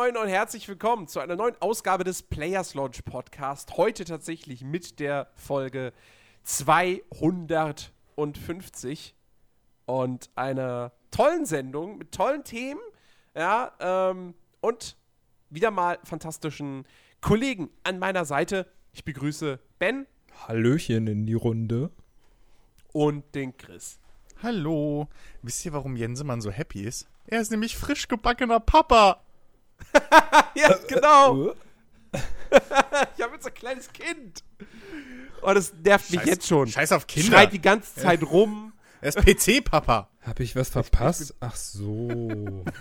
Moin, und herzlich willkommen zu einer neuen Ausgabe des Players Launch Podcast. Heute tatsächlich mit der Folge 250 und einer tollen Sendung mit tollen Themen. Ja, ähm, und wieder mal fantastischen Kollegen an meiner Seite. Ich begrüße Ben. Hallöchen in die Runde. Und den Chris. Hallo. Wisst ihr, warum Jensemann so happy ist? Er ist nämlich frisch gebackener Papa. ja, genau. ich habe jetzt ein kleines Kind. Oh, das nervt mich Scheiß- jetzt schon. Scheiß auf Kinder. Schreit die ganze Zeit rum. Er ist PC-Papa. Hab ich was verpasst? Ach so.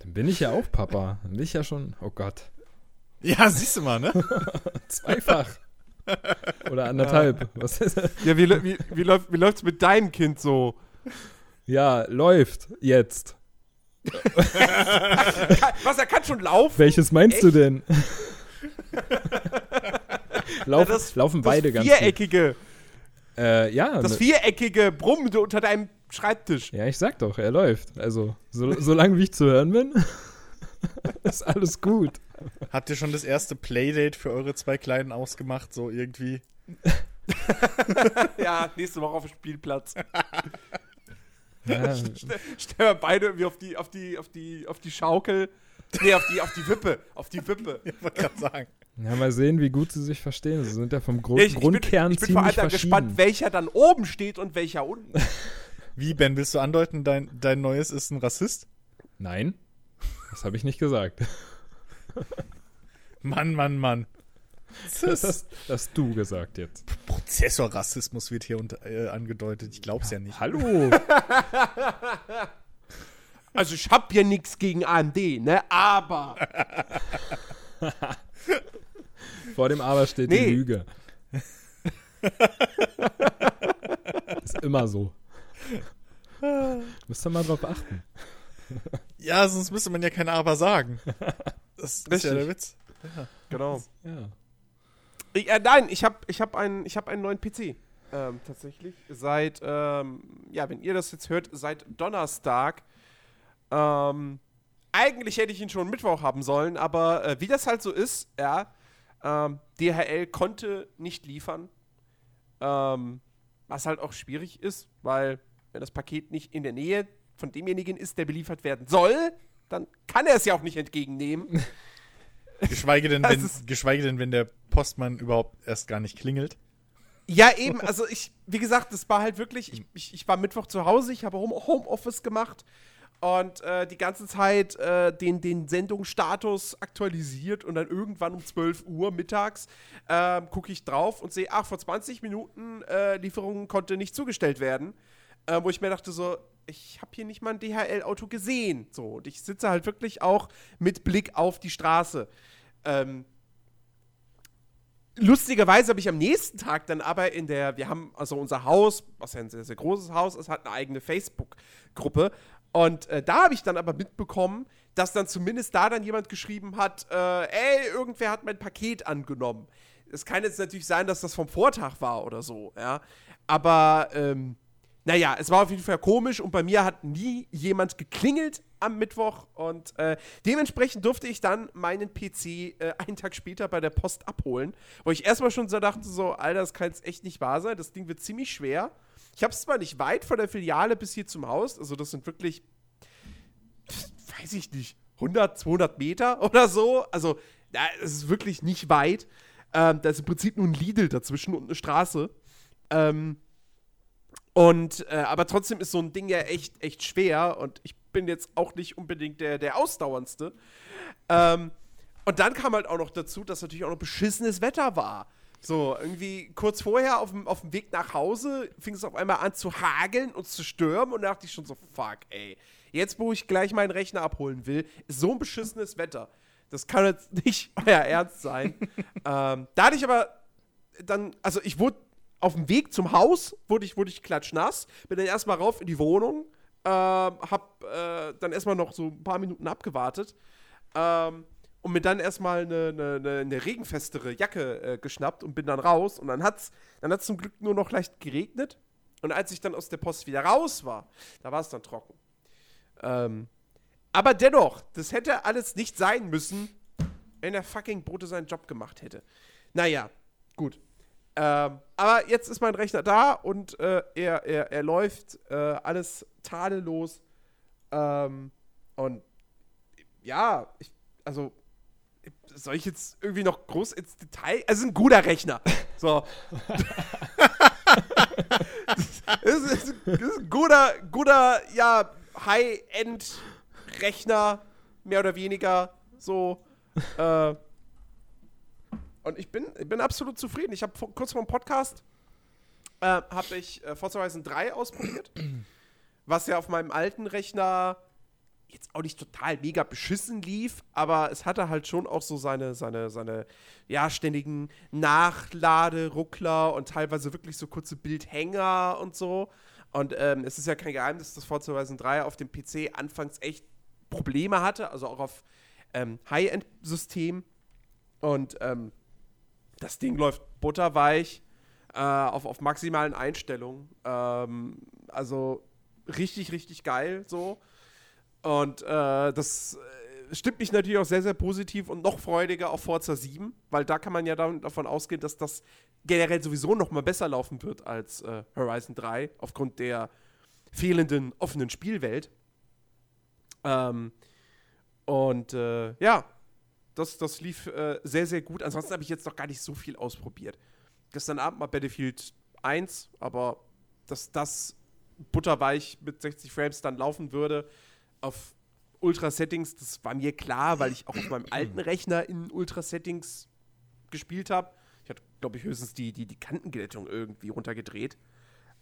Dann bin ich ja auch Papa. Dann bin ich ja schon, oh Gott, Ja, siehst du mal, ne? zweifach. Oder anderthalb. Was ist das? Ja, wie, wie, wie, läuft, wie läuft's mit deinem Kind so? Ja, läuft jetzt. Was, er kann schon laufen? Welches meinst du denn? Lauf, Ja, das- laufen beide das ganz gut. viereckige, Äh, ja, das ne- viereckige Brummende unter deinem Schreibtisch. ja, ich sag doch, er läuft. Also, so, solange wie ich zu hören bin, ist alles gut. Habt ihr schon das erste Playdate für eure zwei Kleinen ausgemacht? So irgendwie. Ja, nächste Woche auf dem Spielplatz. Ja, Stell- Stellen wir beide irgendwie auf die, auf die, auf die, auf die Schaukel. Nee, auf die, auf die Wippe. Auf die Wippe. Ich wollte gerade sagen. Ja, mal sehen, wie gut sie sich verstehen. Sie sind ja vom Grund, Ich, ich, bin, Grundkern ich bin vor allem ziemlich dann verschieden. gespannt, welcher dann oben steht und welcher unten. Wie, Ben, willst du andeuten, dein, dein Neues ist ein Rassist? Nein, das habe ich nicht gesagt. Mann, Mann, Mann. Das hast, das hast du gesagt jetzt. Prozessorrassismus wird hier unter, äh, angedeutet. Ich glaub's ja nicht. Hallo. Also ich hab ja nichts gegen AMD, ne? Aber. Vor dem Aber steht Nee. die Lüge. ist immer so. Müsst ihr mal drauf achten. Ja, sonst müsste man ja kein Aber sagen. Das ist ja Richtig. der Witz. Genau. Ja. Ich, äh, nein, ich habe ich hab einen, ich hab einen neuen PC. Ähm, tatsächlich. Seit, ähm, ja, wenn ihr das jetzt hört, seit Donnerstag. Ähm, eigentlich hätte ich ihn schon Mittwoch haben sollen, aber äh, wie das halt so ist, ja, ähm, DHL konnte nicht liefern. Ähm, was halt auch schwierig ist, weil wenn das Paket nicht in der Nähe von demjenigen ist, der beliefert werden soll, dann kann er es ja auch nicht entgegennehmen. Geschweige denn, wenn, geschweige denn, wenn der Postmann überhaupt erst gar nicht klingelt. Ja, eben, also ich, wie gesagt, das war halt wirklich, ich, ich, ich war Mittwoch zu Hause, ich habe Home, Homeoffice gemacht und äh, die ganze Zeit äh, den, den Sendungsstatus aktualisiert und dann irgendwann um 12 Uhr mittags ähm, gucke ich drauf und sehe, ach, vor 20 Minuten äh, Lieferung konnte nicht zugestellt werden. Äh, wo ich mir dachte so, ich habe hier nicht mal ein DHL-Auto gesehen. So, und ich sitze halt wirklich auch mit Blick auf die Straße. Ähm, lustigerweise habe ich am nächsten Tag dann aber in der, wir haben also unser Haus, was ja ein sehr, sehr großes Haus ist, hat eine eigene Facebook-Gruppe. Und äh, da habe ich dann aber mitbekommen, dass dann zumindest da dann jemand geschrieben hat, äh, ey, irgendwer hat mein Paket angenommen. Es kann jetzt natürlich sein, dass das vom Vortag war oder so, ja. Aber, ähm, naja, es war auf jeden Fall komisch und bei mir hat nie jemand geklingelt am Mittwoch und äh, dementsprechend durfte ich dann meinen PC äh, einen Tag später bei der Post abholen, wo ich erstmal schon so dachte, so, Alter, das kann jetzt echt nicht wahr sein, das Ding wird ziemlich schwer. Ich habe es zwar nicht weit von der Filiale bis hier zum Haus, also das sind wirklich, weiß ich nicht, 100, 200 Meter oder so, also es ist wirklich nicht weit. Ähm, da ist im Prinzip nur ein Lidl dazwischen und eine Straße. Ähm, und, äh, aber trotzdem ist so ein Ding ja echt, echt schwer und ich bin jetzt auch nicht unbedingt der, der Ausdauerndste. Ähm, und dann kam halt auch noch dazu, dass natürlich auch noch beschissenes Wetter war. So, irgendwie kurz vorher auf dem, auf dem Weg nach Hause fing es auf einmal an zu hageln und zu stürmen und da dachte ich schon so, fuck, ey. Jetzt, wo ich gleich meinen Rechner abholen will, ist so ein beschissenes Wetter. Das kann jetzt nicht euer Ernst sein. ähm, da hatte ich aber dann, also ich wurde auf dem Weg zum Haus, wurde ich, wurde ich klatschnass, bin dann erstmal rauf in die Wohnung, ähm, hab äh, dann erstmal noch so ein paar Minuten abgewartet ähm, und mir dann erstmal eine, eine, eine, eine regenfestere Jacke äh, geschnappt und bin dann raus und dann hat's, dann hat's zum Glück nur noch leicht geregnet. Und als ich dann aus der Post wieder raus war, da war es dann trocken. Ähm, aber dennoch, das hätte alles nicht sein müssen, wenn der fucking Bote seinen Job gemacht hätte. Naja, gut. Ähm, aber jetzt ist mein Rechner da und äh, er, er, er läuft äh, alles tadellos. Ähm, und ja, ich, also soll ich jetzt irgendwie noch groß ins Detail? Also ein guter Rechner. So. das, ist, das ist ein guter, guter, ja, High-End-Rechner, mehr oder weniger. So. Äh, und ich bin, ich bin absolut zufrieden. Ich habe kurz vor dem Podcast äh, habe ich äh, Forza Horizon 3 ausprobiert, was ja auf meinem alten Rechner jetzt auch nicht total mega beschissen lief, aber es hatte halt schon auch so seine, seine, seine, ja, ständigen Nachladeruckler und teilweise wirklich so kurze Bildhänger und so. Und ähm, es ist ja kein Geheimnis, dass Forza Horizon 3 auf dem PC anfangs echt Probleme hatte, also auch auf ähm, High-End-Systemen. Und ähm, das Ding läuft butterweich äh, auf, auf maximalen Einstellungen. Ähm, also richtig, richtig geil so. Und äh, das äh, stimmt mich natürlich auch sehr, sehr positiv und noch freudiger auf Forza 7, weil da kann man ja davon ausgehen, dass das generell sowieso noch mal besser laufen wird als äh, Horizon 3 aufgrund der fehlenden offenen Spielwelt. Ähm, und äh, ja, das, das lief äh, sehr, sehr gut. Ansonsten habe ich jetzt noch gar nicht so viel ausprobiert. Gestern Abend mal Battlefield 1, aber dass das butterweich mit 60 Frames dann laufen würde, auf Ultra-Settings, das war mir klar, weil ich auch auf meinem alten Rechner in Ultra-Settings gespielt habe. Ich hatte, glaube ich, höchstens die, die, die Kantenglättung irgendwie runtergedreht.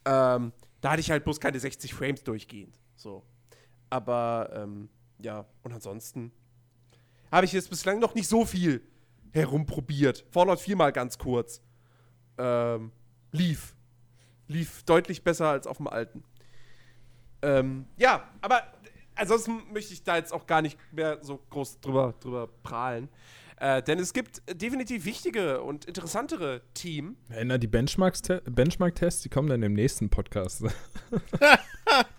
Ähm, da hatte ich halt bloß keine 60 Frames durchgehend. So. Aber, ähm, ja, und ansonsten habe ich jetzt bislang noch nicht so viel herumprobiert. Fallout 4 mal ganz kurz. Ähm, lief. Lief deutlich besser als auf dem alten. Ähm, ja, aber ansonsten möchte ich da jetzt auch gar nicht mehr so groß drüber, drüber prahlen. Äh, denn es gibt definitiv wichtige und interessantere Team. Erinnert die Benchmark-Tests, Benchmark die kommen dann im nächsten Podcast.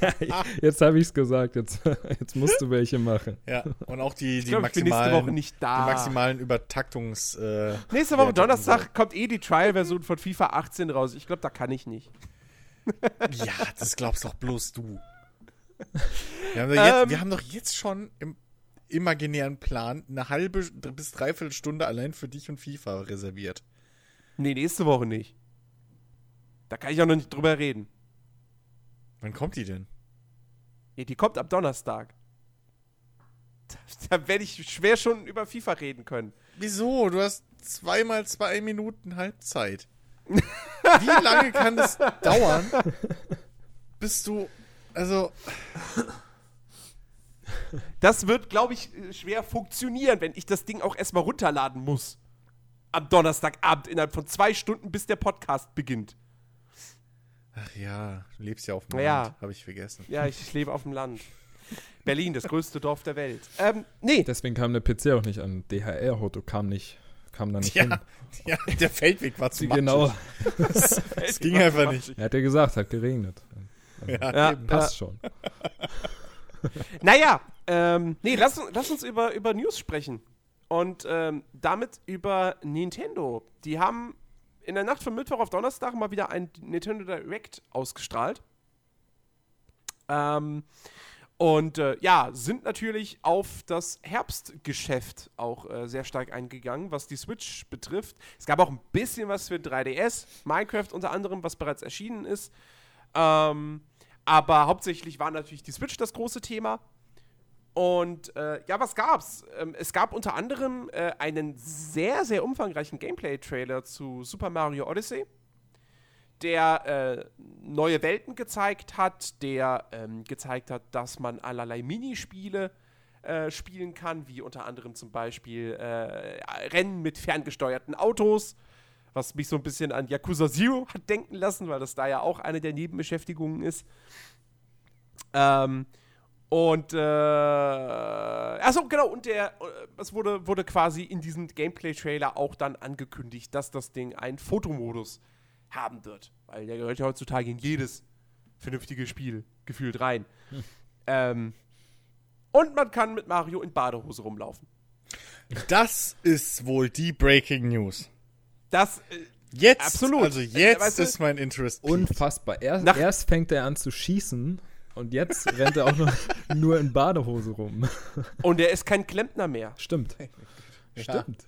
jetzt habe ich es gesagt, jetzt, jetzt musst du welche machen. Ja, und auch die, die, glaub, maximalen, nächste Woche nicht da. die maximalen Übertaktungs. Äh, nächste Woche Donnerstag so. kommt eh die Trial-Version von FIFA 18 raus. Ich glaube, da kann ich nicht. Ja, das glaubst doch bloß du. Wir haben doch jetzt, Ähm. wir haben doch jetzt schon im imaginären Plan eine halbe bis dreiviertel Stunde allein für dich und FIFA reserviert. Nee, nächste Woche nicht. Da kann ich auch noch nicht drüber reden. Wann kommt die denn? Nee, die kommt am Donnerstag. Da, da werde ich schwer schon über FIFA reden können. Wieso? Du hast zweimal zwei Minuten Halbzeit. Wie lange kann das dauern, bis du. Also, Das wird, glaube ich, schwer funktionieren, wenn ich das Ding auch erstmal runterladen muss. Am Donnerstagabend innerhalb von zwei Stunden, bis der Podcast beginnt. Ach ja, du lebst ja auf dem Ja. Land, habe ich vergessen. Ja, ich lebe auf dem Land. Berlin, das größte Dorf der Welt. Ähm, nee. Deswegen kam der PC auch nicht an. DHR-Auto kam nicht, kam da nicht hin. Ja, ja, der Feldweg war zu genau. Das ging einfach nicht. Er hat ja gesagt, hat geregnet. Also, Ja, Ja. eben. passt schon. Naja, ähm, nee, lass, uns- lass uns über, über News sprechen. Und ähm, damit über Nintendo. Die haben in der Nacht von Mittwoch auf Donnerstag mal wieder ein Nintendo Direct ausgestrahlt. Ähm, und äh, ja, sind natürlich auf das Herbstgeschäft auch äh, sehr stark eingegangen, was die Switch betrifft. Es gab auch ein bisschen was für 3DS, Minecraft unter anderem, was bereits erschienen ist. Ähm, aber hauptsächlich war natürlich die Switch das große Thema. Und äh, ja, was gab's? Ähm, es gab unter anderem äh, einen sehr, sehr umfangreichen Gameplay-Trailer zu Super Mario Odyssey, der äh, neue Welten gezeigt hat, der ähm, gezeigt hat, dass man allerlei Minispiele äh, spielen kann, wie unter anderem zum Beispiel äh, Rennen mit ferngesteuerten Autos, was mich so ein bisschen an Yakuza Zero hat denken lassen, weil das da ja auch eine der Nebenbeschäftigungen ist. Ähm, und äh, achso, genau, und der, äh, es wurde, wurde quasi in diesem Gameplay-Trailer auch dann angekündigt, dass das Ding einen Fotomodus haben wird. Weil der gehört ja heutzutage in jedes vernünftige Spiel gefühlt rein. Ähm, und man kann mit Mario in Badehose rumlaufen. Das ist wohl die Breaking News. Das, äh, Jetzt, Absolut. also jetzt Weißt du- ist mein Interest. Unfassbar. Erst, Nach- erst fängt er an zu schießen und jetzt rennt er auch noch nur in Badehose rum. und er ist kein Klempner mehr. Stimmt. Ja. Stimmt.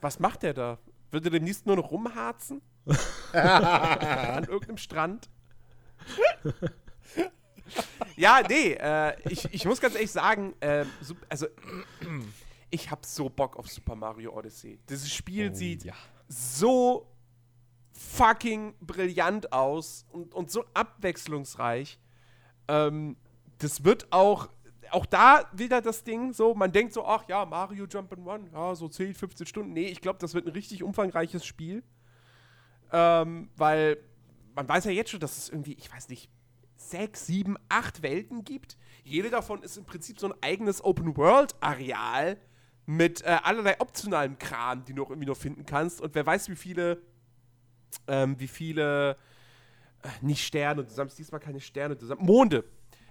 Was macht der da? Wird er demnächst nur noch rumharzen? An irgendeinem Strand? ja, nee, äh, ich, ich muss ganz ehrlich sagen, äh, also ich hab so Bock auf Super Mario Odyssey. Dieses Spiel Oh, sieht ja. so fucking brillant aus und, und so abwechslungsreich. Ähm, das wird auch, auch da wieder das Ding so, man denkt so, ach ja, Mario Jump'n'Run, ja, so 10, 15 Stunden. Nee, ich glaube, das wird ein richtig umfangreiches Spiel. Ähm, weil man weiß ja jetzt schon, dass es irgendwie, ich weiß nicht, sechs, sieben, acht Welten gibt. Jede davon ist im Prinzip so ein eigenes Open-World-Areal mit äh, allerlei optionalem Kram, die du noch irgendwie noch finden kannst. Und wer weiß, wie viele, ähm, wie viele, äh, nicht Sterne, du sammelst diesmal keine Sterne, du sammelst Monde.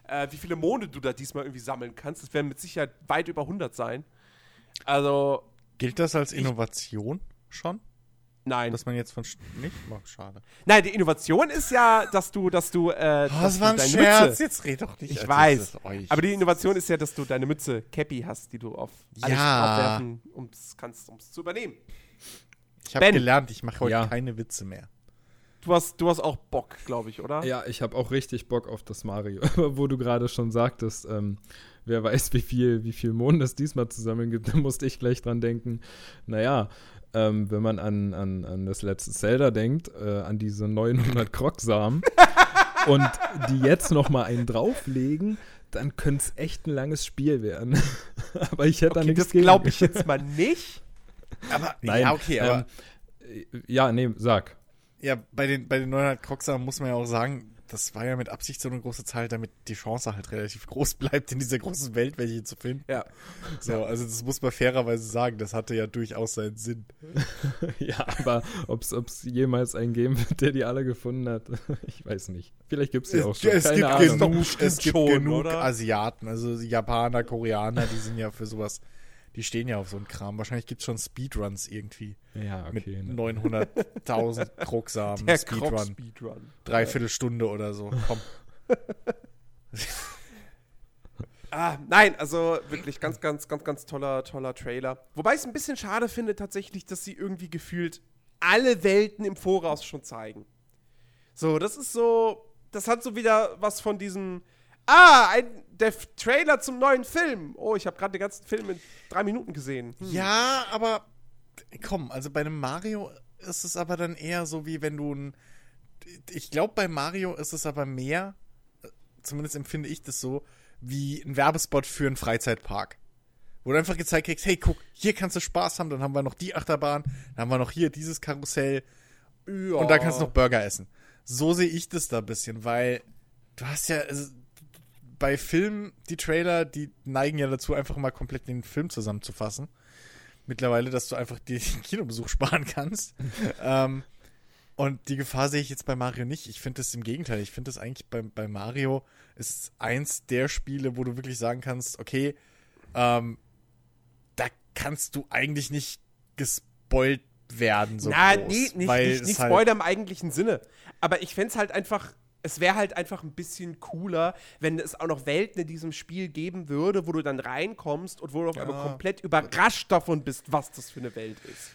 Äh, wie viele Monde du da diesmal irgendwie sammeln kannst. Das werden mit Sicherheit weit über 100 sein. Also, Gilt das als Innovation schon? nein. Dass man jetzt von. Sch- Nicht? Oh, schade. Nein, die Innovation ist ja, dass du, dass du, äh, Oh, das war ein Scherz. Mütze. Jetzt red doch nicht. Ich weiß. Aber die Innovation ist ja, dass du deine Mütze Cappy hast, die du auf alles Ja. um's, kannst, um es zu übernehmen. Ich habe gelernt, ich mache heute Ja. keine Witze mehr. Du hast, du hast auch Bock, glaube ich, oder? Ja, ich habe auch richtig Bock auf das Mario. Aber wo du gerade schon sagtest, ähm, wer weiß, wie viel, wie viel Monde es diesmal zusammen gibt, da musste ich gleich dran denken. Naja, ähm, wenn man an, an, an das letzte Zelda denkt, äh, an diese 900 Krogsamen und die jetzt noch mal einen drauflegen, dann könnte es echt ein langes Spiel werden. aber ich hätte da Okay, nichts das glaube ich jetzt mal nicht. Aber, Nein, ja, okay, aber ähm, äh, ja, nee, sag. ja, bei den, bei den 900 Croxer muss man ja auch sagen, das war ja mit Absicht so eine große Zahl, damit die Chance halt relativ groß bleibt, in dieser großen Welt welche zu finden. Ja. So, also das muss man fairerweise sagen, das hatte ja durchaus seinen Sinn. Ja, aber ob es jemals einen geben wird, der die alle gefunden hat, ich weiß nicht. Vielleicht gibt es die auch schon. es Keine gibt Ahnung. genug, es gibt schon, genug oder? Asiaten, also Japaner, Koreaner, die sind ja für sowas, die stehen ja auf so einen Kram. Wahrscheinlich gibt es schon Speedruns irgendwie Ja, mit okay. ne. 900.000 Krogsamen Der Speedrun. Krog-Speedrun. Dreiviertelstunde oder so. Komm. Ah, nein, also wirklich ganz, ganz, ganz, ganz toller, toller Trailer. Wobei ich es ein bisschen schade finde tatsächlich, dass sie irgendwie gefühlt alle Welten im Voraus schon zeigen. So, das ist so, das hat so wieder was von diesem, ah, ein, der Trailer zum neuen Film. Oh, ich habe gerade den ganzen Film in drei Minuten gesehen. Hm. Ja, aber komm, also bei einem Mario ist es aber dann eher so, wie wenn du ein. Ich glaube, bei Mario ist es aber mehr, zumindest empfinde ich das so, wie ein Werbespot für einen Freizeitpark. Wo du einfach gezeigt kriegst, hey, guck, hier kannst du Spaß haben, dann haben wir noch die Achterbahn, dann haben wir noch hier dieses Karussell Ja. und da kannst du noch Burger essen. So sehe ich das da ein bisschen, weil du hast ja, bei Filmen, die Trailer, die neigen ja dazu, einfach mal komplett den Film zusammenzufassen. Mittlerweile, dass du einfach den Kinobesuch sparen kannst. ähm, und die Gefahr sehe ich jetzt bei Mario nicht. Ich finde es im Gegenteil. Ich finde es eigentlich bei, bei Mario ist eins der Spiele, wo du wirklich sagen kannst, okay, ähm, da kannst du eigentlich nicht gespoilt werden. So Na, groß, nee, nicht, nicht, nicht halt- Spoiler im eigentlichen Sinne. Aber ich fände es halt einfach, es wäre halt einfach ein bisschen cooler, wenn es auch noch Welten in diesem Spiel geben würde, wo du dann reinkommst und wo du auf einmal komplett überrascht davon bist, was das für eine Welt ist.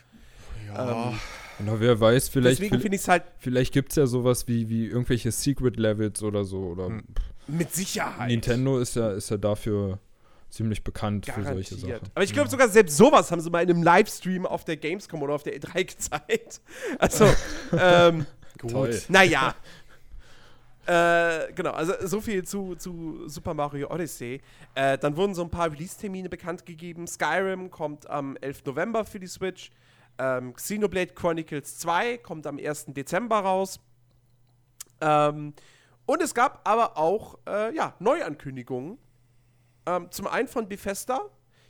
Ja, Na, wer weiß, vielleicht, Deswegen finde ich es halt vielleicht gibt es ja sowas wie, wie irgendwelche Secret-Levels oder so. Oder Hm. mit Sicherheit Nintendo ist ja, ist ja dafür ziemlich bekannt für solche garantiert. Sachen. Aber ich glaube sogar selbst sowas haben sie mal in einem Livestream auf der Gamescom oder auf der E3 gezeigt. Also, ähm, Toll. Naja. Äh, genau, also so viel zu, zu Super Mario Odyssey. Äh, dann wurden so ein paar Release-Termine bekannt gegeben. Skyrim kommt am 11. November für die Switch. Ähm, Xenoblade Chronicles 2 kommt am 1. Dezember raus. Ähm, und es gab aber auch äh, ja, Neuankündigungen. Ähm, zum einen von Bethesda.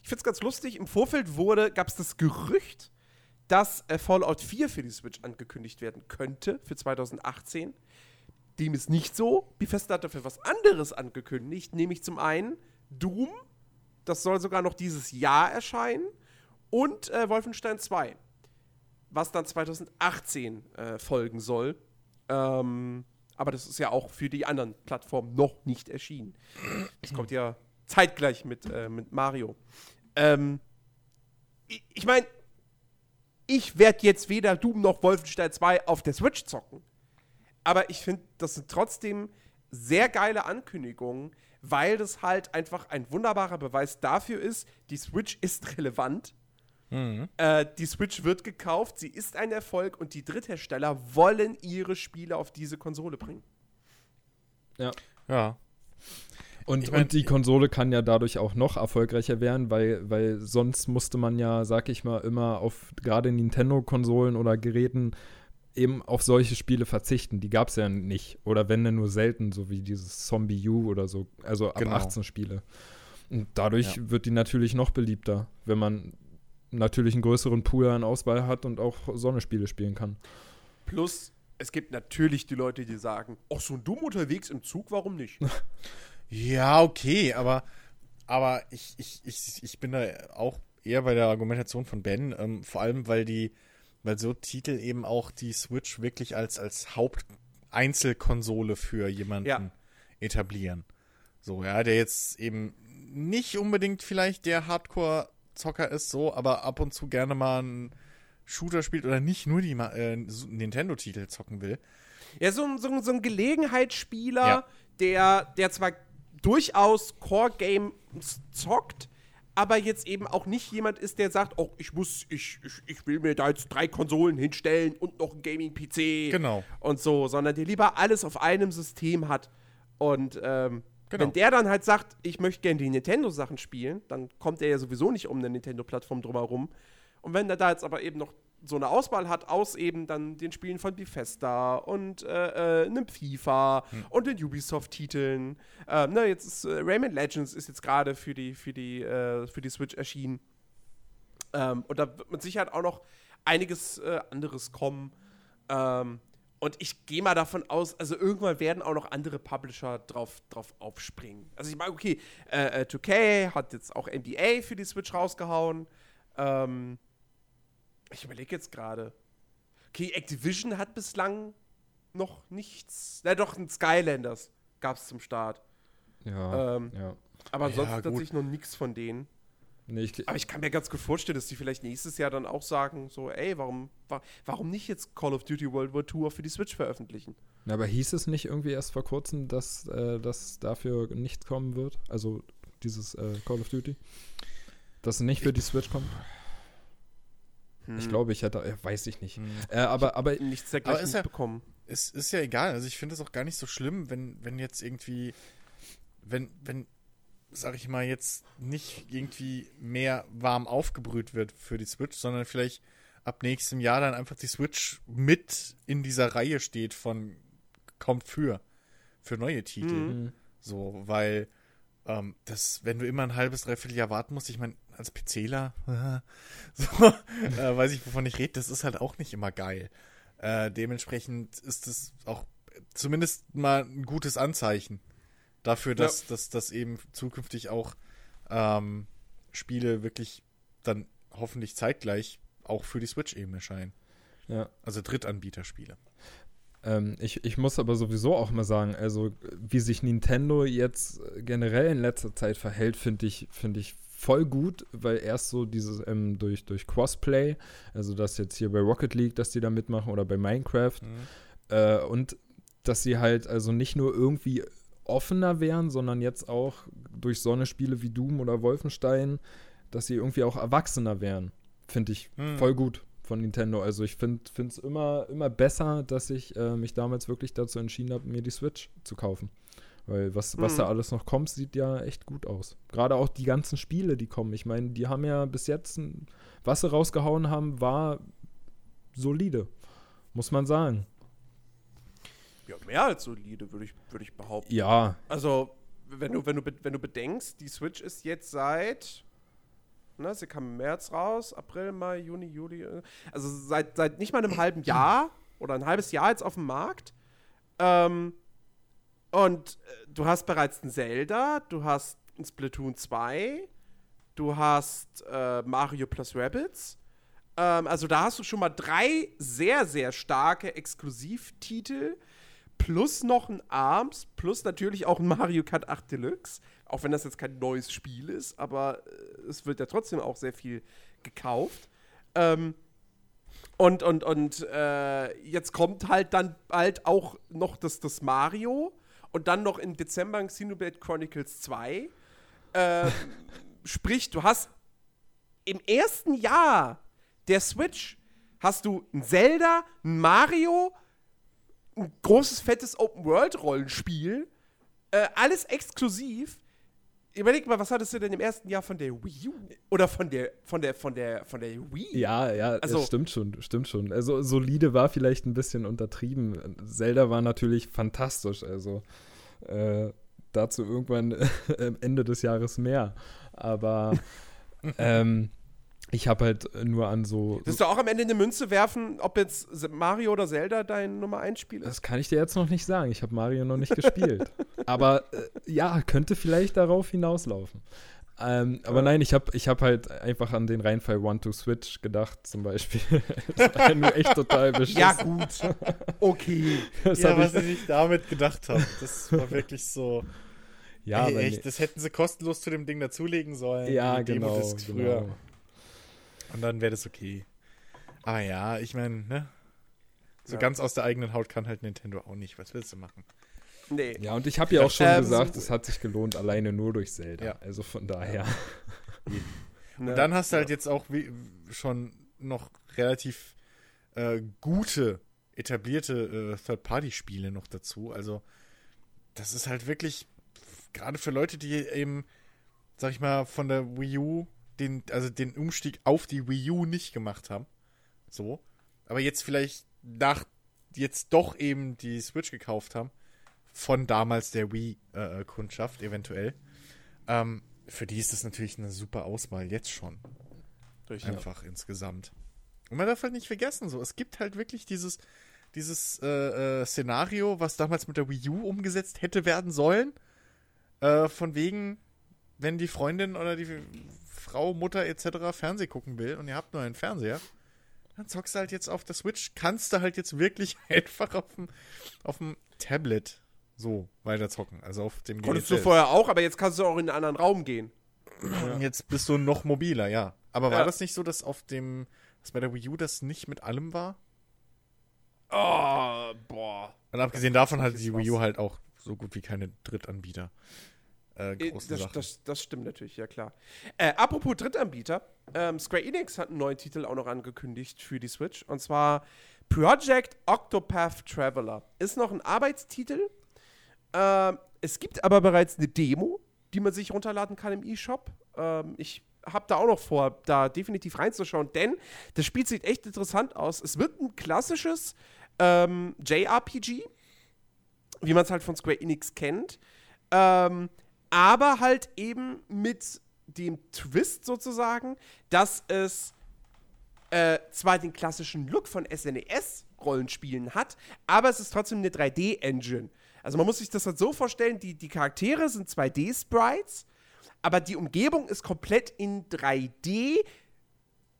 Ich finde es ganz lustig. Im Vorfeld wurde, gab es das Gerücht, dass äh, Fallout 4 für die Switch angekündigt werden könnte für 2018. Dem ist nicht so. Bethesda hat dafür was anderes angekündigt, nämlich zum einen Doom, das soll sogar noch dieses Jahr erscheinen, und äh, Wolfenstein 2, was dann 2018 äh, folgen soll. Ähm, aber das ist ja auch für die anderen Plattformen noch nicht erschienen. Das kommt ja zeitgleich mit, äh, mit Mario. Ähm, ich meine, ich werde jetzt weder Doom noch Wolfenstein 2 auf der Switch zocken. Aber ich finde, das sind trotzdem sehr geile Ankündigungen, weil das halt einfach ein wunderbarer Beweis dafür ist, die Switch ist relevant. Äh, die Switch wird gekauft, sie ist ein Erfolg und die Dritthersteller wollen ihre Spiele auf diese Konsole bringen. Ja. Ja. Und, Ich mein, und die Konsole kann ja dadurch auch noch erfolgreicher werden, weil, weil sonst musste man ja, sag ich mal, immer auf gerade Nintendo-Konsolen oder Geräten eben auf solche Spiele verzichten. Die gab es ja nicht. Oder wenn dann nur selten, so wie dieses Zombie U oder so. Also ab Genau. 18 Spiele. Und dadurch Ja. wird die natürlich noch beliebter, wenn man natürlich einen größeren Pool an Auswahl hat und auch Sonne-Spiele spielen kann. Plus, es gibt natürlich die Leute, die sagen, ach, so ein Doom unterwegs im Zug, warum nicht? Ja, okay, aber, aber ich, ich, ich, ich bin da auch eher bei der Argumentation von Ben, ähm, vor allem weil die, weil so Titel eben auch die Switch wirklich als, als Haupteinzelkonsole für jemanden Ja. etablieren. So, ja, der jetzt eben nicht unbedingt vielleicht der Hardcore-Zocker ist, so, aber ab und zu gerne mal einen Shooter spielt oder nicht nur die äh, Nintendo-Titel zocken will. Ja, so, ein- so, so ein Gelegenheitsspieler, Ja. der, der zwar durchaus Core-Games zockt, aber jetzt eben auch nicht jemand ist, der sagt, oh, ich muss, ich, ich, ich will mir da jetzt drei Konsolen hinstellen und noch ein Gaming-PC Genau. und so, sondern der lieber alles auf einem System hat. Und ähm, Genau. wenn der dann halt sagt, ich möchte gerne die Nintendo-Sachen spielen, dann kommt er ja sowieso nicht um eine Nintendo-Plattform drumherum. Und wenn er da jetzt aber eben noch so eine Auswahl hat aus eben dann den Spielen von Bethesda und äh, äh, einem FIFA und den Ubisoft-Titeln. Ähm, ne, jetzt ist äh, Rayman Legends ist jetzt gerade für die, für, die, äh, für die Switch erschienen. Ähm, und da wird mit Sicherheit auch noch einiges äh, anderes kommen. Ähm, und ich gehe mal davon aus, also irgendwann werden auch noch andere Publisher drauf, drauf aufspringen. Also ich meine, okay, äh, äh, 2K hat jetzt auch NBA für die Switch rausgehauen. Ähm, ich überlege jetzt gerade. Okay, Activision hat bislang noch nichts. Na doch, ein Skylanders gab es zum Start. Ja. Ähm, ja. Aber ansonsten gut. tatsächlich noch nichts von denen. Nee, ich, Aber ich kann mir ganz gut vorstellen, dass die vielleicht nächstes Jahr dann auch sagen, so, ey, warum, wa warum nicht jetzt Call of Duty World War II für die Switch veröffentlichen? Na, aber hieß es nicht irgendwie erst vor kurzem, dass äh, das dafür nicht kommen wird? Also dieses äh, Call of Duty? Dass es nicht für die Switch kommt? Hm. Ich glaube, ich hätte, äh, weiß ich nicht. Äh, aber, aber Nichts Aber dergleichen ist ja- mitbekommen. es ist ja egal. Also ich finde es auch gar nicht so schlimm, wenn, wenn jetzt irgendwie, wenn, wenn, sag ich mal, jetzt nicht irgendwie mehr warm aufgebrüht wird für die Switch, sondern vielleicht ab nächstem Jahr dann einfach die Switch mit in dieser Reihe steht von kommt für, für neue Titel. Mhm. So, weil ähm, das, wenn du immer ein halbes, dreiviertel Jahr warten musst, ich meine, als PCler, so, äh, weiß ich, wovon ich rede, das ist halt auch nicht immer geil. Äh, dementsprechend ist es auch zumindest mal ein gutes Anzeichen dafür, dass, dass, dass eben zukünftig auch ähm, Spiele wirklich dann hoffentlich zeitgleich auch für die Switch eben erscheinen. ja. Also Drittanbieterspiele. Ähm, ich, ich muss aber sowieso auch mal sagen, also wie sich Nintendo jetzt generell in letzter Zeit verhält, finde ich, finde ich voll gut, weil erst so dieses ähm, durch, durch Crossplay, also dass jetzt hier bei Rocket League, dass die da mitmachen oder bei Minecraft äh, und dass sie halt also nicht nur irgendwie offener wären, sondern jetzt auch durch so eine Spiele wie Doom oder Wolfenstein, dass sie irgendwie auch erwachsener wären. Finde ich Hm. voll gut von Nintendo. Also ich finde es immer, immer besser, dass ich äh, mich damals wirklich dazu entschieden habe, mir die Switch zu kaufen. Weil was, was Mhm. da alles noch kommt, sieht ja echt gut aus. Gerade auch die ganzen Spiele, die kommen. Ich meine, die haben ja bis jetzt, was sie rausgehauen haben, war solide. Muss man sagen. Ja, mehr als solide, würde ich, würd ich behaupten. Ja, Also, wenn du, wenn, du, wenn du bedenkst, die Switch ist jetzt seit Ne? Sie kam im März raus, April, Mai, Juni, Juli. äh, Also seit, seit nicht mal einem halben Jahr oder ein halbes Jahr jetzt auf dem Markt. Ähm, und äh, du hast bereits ein Zelda, du hast ein Splatoon 2, du hast äh, Mario plus Rabbids. Ähm, also da hast du schon mal drei sehr, sehr starke Exklusivtitel plus noch ein ARMS, plus natürlich auch ein Mario Kart 8 Deluxe. Auch wenn das jetzt kein neues Spiel ist, aber äh, es wird ja trotzdem auch sehr viel gekauft. Ähm, und und, und äh, jetzt kommt halt dann bald auch noch das, das Mario und dann noch im Dezember ein Xenoblade Chronicles 2. Ähm, sprich, du hast im ersten Jahr der Switch hast du ein Zelda, ein Mario, ein großes, fettes Open-World-Rollenspiel. Äh, alles exklusiv. Überleg mal, was hattest du denn im ersten Jahr von der Wii U? Oder von der, von der, von der, von der Wii? Ja, ja, Also- stimmt schon, stimmt schon. Also solide war vielleicht ein bisschen untertrieben. Zelda war natürlich fantastisch, also äh, dazu irgendwann am Ende des Jahres mehr. Aber ähm, ich habe halt nur an so. Willst du auch am Ende eine Münze werfen, ob jetzt Mario oder Zelda dein Nummer 1 Spiel ist? Das kann ich dir jetzt noch nicht sagen. Ich habe Mario noch nicht gespielt. Aber äh, ja, könnte vielleicht darauf hinauslaufen. Ähm, aber Ja. nein, ich habe ich hab halt einfach an den Reinfall One to Switch gedacht, zum Beispiel. das war nur echt total beschissen. Ja, gut. Okay. das ja, was ich, ich sich damit gedacht habe. Das war wirklich so. ja, ey, aber echt, nee. das hätten sie kostenlos zu dem Ding dazulegen sollen. ja, genau, früher. Und dann wäre das okay. Aber ja, ich meine, ne? So Ja. ganz aus der eigenen Haut kann halt Nintendo auch nicht. Was willst du machen? Nee. Ja, und ich habe ja auch schon Ähm, gesagt, es hat sich gelohnt, alleine nur durch Zelda. Ja. Also von daher. Und dann hast du halt jetzt auch wie, schon noch relativ äh, gute, etablierte äh, Third-Party-Spiele noch dazu. Also, das ist halt wirklich, gerade für Leute, die eben, sag ich mal, von der Wii U, den, also den Umstieg auf die Wii U nicht gemacht haben. So. Aber jetzt vielleicht nach, jetzt doch eben die Switch gekauft haben. Von damals der Wii-Kundschaft eventuell. Ähm, für die ist das natürlich eine super Auswahl jetzt schon Durch, einfach insgesamt. Und man darf halt nicht vergessen, so, es gibt halt wirklich dieses, dieses äh, äh, Szenario, was damals mit der Wii U umgesetzt hätte werden sollen. Äh, von wegen, wenn die Freundin oder die Frau, Mutter etc. Fernseh gucken will und ihr habt nur einen Fernseher, dann zockst du halt jetzt auf der Switch, kannst du halt jetzt wirklich einfach auf dem, auf dem Tablet so weiter zocken. Also auf dem Konntest du vorher auch, aber jetzt kannst du auch in einen anderen Raum gehen. Und Jetzt bist du noch mobiler, ja. Aber war Ja. das nicht so, dass auf dem, dass bei der Wii U das nicht mit allem war? Oh, boah. Und abgesehen davon hat ist die. Wii U halt auch so gut wie keine Drittanbieter. Äh, Äh, großen Das, Sachen. das, das stimmt natürlich, ja klar. Äh, apropos Drittanbieter, ähm, Square Enix hat einen neuen Titel auch noch angekündigt für die Switch. Und zwar Project Octopath Traveler. Ist noch ein Arbeitstitel. Ähm, es gibt aber bereits eine Demo, die man sich runterladen kann im eShop. Ähm, ich habe da auch noch vor, da definitiv reinzuschauen, denn das Spiel sieht echt interessant aus. Es wird ein klassisches ähm, JRPG, wie man es halt von Square Enix kennt. Ähm, aber halt eben mit dem Twist sozusagen, dass es äh, zwar den klassischen Look von SNES-Rollenspielen hat, aber es ist trotzdem eine 3D-Engine. Also man muss sich das halt so vorstellen, die, die Charaktere sind 2D-Sprites, aber die Umgebung ist komplett in 3D,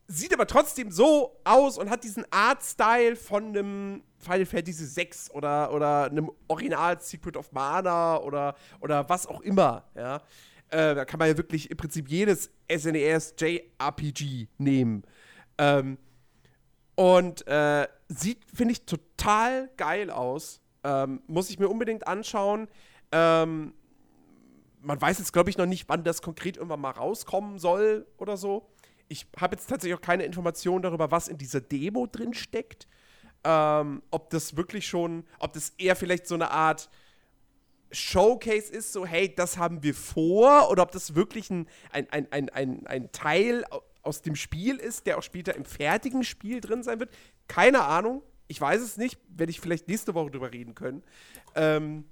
sieht aber trotzdem so aus und hat diesen Art-Style von einem Final Fantasy VI oder, oder einem Original Secret of Mana oder, oder was auch immer, ja. Äh, da kann man ja wirklich im Prinzip jedes SNES JRPG nehmen. Ähm, und äh, sieht, finde ich, total geil aus. Ähm, muss ich mir unbedingt anschauen. Ähm, man weiß jetzt, glaube ich, noch nicht, wann das konkret irgendwann mal rauskommen soll oder so. Ich habe jetzt tatsächlich auch keine Informationen darüber, was in dieser Demo drin steckt. Ähm, ob das wirklich schon, ob das eher vielleicht so eine Art Showcase ist, so, hey, das haben wir vor, oder ob das wirklich ein, ein, ein, ein, ein, ein Teil au- aus dem Spiel ist, der auch später im fertigen Spiel drin sein wird. Keine Ahnung. Ich weiß es nicht. Werde ich vielleicht nächste Woche drüber reden können. Ähm,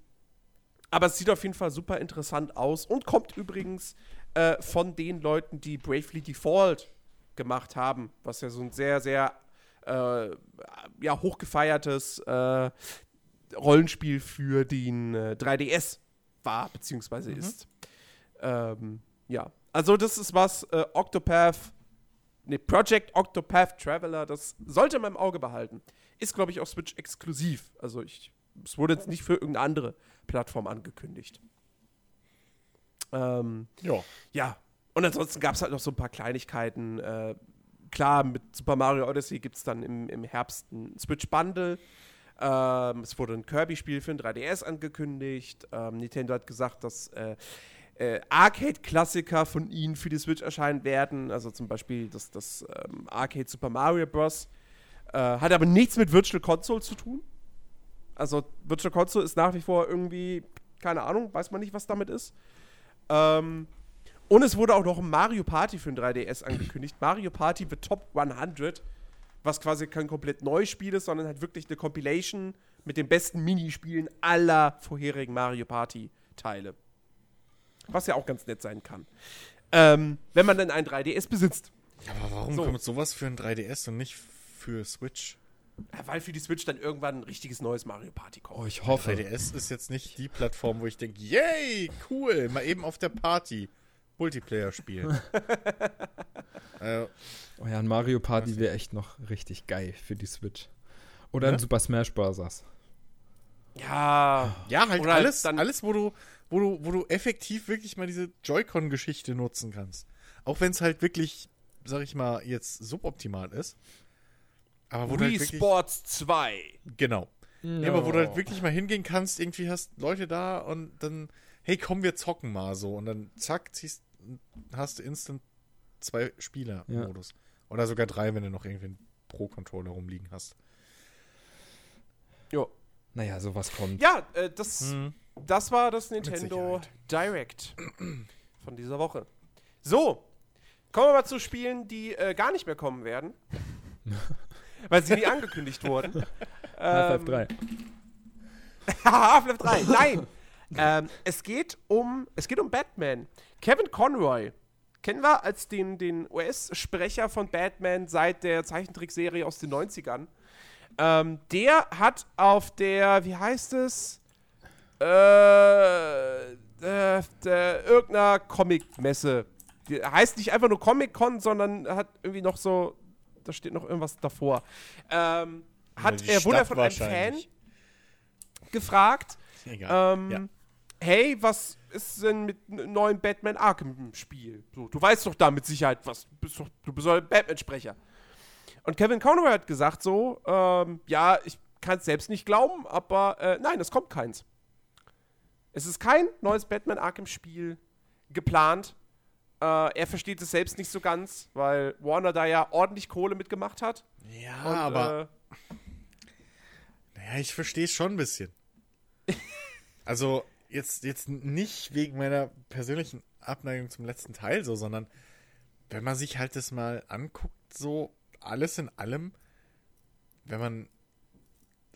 aber es sieht auf jeden Fall super interessant aus und kommt übrigens äh, von den Leuten, die Bravely Default gemacht haben, was ja so ein sehr, sehr äh, ja, hochgefeiertes äh, Rollenspiel für den äh, 3DS war, beziehungsweise Mhm. ist. Ähm, ja, also das ist was, äh, Octopath, ne, Project Octopath Traveler, das sollte man im Auge behalten. Ist, glaube ich, auch Switch exklusiv. Also ich, es wurde jetzt nicht für irgendeine andere Plattform angekündigt. Ähm, Ja. ja, und ansonsten gab es halt noch so ein paar Kleinigkeiten. Äh, klar, mit Super Mario Odyssey gibt es dann im, im Herbst ein Switch-Bundle. Ähm, es wurde ein Kirby-Spiel für den 3DS angekündigt. Ähm, Nintendo hat gesagt, dass äh, äh, Arcade-Klassiker von ihnen für die Switch erscheinen werden. Also zum Beispiel das, das ähm, Arcade Super Mario Bros. Äh, hat aber nichts mit Virtual Console zu tun. Also Virtual Console ist nach wie vor irgendwie, keine Ahnung, weiß man nicht, was damit ist. Ähm, und es wurde auch noch ein Mario Party für den 3DS angekündigt. Mario Party The Top 100, was quasi kein komplett neues Spiel ist, sondern halt wirklich eine Compilation mit den besten Minispielen aller vorherigen Mario Party Teile. Was ja auch ganz nett sein kann. Ähm, wenn man dann ein 3DS besitzt. Aber warum So. kommt sowas für ein 3DS und nicht für Switch? Weil für die Switch dann irgendwann ein richtiges neues Mario Party kommt. Oh, ich hoffe. 3DS ist jetzt nicht die Plattform, wo ich denke, yay, cool, mal eben auf der Party Multiplayer spielen. äh, Oh ja, ein Mario Party wäre echt noch richtig geil für die Switch. Oder Ja? ein Super Smash Bros. Ja. ja, halt Oder alles, dann- alles wo, du, wo, du, wo du effektiv wirklich mal diese Joy-Con-Geschichte nutzen kannst. Auch wenn es halt wirklich, sag ich mal, jetzt suboptimal ist. Aber wo du halt Wii wirklich, Sports 2. Genau. Ja, aber wo du halt wirklich mal hingehen kannst, irgendwie hast Leute da und dann, hey, komm, wir zocken mal so. Und dann zack, ziehst, hast du instant zwei Spieler-Modus. Oder sogar drei, wenn du noch irgendwie einen Pro-Controller rumliegen hast. Jo. Naja, sowas kommt. Ja, äh, das, Hm. das war das Nintendo Direct von dieser Woche. So, kommen wir mal zu Spielen, die äh, gar nicht mehr kommen werden. weil sie nie angekündigt wurden. Half-Life Ähm, 3. Half-Life 3, nein! ähm, es, geht um, es geht um Batman. Kevin Conroy kennen wir als den, den US-Sprecher von Batman seit der Zeichentrickserie aus den 90ern. Ähm, der hat auf der, wie heißt es? Äh, äh, der, irgendeiner Comic-Messe. Heißt nicht einfach nur Comic-Con, sondern hat irgendwie noch so, da steht noch irgendwas davor. Ähm, hat er wurde von einem Fan gefragt, Egal. ähm, ja. hey, was ist denn mit einem neuen Batman Arkham-Spiel? So, du weißt doch da mit Sicherheit was. Bist doch, du bist doch ein Batman-Sprecher. Und Kevin Conroy hat gesagt so, ähm, ja, ich kann es selbst nicht glauben, aber äh, nein, es kommt keins. Es ist kein neues Batman Arkham-Spiel geplant. Äh, er versteht es selbst nicht so ganz, weil Warner da ja ordentlich Kohle mitgemacht hat. Ja, Und, aber äh, naja, ich verstehe es schon ein bisschen. also, jetzt, jetzt nicht wegen meiner persönlichen Abneigung zum letzten Teil so, sondern wenn man sich halt das mal anguckt, so alles in allem, wenn man,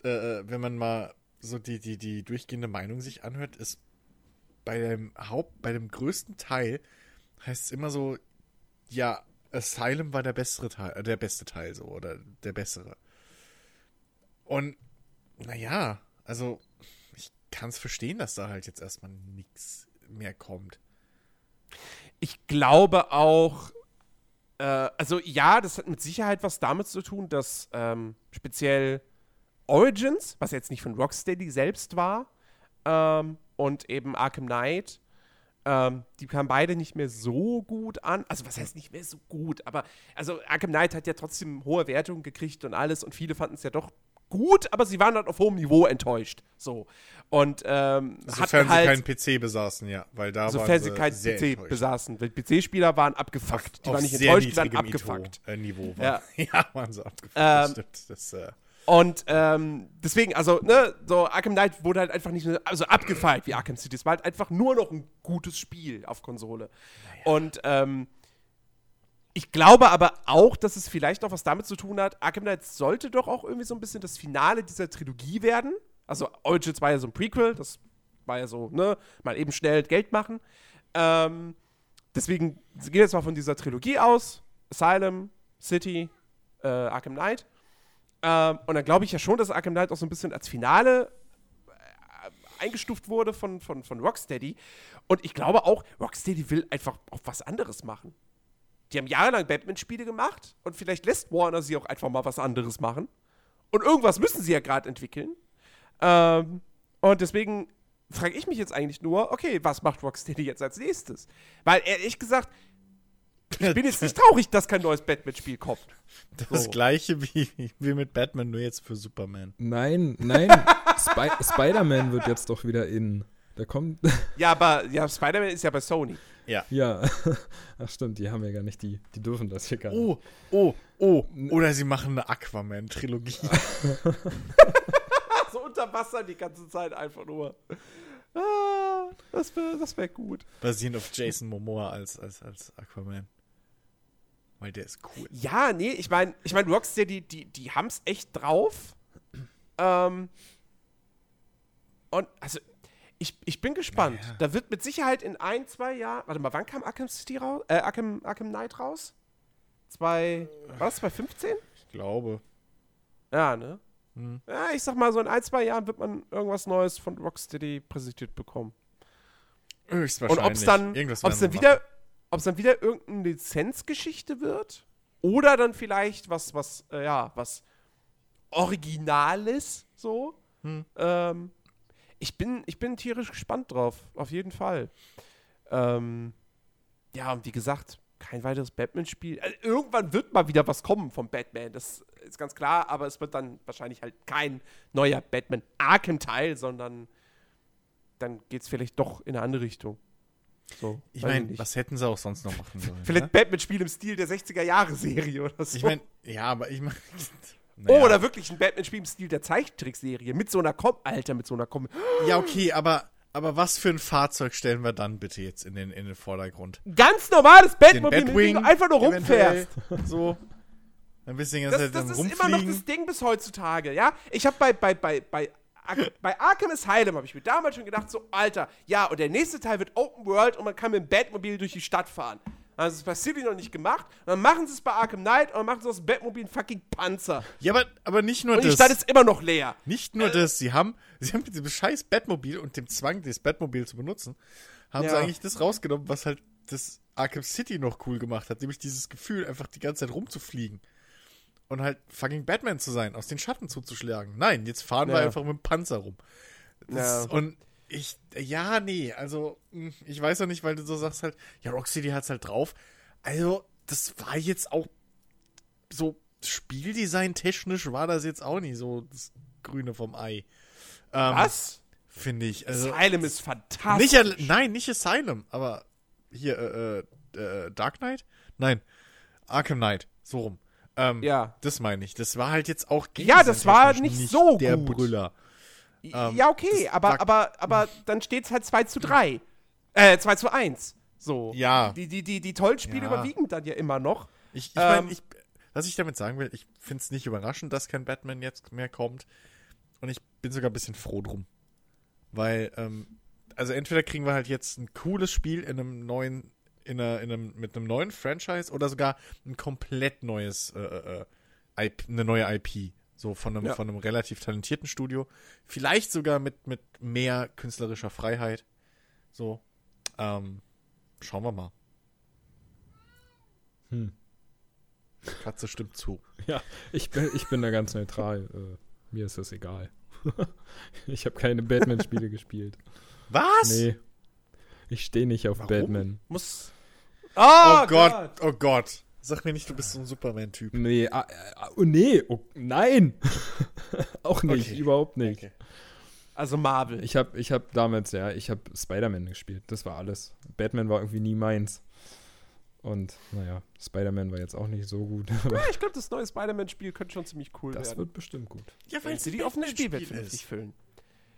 äh, äh, wenn man mal so die, die, die durchgehende Meinung sich anhört, ist bei dem Haupt, bei dem größten Teil heißt es immer so, ja, Asylum war der bessere Teil, äh, der beste Teil so, oder der bessere. Und naja, also ich kann es verstehen, dass da halt jetzt erstmal nichts mehr kommt. Ich glaube auch, äh, also ja, das hat mit Sicherheit was damit zu tun, dass ähm, speziell Origins, was jetzt nicht von Rocksteady selbst war, ähm, und eben Arkham Knight, ähm, die kamen beide nicht mehr so gut an. Also was heißt nicht mehr so gut, aber also Arkham Knight hat ja trotzdem hohe Wertungen gekriegt und alles und viele fanden es ja doch gut, aber sie waren dann auf hohem Niveau enttäuscht. So. Und ähm, Sofern halt, sie keinen PC besaßen, ja, weil da sofern waren sie keinen sehr PC enttäuscht. besaßen. Weil PC-Spieler waren abgefuckt. die Auf waren nicht enttäuscht, die waren abgefuckt. Niveau, äh, Niveau Ja. waren. Ja. waren sie abgefuckt. Ähm, das stimmt. Das, äh, Und ähm, deswegen, also, ne, so Arkham Knight wurde halt einfach nicht mehr also abgefeilt wie Arkham City. Es war halt einfach nur noch ein gutes Spiel auf Konsole. Und ähm, ich glaube aber auch, dass es vielleicht auch was damit zu tun hat. Arkham Knight sollte doch auch irgendwie so ein bisschen das Finale dieser Trilogie werden. Also Origins war ja so ein Prequel, das war ja so, ne, mal eben schnell Geld machen. Ähm, deswegen gehen wir jetzt mal von dieser Trilogie aus. Asylum, City, äh, Arkham Knight. Ähm, und dann glaube ich ja schon, dass Arkham Knight auch so ein bisschen als Finale äh, eingestuft wurde von, von, von Rocksteady. Und ich glaube auch, Rocksteady will einfach auch was anderes machen. Die haben jahrelang Batman-Spiele gemacht und vielleicht lässt Warner sie auch einfach mal was anderes machen. Und irgendwas müssen sie ja gerade entwickeln. Ähm, und deswegen frage ich mich jetzt eigentlich nur, okay, was macht Rocksteady jetzt als nächstes? Weil ehrlich gesagt, ich bin jetzt nicht traurig, dass kein neues Batman-Spiel kommt. Das So. gleiche wie, wie mit Batman, nur jetzt für Superman. Nein, nein. Spy Spider-Man wird jetzt doch wieder in. Da kommt. Ja, aber ja, Spider-Man ist ja bei Sony. Ja. ja. Ach stimmt, die haben ja gar nicht, die, die dürfen das hier gar nicht. Oh, oh, oh. Oder sie machen eine Aquaman-Trilogie. so unter Wasser die ganze Zeit einfach nur. Ah, das wäre das wär gut. Basierend auf Jason Momoa als, als, als Aquaman. Weil der ist cool. Ja, nee, ich meine, ich mein, Rocksteady, die, die haben es echt drauf. Ähm, und also, ich, ich bin gespannt. Ja, ja. Da wird mit Sicherheit in ein, zwei Jahren. Warte mal, wann kam Arkham City raus? Äh, Arkham, Arkham Knight raus? Zwei. War das 2015? Ich glaube. Ja, ne? Hm. Ja, ich sag mal, so in ein, zwei Jahren wird man irgendwas Neues von Rocksteady präsentiert bekommen. Und Höchstwahrscheinlich. ob es dann, ob's dann sie wieder, ob's dann wieder irgendeine Lizenzgeschichte wird oder dann vielleicht was, was, äh, ja, was Originales, so. Hm. Ähm, ich bin, ich bin tierisch gespannt drauf, auf jeden Fall. Ähm, ja, und wie gesagt, kein weiteres Batman-Spiel. Also, irgendwann wird mal wieder was kommen vom Batman, das ist ganz klar, aber es wird dann wahrscheinlich halt kein neuer Batman Arkham-Teil, sondern dann geht es vielleicht doch in eine andere Richtung. So, Ich meine, was hätten sie auch sonst noch machen sollen? Vielleicht ne? Batman-Spiel im Stil der 60er-Jahre-Serie oder so. Ich meine, ja, aber ich meine. Oh, oder wirklich ein Batman-Spiel im Stil der Zeichentrickserie. Mit so einer Com Alter, mit so einer Com Ja, okay, aber, aber was für ein Fahrzeug stellen wir dann bitte jetzt in den, in den Vordergrund? Ganz normales Batmobil, mit dem du einfach nur rumfährst. So. Ein bisschen Das, das ist immer noch das Ding bis heutzutage, ja? Ich habe bei, bei, bei, bei, bei Arkham Asylum habe ich mir damals schon gedacht, so, Alter, ja, und der nächste Teil wird Open World und man kann mit dem Batmobil durch die Stadt fahren. Also, das bei City noch nicht gemacht. Und dann machen sie es bei Arkham Knight und dann machen sie aus dem Batmobil einen fucking Panzer. Ja, aber, aber nicht nur Und die das. Stadt ist immer noch leer. Nicht nur das, sie haben, sie haben mit diesem scheiß Batmobil und dem Zwang, das Batmobil zu benutzen, haben sie Ja. eigentlich das rausgenommen, was halt das Arkham City noch cool gemacht hat, nämlich dieses Gefühl, einfach die ganze Zeit rumzufliegen. Und halt fucking Batman zu sein, aus den Schatten zuzuschlagen. Nein, jetzt fahren wir Ja. einfach mit dem Panzer rum. Das, Ja. Und ich, ja, nee, also, mh, ich weiß ja nicht, weil du so sagst halt, ja, Rocksteady hat's halt drauf. Also, das war jetzt auch so Spieldesign technisch war das jetzt auch nicht so das Grüne vom Ei. Ähm, Was? Finde ich. Also, Asylum ist fantastisch. nicht, nein, nicht Asylum, aber hier, äh, äh, äh, Dark Knight? Nein, Arkham Knight, so rum. Ähm, Ja. Das meine ich. Das war halt jetzt auch Ja, das war designtechnisch nicht so der gut. Brüller. Ähm, ja, okay, aber, aber, aber dann steht es halt 2 zu 3. Äh, 2 zu 1. So. Ja. Die, die, die, die tollen Spiele Ja. überwiegen dann ja immer noch. Ich, ich Ähm, meine, was ich damit sagen will, ich finde es nicht überraschend, dass kein Batman jetzt mehr kommt. Und ich bin sogar ein bisschen froh drum. Weil, ähm, also entweder kriegen wir halt jetzt ein cooles Spiel in einem neuen, in, einer, in einem, mit einem neuen Franchise oder sogar ein komplett neues, äh, äh, äh, IP, eine neue IP. So von einem, Ja. von einem relativ talentierten Studio. Vielleicht sogar mit, mit mehr künstlerischer Freiheit. So. Ähm, schauen wir mal. Hm. Katze stimmt zu. Ja, ich bin, ich bin da ganz neutral. Äh, mir ist das egal. ich habe keine Batman-Spiele gespielt. Was? Nee. Ich stehe nicht auf Warum? Batman. Muss. Oh, Gott, oh Gott. Sag mir nicht, du bist so ein Superman-Typ. Nee, ah, ah, oh, nee, oh, nein. Auch nicht, Okay. überhaupt nicht. Okay. Also Marvel. Ich habe ich hab damals, ja, ich habe Spider-Man gespielt. Das war alles. Batman war irgendwie nie meins. Und naja, Spider-Man war jetzt auch nicht so gut. Aber ja, ich glaube, das neue Spider-Man-Spiel könnte schon ziemlich cool das werden. wird bestimmt gut. Ja, Wenn es sie die offene Spielwelt vernünftig füllen.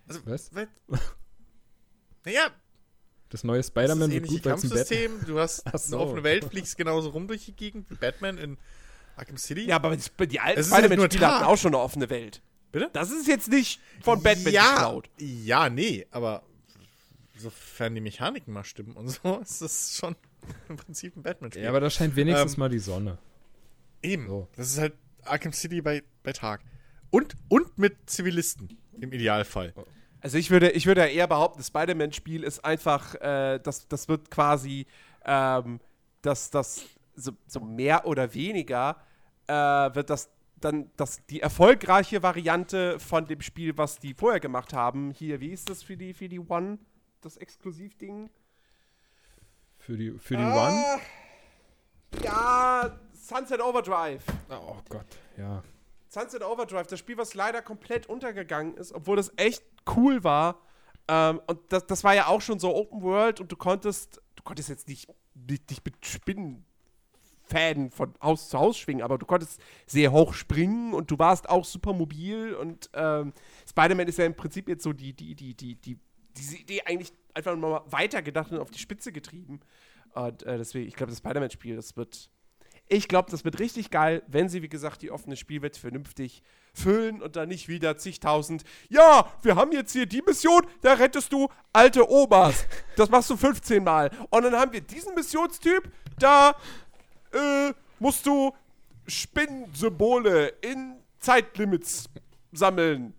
Also, Was? weil, naja, Das neue Spider-Man wird gut, weil Kampfsystem. Du hast so. eine offene Welt, fliegst genauso rum durch die Gegend wie Batman in Arkham City. Ja, aber die, alten Es ist halt Spider-Man-Spiele hatten auch schon eine offene Welt. Bitte? Das ist jetzt nicht von Batman ja, geklaut. Ja, nee, aber sofern die Mechaniken mal stimmen und so, ist das schon im Prinzip ein Batman-Spiel. Ja, aber da scheint wenigstens Ähm, mal die Sonne. Eben. So. Das ist halt Arkham City bei, bei Tag. Und, und mit Zivilisten im Idealfall. Also ich würde, ich würde ja eher behaupten, das Spider-Man-Spiel ist einfach, äh, das, das wird quasi, ähm, das, das so, so mehr oder weniger äh, wird das dann das, die erfolgreiche Variante von dem Spiel, was die vorher gemacht haben. Hier, wie ist das für die, für die One, das Exklusivding? Für die, für die One? Ah, Ja, Sunset Overdrive. Oh Gott, ja. Sunset Overdrive, das Spiel, was leider komplett untergegangen ist, obwohl das echt cool war. Ähm, und das, das war ja auch schon so Open World und du konntest, du konntest jetzt nicht, nicht mit Spinnenfäden von Haus zu Haus schwingen, aber du konntest sehr hoch springen und du warst auch super mobil und ähm, Spider-Man ist ja im Prinzip jetzt so die, die, die, die, die, diese Idee eigentlich einfach mal weitergedacht und auf die Spitze getrieben. Und äh, deswegen, ich glaube, das Spider-Man-Spiel, das wird, ich glaube, das wird richtig geil, wenn sie, wie gesagt, die offene Spielwelt vernünftig füllen und dann nicht wieder zigtausend. Ja, wir haben jetzt hier die Mission, da rettest du alte Omas. Das machst du 15 Mal. Und dann haben wir diesen Missionstyp, da äh, musst du Spinnensymbole in Zeitlimits sammeln.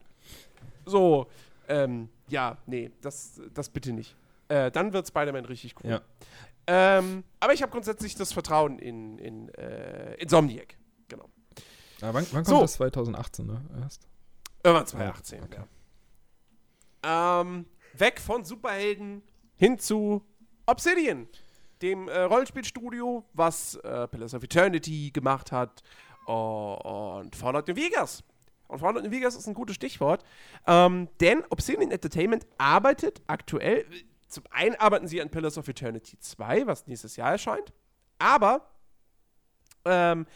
So, ähm, ja, nee, das, das bitte nicht. Äh, dann wird Spider-Man richtig cool. Ja. Ähm, aber ich habe grundsätzlich das Vertrauen in, in äh, Insomniac. Genau. Aber wann, wann kommt So. das 2018, ne? Erst? Irgendwann 2018, okay. ja. Ähm, weg von Superhelden hin zu Obsidian, dem äh, Rollenspielstudio, was äh, Pillars of Eternity gemacht hat und Fallout New Vegas. Und Fallout New Vegas ist ein gutes Stichwort, ähm, denn Obsidian Entertainment arbeitet aktuell, zum einen arbeiten sie an Pillars of Eternity 2, was nächstes Jahr erscheint, aber ähm,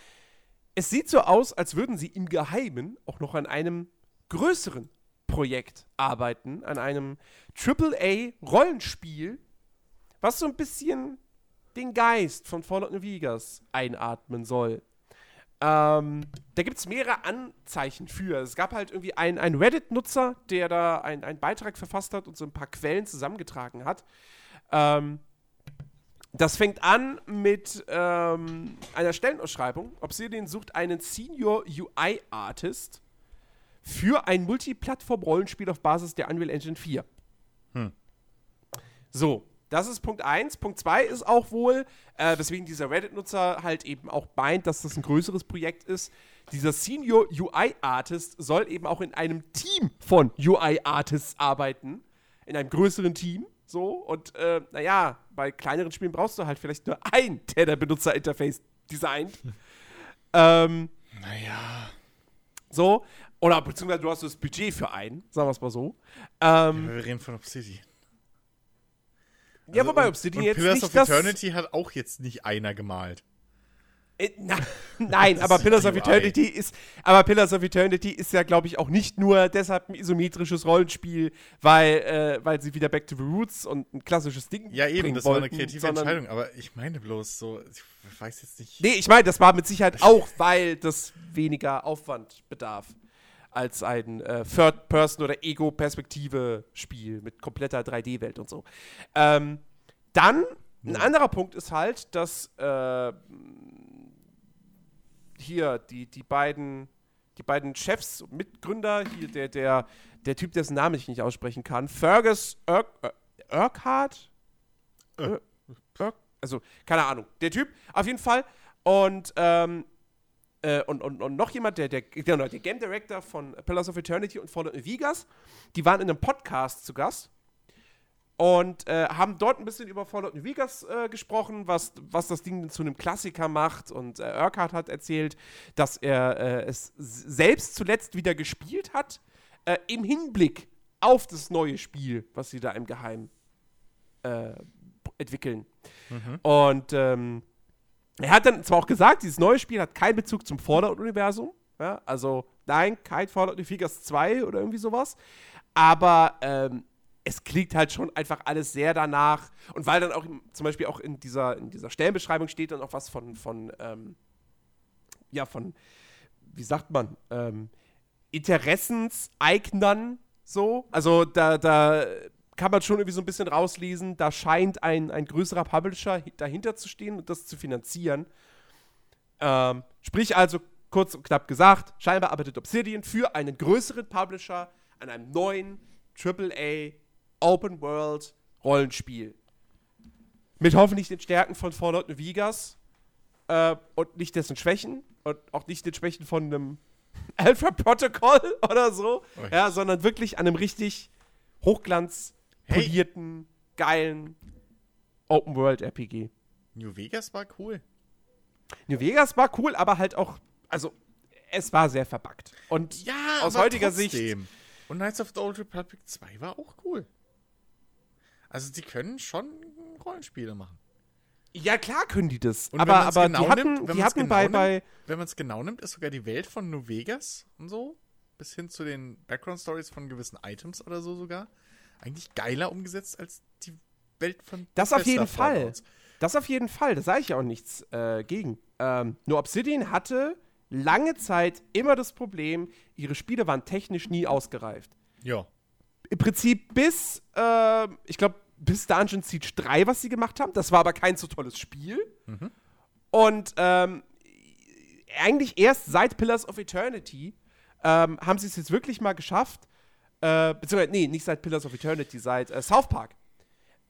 es sieht so aus, als würden sie im Geheimen auch noch an einem größeren Projekt arbeiten, an einem AAA-Rollenspiel, was so ein bisschen den Geist von Fallout New Vegas einatmen soll. Ähm, da gibt es mehrere Anzeichen für. Es gab halt irgendwie einen, einen Reddit-Nutzer, der da ein- einen Beitrag verfasst hat und so ein paar Quellen zusammengetragen hat. Ähm, das fängt an mit ähm, einer Stellenausschreibung. Obsidian sucht einen Senior UI Artist für ein Multiplattform-Rollenspiel auf Basis der Unreal Engine 4. Hm. So, das ist Punkt 1. Punkt 2 ist auch wohl, äh, weswegen dieser Reddit-Nutzer halt eben auch meint, dass das ein größeres Projekt ist. Dieser Senior UI Artist soll eben auch in einem Team von UI Artists arbeiten. In einem größeren Team. So, und äh, naja, bei kleineren Spielen brauchst du halt vielleicht nur einen, der der Benutzerinterface designt. ähm, Naja. so. Oder beziehungsweise du hast das Budget für einen, sagen wir es mal so. Ähm, Wir reden von Obsidian. Ja, Also, wobei und- Obsidian und jetzt Pillars nicht of. Eternity hat auch jetzt nicht einer gemalt. Äh, na, nein, aber Pillars of. Eternity ist, aber Pillars of Eternity ist ja, glaube ich, auch nicht nur deshalb ein isometrisches Rollenspiel, weil, äh, weil sie wieder Back to the Roots und ein klassisches Ding Ja, eben, das war eine wollten, kreative Entscheidung, aber ich meine bloß so, ich weiß jetzt nicht. Nee, ich meine, das war mit Sicherheit auch, weil das weniger Aufwand bedarf als ein äh, Third-Person- oder Ego-Perspektive-Spiel mit kompletter 3D-Welt und so. Ähm, dann, ein anderer Punkt ist halt, dass äh, hier die, die beiden die beiden Chefs, Mitgründer, hier der, der, der Typ, dessen Namen ich nicht aussprechen kann, Fergus Urk, Urquhart? Äh. Urk, also, keine Ahnung. Der Typ, auf jeden Fall. Und, ähm, äh, und, und, und noch jemand, der, der, genau, der Game Director von Pillars of Eternity und Fallout Vegas, die waren in einem Podcast zu Gast und äh, haben dort ein bisschen über Fallout New Vegas äh, gesprochen, was, was das Ding zu einem Klassiker macht. Und äh, Urquhart hat erzählt, dass er äh, es selbst zuletzt wieder gespielt hat, äh, im Hinblick auf das neue Spiel, was sie da im Geheimen äh, entwickeln. Und ähm, er hat dann zwar auch gesagt, dieses neue Spiel hat keinen Bezug zum Fallout-Universum. Ja, also nein, kein Fallout New Vegas 2 oder irgendwie sowas. Aber ähm, es klingt halt schon einfach alles sehr danach. Und weil dann auch zum Beispiel auch in dieser, in dieser Stellenbeschreibung steht dann auch was von, von ähm, ja, von, wie sagt man, ähm, Interessenseignern so. Also da, da kann man schon irgendwie so ein bisschen rauslesen, da scheint ein, ein größerer Publisher dahinter zu stehen und das zu finanzieren. Ähm, sprich also, kurz und knapp gesagt, scheinbar arbeitet Obsidian für einen größeren Publisher an einem neuen AAA Open World Rollenspiel. Mit hoffentlich den Stärken von Fallout New Vegas äh, und nicht dessen Schwächen und auch nicht den Schwächen von einem Alpha Protocol oder so, ja, sondern wirklich an einem richtig hochglanz Hey. polierten, geilen Open World RPG. New Vegas war cool. New Vegas war cool, aber halt auch, also es war sehr verbuggt. Und Ja, aus aber heutiger trotzdem. Und Knights of the Old Republic 2 war auch cool. Also die können schon Rollenspiele machen. ja klar können die das, Und aber, wenn man's aber genau die hatten, nimmt- wenn die hatten genau bei, nimmt- bei Wenn man es genau nimmt, ist sogar die Welt von New Vegas und so, bis hin zu den Background-Stories von gewissen Items oder so sogar, eigentlich geiler umgesetzt als die Welt von Das auf Bethesda jeden Fall. Fallouts. Das auf jeden Fall, da sage ich ja auch nichts äh, gegen. Ähm, nur Obsidian hatte lange Zeit immer das Problem, ihre Spiele waren technisch nie ausgereift. Ja. Im Prinzip bis, äh, ich glaube, bis Dungeon Siege 3, was sie gemacht haben. Das war aber kein so tolles Spiel. Und ähm, eigentlich erst seit Pillars of Eternity ähm, haben sie es jetzt wirklich mal geschafft, äh, beziehungsweise, nee, nicht seit Pillars of Eternity, seit äh, South Park.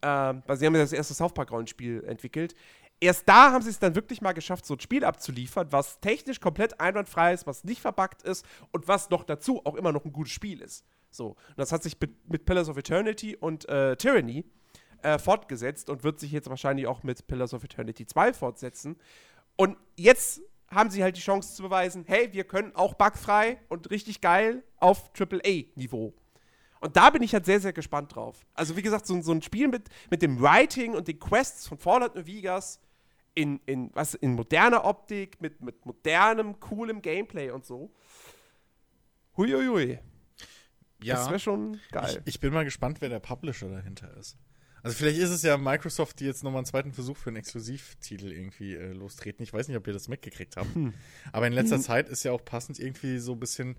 Ähm, weil sie haben ja das erste South Park-Rollenspiel entwickelt. Erst da haben sie es dann wirklich mal geschafft, so ein Spiel abzuliefern, was technisch komplett einwandfrei ist, was nicht verbuggt ist und was noch dazu auch immer noch ein gutes Spiel ist. So. Und das hat sich mit, mit Pillars of Eternity und äh, Tyranny äh, fortgesetzt und wird sich jetzt wahrscheinlich auch mit Pillars of Eternity 2 fortsetzen. Und jetzt haben sie halt die Chance zu beweisen, hey, wir können auch bugfrei und richtig geil auf AAA-Niveau. Und da bin ich halt sehr, sehr gespannt drauf. Also, wie gesagt, so, so ein Spiel mit, mit dem Writing und den Quests von Fallout New Vegas in, in, was, in moderner Optik, mit, mit modernem, coolem Gameplay und so. Huiuiui. Das wäre schon geil. Ich, ich bin mal gespannt, wer der Publisher dahinter ist. Also vielleicht ist es ja Microsoft, die jetzt nochmal einen zweiten Versuch für einen Exklusivtitel irgendwie äh, lostreten. Ich weiß nicht, ob ihr das mitgekriegt habt. Hm. Aber in letzter Zeit ist ja auch passend irgendwie so ein bisschen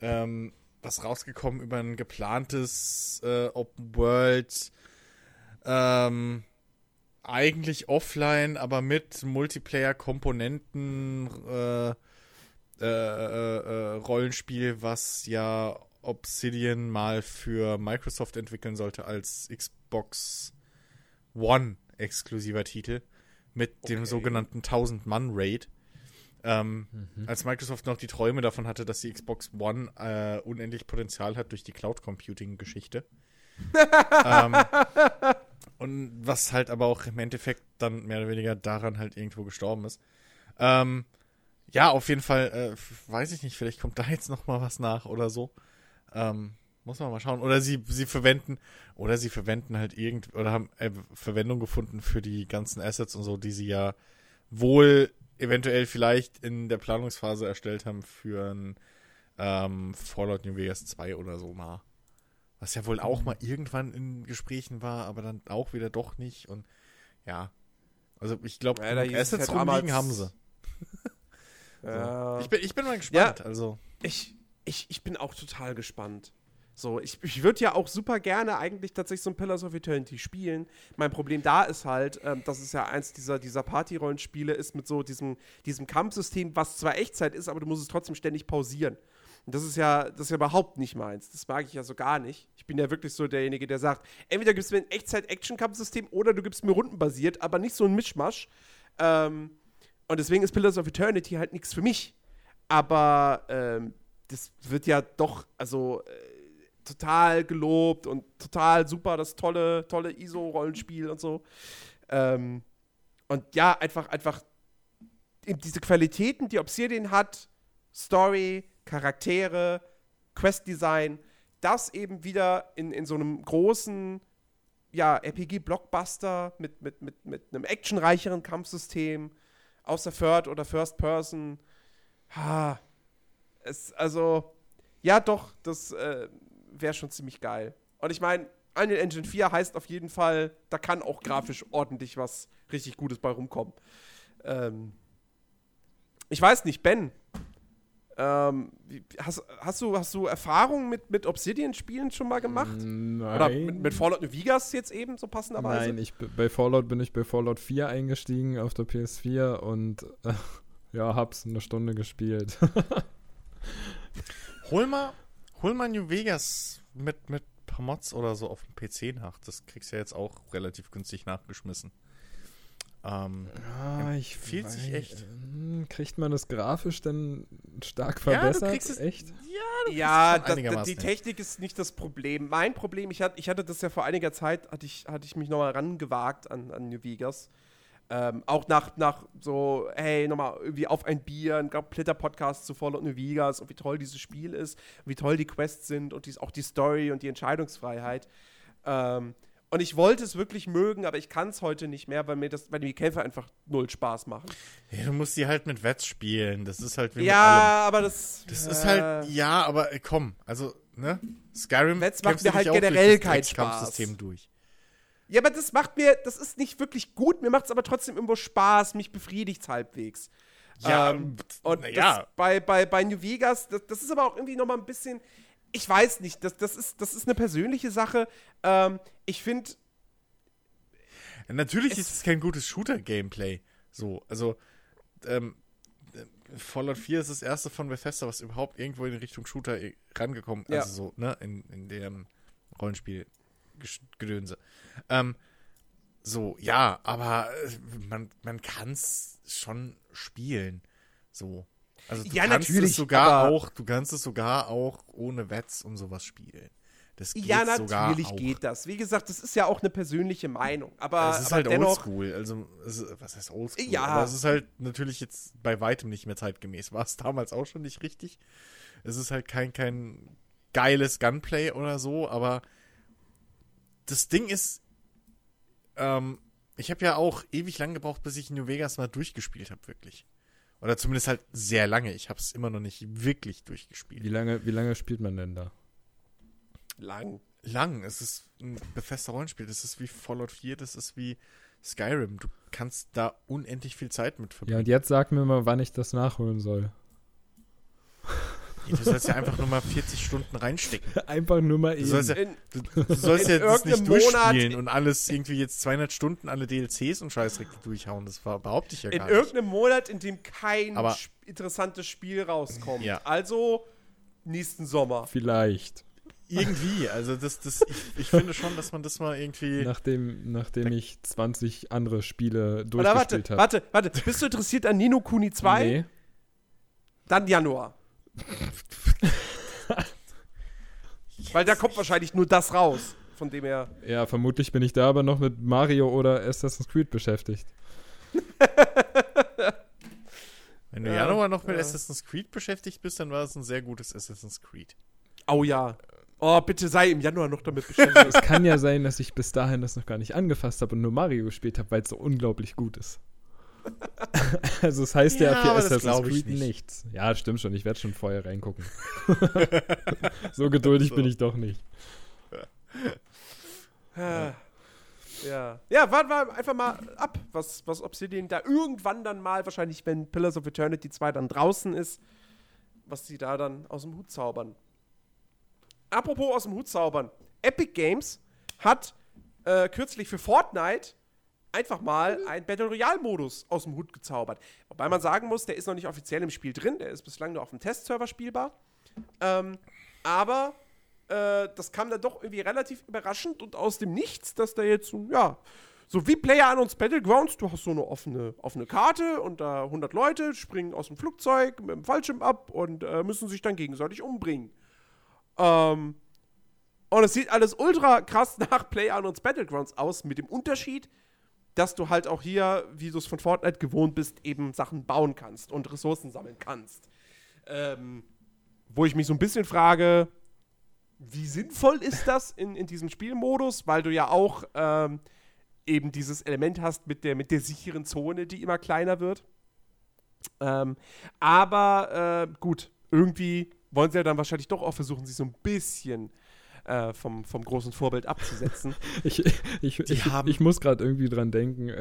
ähm, was rausgekommen über ein geplantes äh, Open World, ähm, eigentlich offline, aber mit Multiplayer-Komponenten äh, äh, äh, äh, Rollenspiel, was ja Obsidian mal für Microsoft entwickeln sollte als Xbox One exklusiver Titel mit dem Okay. sogenannten 1000-Mann-Raid. Ähm, Als Microsoft noch die Träume davon hatte, dass die Xbox One äh, unendlich Potenzial hat durch die Cloud Computing-Geschichte. ähm, und was halt aber auch im Endeffekt dann mehr oder weniger daran halt irgendwo gestorben ist. Ähm, ja, auf jeden Fall, äh, weiß ich nicht, vielleicht kommt da jetzt noch mal was nach oder so. Ähm, muss man mal schauen. Oder sie, sie verwenden, oder sie verwenden halt irgend, oder haben äh, Verwendung gefunden für die ganzen Assets und so, die sie ja wohl eventuell vielleicht in der Planungsphase erstellt haben für ein ähm, Fallout New Vegas 2 oder so mal. Was ja wohl auch mal irgendwann in Gesprächen war, aber dann auch wieder doch nicht. Und ja. Also ich glaube, Ja, Assets ja rumliegen haben sie. Ja. Ich, bin, ich bin mal gespannt. Also, ich, ich, ich bin auch total gespannt. So, ich, ich würde ja auch super gerne eigentlich tatsächlich so ein Pillars of Eternity spielen. Mein Problem da ist halt, ähm, dass es ja eins dieser, dieser Party-Rollenspiele ist mit so diesem, diesem Kampfsystem, was zwar Echtzeit ist, aber du musst es trotzdem ständig pausieren. Und das ist ja, das ist ja überhaupt nicht meins. Das mag ich ja so gar nicht. Ich bin ja wirklich so derjenige, der sagt, entweder gibst du mir ein Echtzeit-Action-Kampfsystem oder du gibst mir rundenbasiert, aber nicht so ein Mischmasch. Ähm, und deswegen ist Pillars of Eternity halt nichts für mich. Aber ähm, das wird ja doch, also äh, total gelobt und total super, das tolle, tolle ISO-Rollenspiel und so. Ähm, und ja, einfach, einfach diese Qualitäten, die Obsidian hat, Story, Charaktere, Quest-Design, das eben wieder in, in so einem großen, ja, RPG-Blockbuster mit, mit, mit, mit einem actionreicheren Kampfsystem aus der Third- oder First-Person. Ha, es, also, ja, doch, das äh, wäre schon ziemlich geil. Und ich meine, Unreal Engine 4 heißt auf jeden Fall, da kann auch grafisch ordentlich was richtig Gutes bei rumkommen. Ähm, ich weiß nicht, Ben, Ähm, hast, hast, du, hast du Erfahrungen mit, mit Obsidian-Spielen schon mal gemacht? Nein. Oder mit, mit Fallout New Vegas jetzt eben so passenderweise? Nein, ich, bei Fallout bin ich bei Fallout 4 eingestiegen auf der PS4 und äh, ja, hab's eine Stunde gespielt. hol mal, hol mal New Vegas mit, mit paar Mods oder so auf dem PC nach. Das kriegst du ja jetzt auch relativ günstig nachgeschmissen. Ähm, ja, ich empfiehlt sich echt. Hm, kriegt man das grafisch denn stark verbessert? Ja, du kriegst es, echt? Ja, ja das, das, die Technik ist nicht das Problem. Mein Problem, ich hatte, ich hatte das ja vor einiger Zeit, hatte ich, hatte ich mich nochmal rangewagt an, an New Vegas. Ähm, auch nach, nach so, hey, nochmal irgendwie auf ein Bier, ein kompletter Podcast zu Fallout New Vegas und wie toll dieses Spiel ist, wie toll die Quests sind und dies, auch die Story und die Entscheidungsfreiheit. Ähm, und ich wollte es wirklich mögen, aber ich kann es heute nicht mehr, weil mir das, weil die Kämpfe einfach null Spaß machen. Ja, du musst die halt mit Wets spielen. Das ist halt wie Ja, aber das. Das äh, ist halt, ja, aber äh, komm, also, ne? Skyrim Wets macht mir halt generell kein Spaß. Kampfsystem durch. Ja, aber das macht mir, das ist nicht wirklich gut, mir macht es aber trotzdem irgendwo Spaß, mich befriedigt es halbwegs. Ja, ähm, und ja. bei, bei, bei New Vegas, das, das ist aber auch irgendwie nochmal ein bisschen, ich weiß nicht, das, das, ist, das ist eine persönliche Sache. Ähm, ich finde. Natürlich es ist es kein gutes Shooter-Gameplay. So, also, ähm, Fallout 4 ist das erste von Bethesda, was überhaupt irgendwo in Richtung Shooter äh, rangekommen ist. Ja. Also so, ne, in, in dem Rollenspiel-Gedönse. Ähm, so, ja, aber äh, man, man kann es schon spielen. So. Also du ja, kannst natürlich, es sogar auch, du kannst es sogar auch ohne Wets und sowas spielen. Das geht ja, natürlich auch. geht das. Wie gesagt, das ist ja auch eine persönliche Meinung. Aber es ist aber halt oldschool. Also, ist, was heißt oldschool? Ja. Aber es ist halt natürlich jetzt bei weitem nicht mehr zeitgemäß. War es damals auch schon nicht richtig. Es ist halt kein, kein geiles Gunplay oder so, aber das Ding ist, ähm, ich habe ja auch ewig lang gebraucht, bis ich New Vegas mal durchgespielt habe, wirklich. Oder zumindest halt sehr lange. Ich habe es immer noch nicht wirklich durchgespielt. Wie lange, wie lange spielt man denn da? Lang. Lang. Es ist ein befester Rollenspiel. Das ist wie Fallout 4, das ist wie Skyrim. Du kannst da unendlich viel Zeit mit verbringen. Ja, und jetzt sag mir mal, wann ich das nachholen soll. Du sollst ja einfach nur mal 40 Stunden reinstecken. Einfach nur mal eben. Du sollst ja, du, du sollst ja das nicht durchspielen und alles irgendwie jetzt 200 Stunden alle DLCs und Scheißdreck durchhauen. Das war, behaupte ich ja gar nicht. In irgendeinem Monat, in dem kein Aber, interessantes Spiel rauskommt. Ja. Also nächsten Sommer. Vielleicht. Irgendwie, also das, das, ich, ich finde schon, dass man das mal irgendwie. Nachdem, nachdem ich 20 andere Spiele durchgespielt habe. Warte, warte, warte. Bist du interessiert an Nino Kuni 2? Nee. Dann Januar. Weil da kommt wahrscheinlich nur das raus, von dem er. Ja, vermutlich bin ich da aber noch mit Mario oder Assassin's Creed beschäftigt. Wenn du ja, Januar noch mit ja. Assassin's Creed beschäftigt bist, dann war es ein sehr gutes Assassin's Creed. Oh ja. Oh, bitte sei im Januar noch damit beschäftigt. es kann ja sein, dass ich bis dahin das noch gar nicht angefasst habe und nur Mario gespielt habe, weil es so unglaublich gut ist. also es heißt ja, für Assassin's Creed nicht. nichts. Ja, stimmt schon. Ich werde schon vorher reingucken. so geduldig so. bin ich doch nicht. ja. Ja, ja warten wir einfach mal ab, was, was Obsidian da irgendwann dann mal, wahrscheinlich wenn Pillars of Eternity 2 dann draußen ist, was sie da dann aus dem Hut zaubern. Apropos aus dem Hut zaubern. Epic Games hat äh, kürzlich für Fortnite einfach mal einen Battle Royale-Modus aus dem Hut gezaubert. Wobei man sagen muss, der ist noch nicht offiziell im Spiel drin, der ist bislang nur auf dem Testserver spielbar. Ähm, aber äh, das kam dann doch irgendwie relativ überraschend und aus dem Nichts, dass da jetzt, ja, so wie Player uns Battlegrounds, du hast so eine offene, offene Karte und da 100 Leute springen aus dem Flugzeug mit dem Fallschirm ab und äh, müssen sich dann gegenseitig umbringen. Ähm, und es sieht alles ultra krass nach Player uns Battlegrounds aus, mit dem Unterschied, dass du halt auch hier, wie du es von Fortnite gewohnt bist, eben Sachen bauen kannst und Ressourcen sammeln kannst. Ähm, wo ich mich so ein bisschen frage, wie sinnvoll ist das in, in diesem Spielmodus, weil du ja auch ähm, eben dieses Element hast mit der, mit der sicheren Zone, die immer kleiner wird. Ähm, aber äh, gut, irgendwie wollen sie ja dann wahrscheinlich doch auch versuchen, sich so ein bisschen äh, vom, vom großen Vorbild abzusetzen. Ich, ich, ich, ich muss gerade irgendwie dran denken.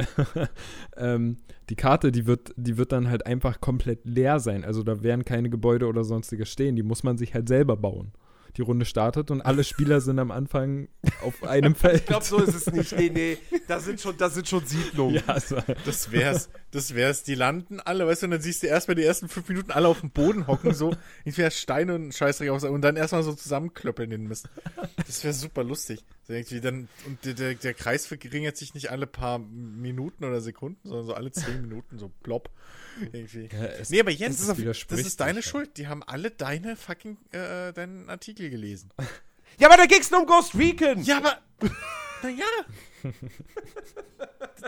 ähm, die Karte, die wird, die wird dann halt einfach komplett leer sein. Also da werden keine Gebäude oder sonstiges stehen. Die muss man sich halt selber bauen. Die Runde startet und alle Spieler sind am Anfang auf einem Feld. Ich glaube, so ist es nicht. Nee, nee, da sind schon, da sind schon Siedlungen. ja, also, Das wär's, das wär's. Die landen alle, weißt du, und dann siehst du erstmal die ersten fünf Minuten alle auf dem Boden hocken, so, entweder Steine und Scheißdreck aus, und dann erstmal so zusammenklöppeln den Mist. Das wäre super lustig. So irgendwie dann, und der, der, der Kreis verringert sich nicht alle paar Minuten oder Sekunden, sondern so alle zehn Minuten, so plopp. Irgendwie. Ja, es- nee, aber Jens, es das ist, ist deine halt. Schuld. Die haben alle deine fucking, äh, deinen Artikel gelesen. Ja, aber da ging's nur um Ghost Recon. Ja, aber. Naja.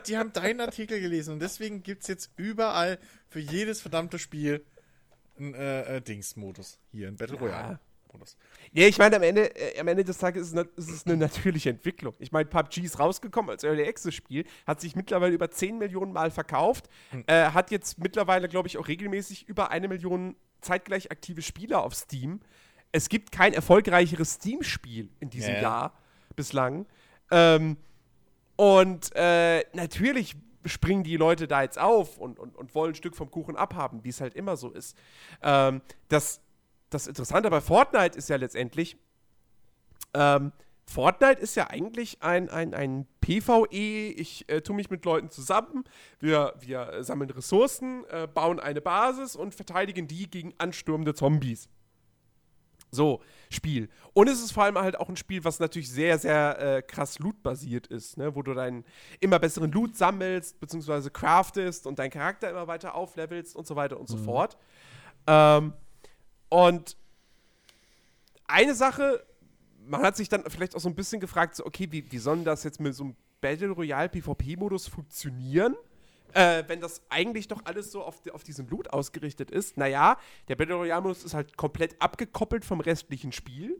Die haben deinen Artikel gelesen und deswegen gibt es jetzt überall für jedes verdammte Spiel einen äh, äh, Dings-Modus. Hier, ein Battle Royale-Modus. Ja, ich meine, am Ende, äh, am Ende des Tages ist es, eine, ist es eine natürliche Entwicklung. Ich meine, PUBG ist rausgekommen als Early Access Spiel, hat sich mittlerweile über 10 Millionen Mal verkauft, äh, hat jetzt mittlerweile, glaube ich, auch regelmäßig über eine Million zeitgleich aktive Spieler auf Steam. Es gibt kein erfolgreicheres Steam-Spiel in diesem Ja, ja. Jahr bislang. Ähm, und äh, natürlich springen die Leute da jetzt auf und, und, und wollen ein Stück vom Kuchen abhaben, wie es halt immer so ist. Ähm, das, das Interessante bei Fortnite ist ja letztendlich, ähm, Fortnite ist ja eigentlich ein, ein, ein PvE, ich äh, tue mich mit Leuten zusammen, wir, wir äh, sammeln Ressourcen, äh, bauen eine Basis und verteidigen die gegen anstürmende Zombies. So, Spiel. Und es ist vor allem halt auch ein Spiel, was natürlich sehr, sehr äh, krass Loot-basiert ist, ne? wo du deinen immer besseren Loot sammelst, beziehungsweise craftest und deinen Charakter immer weiter auflevelst und so weiter und so fort. Ähm, und eine Sache, man hat sich dann vielleicht auch so ein bisschen gefragt, so, okay, wie, wie soll denn das jetzt mit so einem Battle Royale PvP-Modus funktionieren? Äh, wenn das eigentlich doch alles so auf, auf diesen Loot ausgerichtet ist. Naja, der Battle Royale-Modus ist halt komplett abgekoppelt vom restlichen Spiel.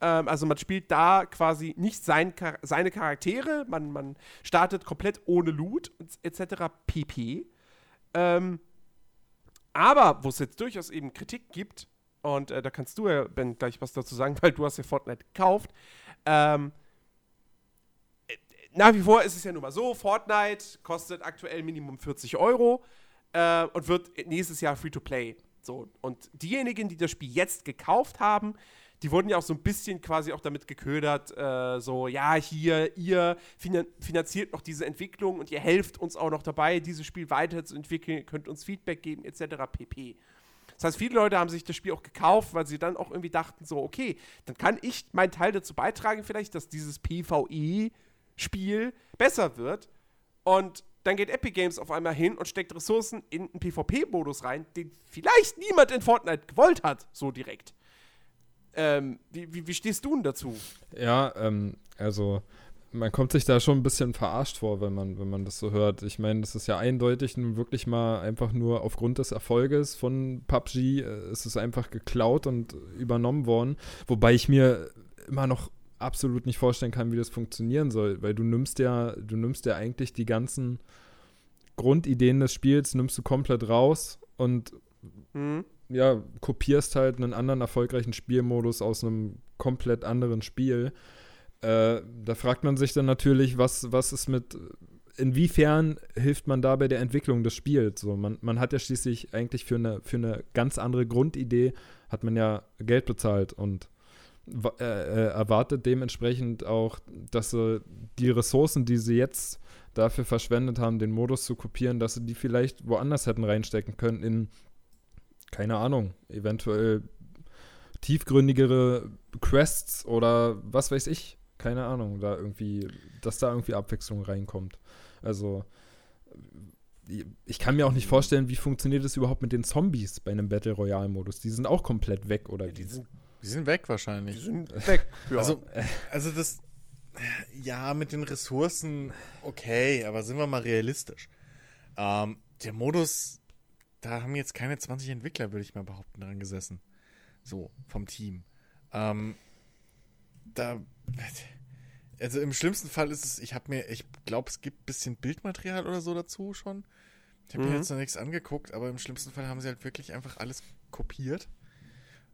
Ähm, also man spielt da quasi nicht sein, seine Charaktere, man, man startet komplett ohne Loot etc. pp. Ähm, aber wo es jetzt durchaus eben Kritik gibt, und äh, da kannst du ja, Ben, gleich was dazu sagen, weil du hast ja Fortnite gekauft. Ähm, äh, nach wie vor ist es ja nun mal so, Fortnite kostet aktuell Minimum 40 Euro äh, und wird nächstes Jahr Free-to-Play. So, und diejenigen, die das Spiel jetzt gekauft haben, die wurden ja auch so ein bisschen quasi auch damit geködert, äh, so, ja, hier, ihr finan finanziert noch diese Entwicklung und ihr helft uns auch noch dabei, dieses Spiel weiterzuentwickeln, könnt uns Feedback geben, etc. pp. Das heißt, viele Leute haben sich das Spiel auch gekauft, weil sie dann auch irgendwie dachten, so, okay, dann kann ich meinen Teil dazu beitragen, vielleicht, dass dieses PvE-Spiel besser wird. Und dann geht Epic Games auf einmal hin und steckt Ressourcen in einen PvP-Modus rein, den vielleicht niemand in Fortnite gewollt hat, so direkt. Ähm, wie, wie, wie stehst du denn dazu? Ja, ähm, also man kommt sich da schon ein bisschen verarscht vor, wenn man, wenn man das so hört. Ich meine, das ist ja eindeutig nun wirklich mal einfach nur aufgrund des Erfolges von PUBG äh, ist es einfach geklaut und übernommen worden. Wobei ich mir immer noch absolut nicht vorstellen kann, wie das funktionieren soll, weil du nimmst ja, du nimmst ja eigentlich die ganzen Grundideen des Spiels, nimmst du komplett raus und Hm? ja, kopierst halt einen anderen erfolgreichen Spielmodus aus einem komplett anderen Spiel. Äh, da fragt man sich dann natürlich, was, was ist mit, inwiefern hilft man da bei der Entwicklung des Spiels? So, man, man hat ja schließlich eigentlich für eine, für eine ganz andere Grundidee, hat man ja Geld bezahlt und äh, äh, erwartet dementsprechend auch, dass sie die Ressourcen, die sie jetzt dafür verschwendet haben, den Modus zu kopieren, dass sie die vielleicht woanders hätten reinstecken können in keine Ahnung, eventuell tiefgründigere Quests oder was weiß ich, keine Ahnung, da irgendwie, dass da irgendwie Abwechslung reinkommt. Also ich kann mir auch nicht vorstellen, wie funktioniert es überhaupt mit den Zombies bei einem Battle Royale Modus. Die sind auch komplett weg oder Die wie? sind, Die sind weg die wahrscheinlich. sind weg. Ja. Also, also das, ja, mit den Ressourcen, okay, aber sind wir mal realistisch. Ähm, der Modus, da haben jetzt keine 20 Entwickler, würde ich mal behaupten, dran gesessen. So, vom Team. Ähm, da, also im schlimmsten Fall ist es, ich habe mir, ich glaube, es gibt ein bisschen Bildmaterial oder so dazu schon. Ich habe Mhm. mir jetzt noch nichts angeguckt, aber im schlimmsten Fall haben sie halt wirklich einfach alles kopiert.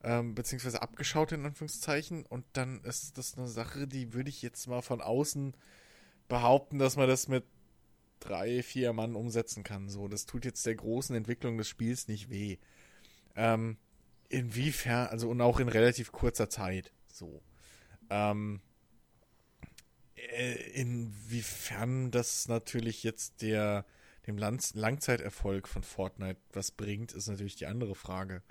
Ähm, beziehungsweise abgeschaut in Anführungszeichen. Und dann ist das eine Sache, die würde ich jetzt mal von außen behaupten, dass man das mit drei, vier Mann umsetzen kann. So, das tut jetzt der großen Entwicklung des Spiels nicht weh. Ähm, inwiefern, also und auch in relativ kurzer Zeit. So. Ähm, äh, inwiefern das natürlich jetzt der dem Lang Langzeiterfolg von Fortnite was bringt, ist natürlich die andere Frage.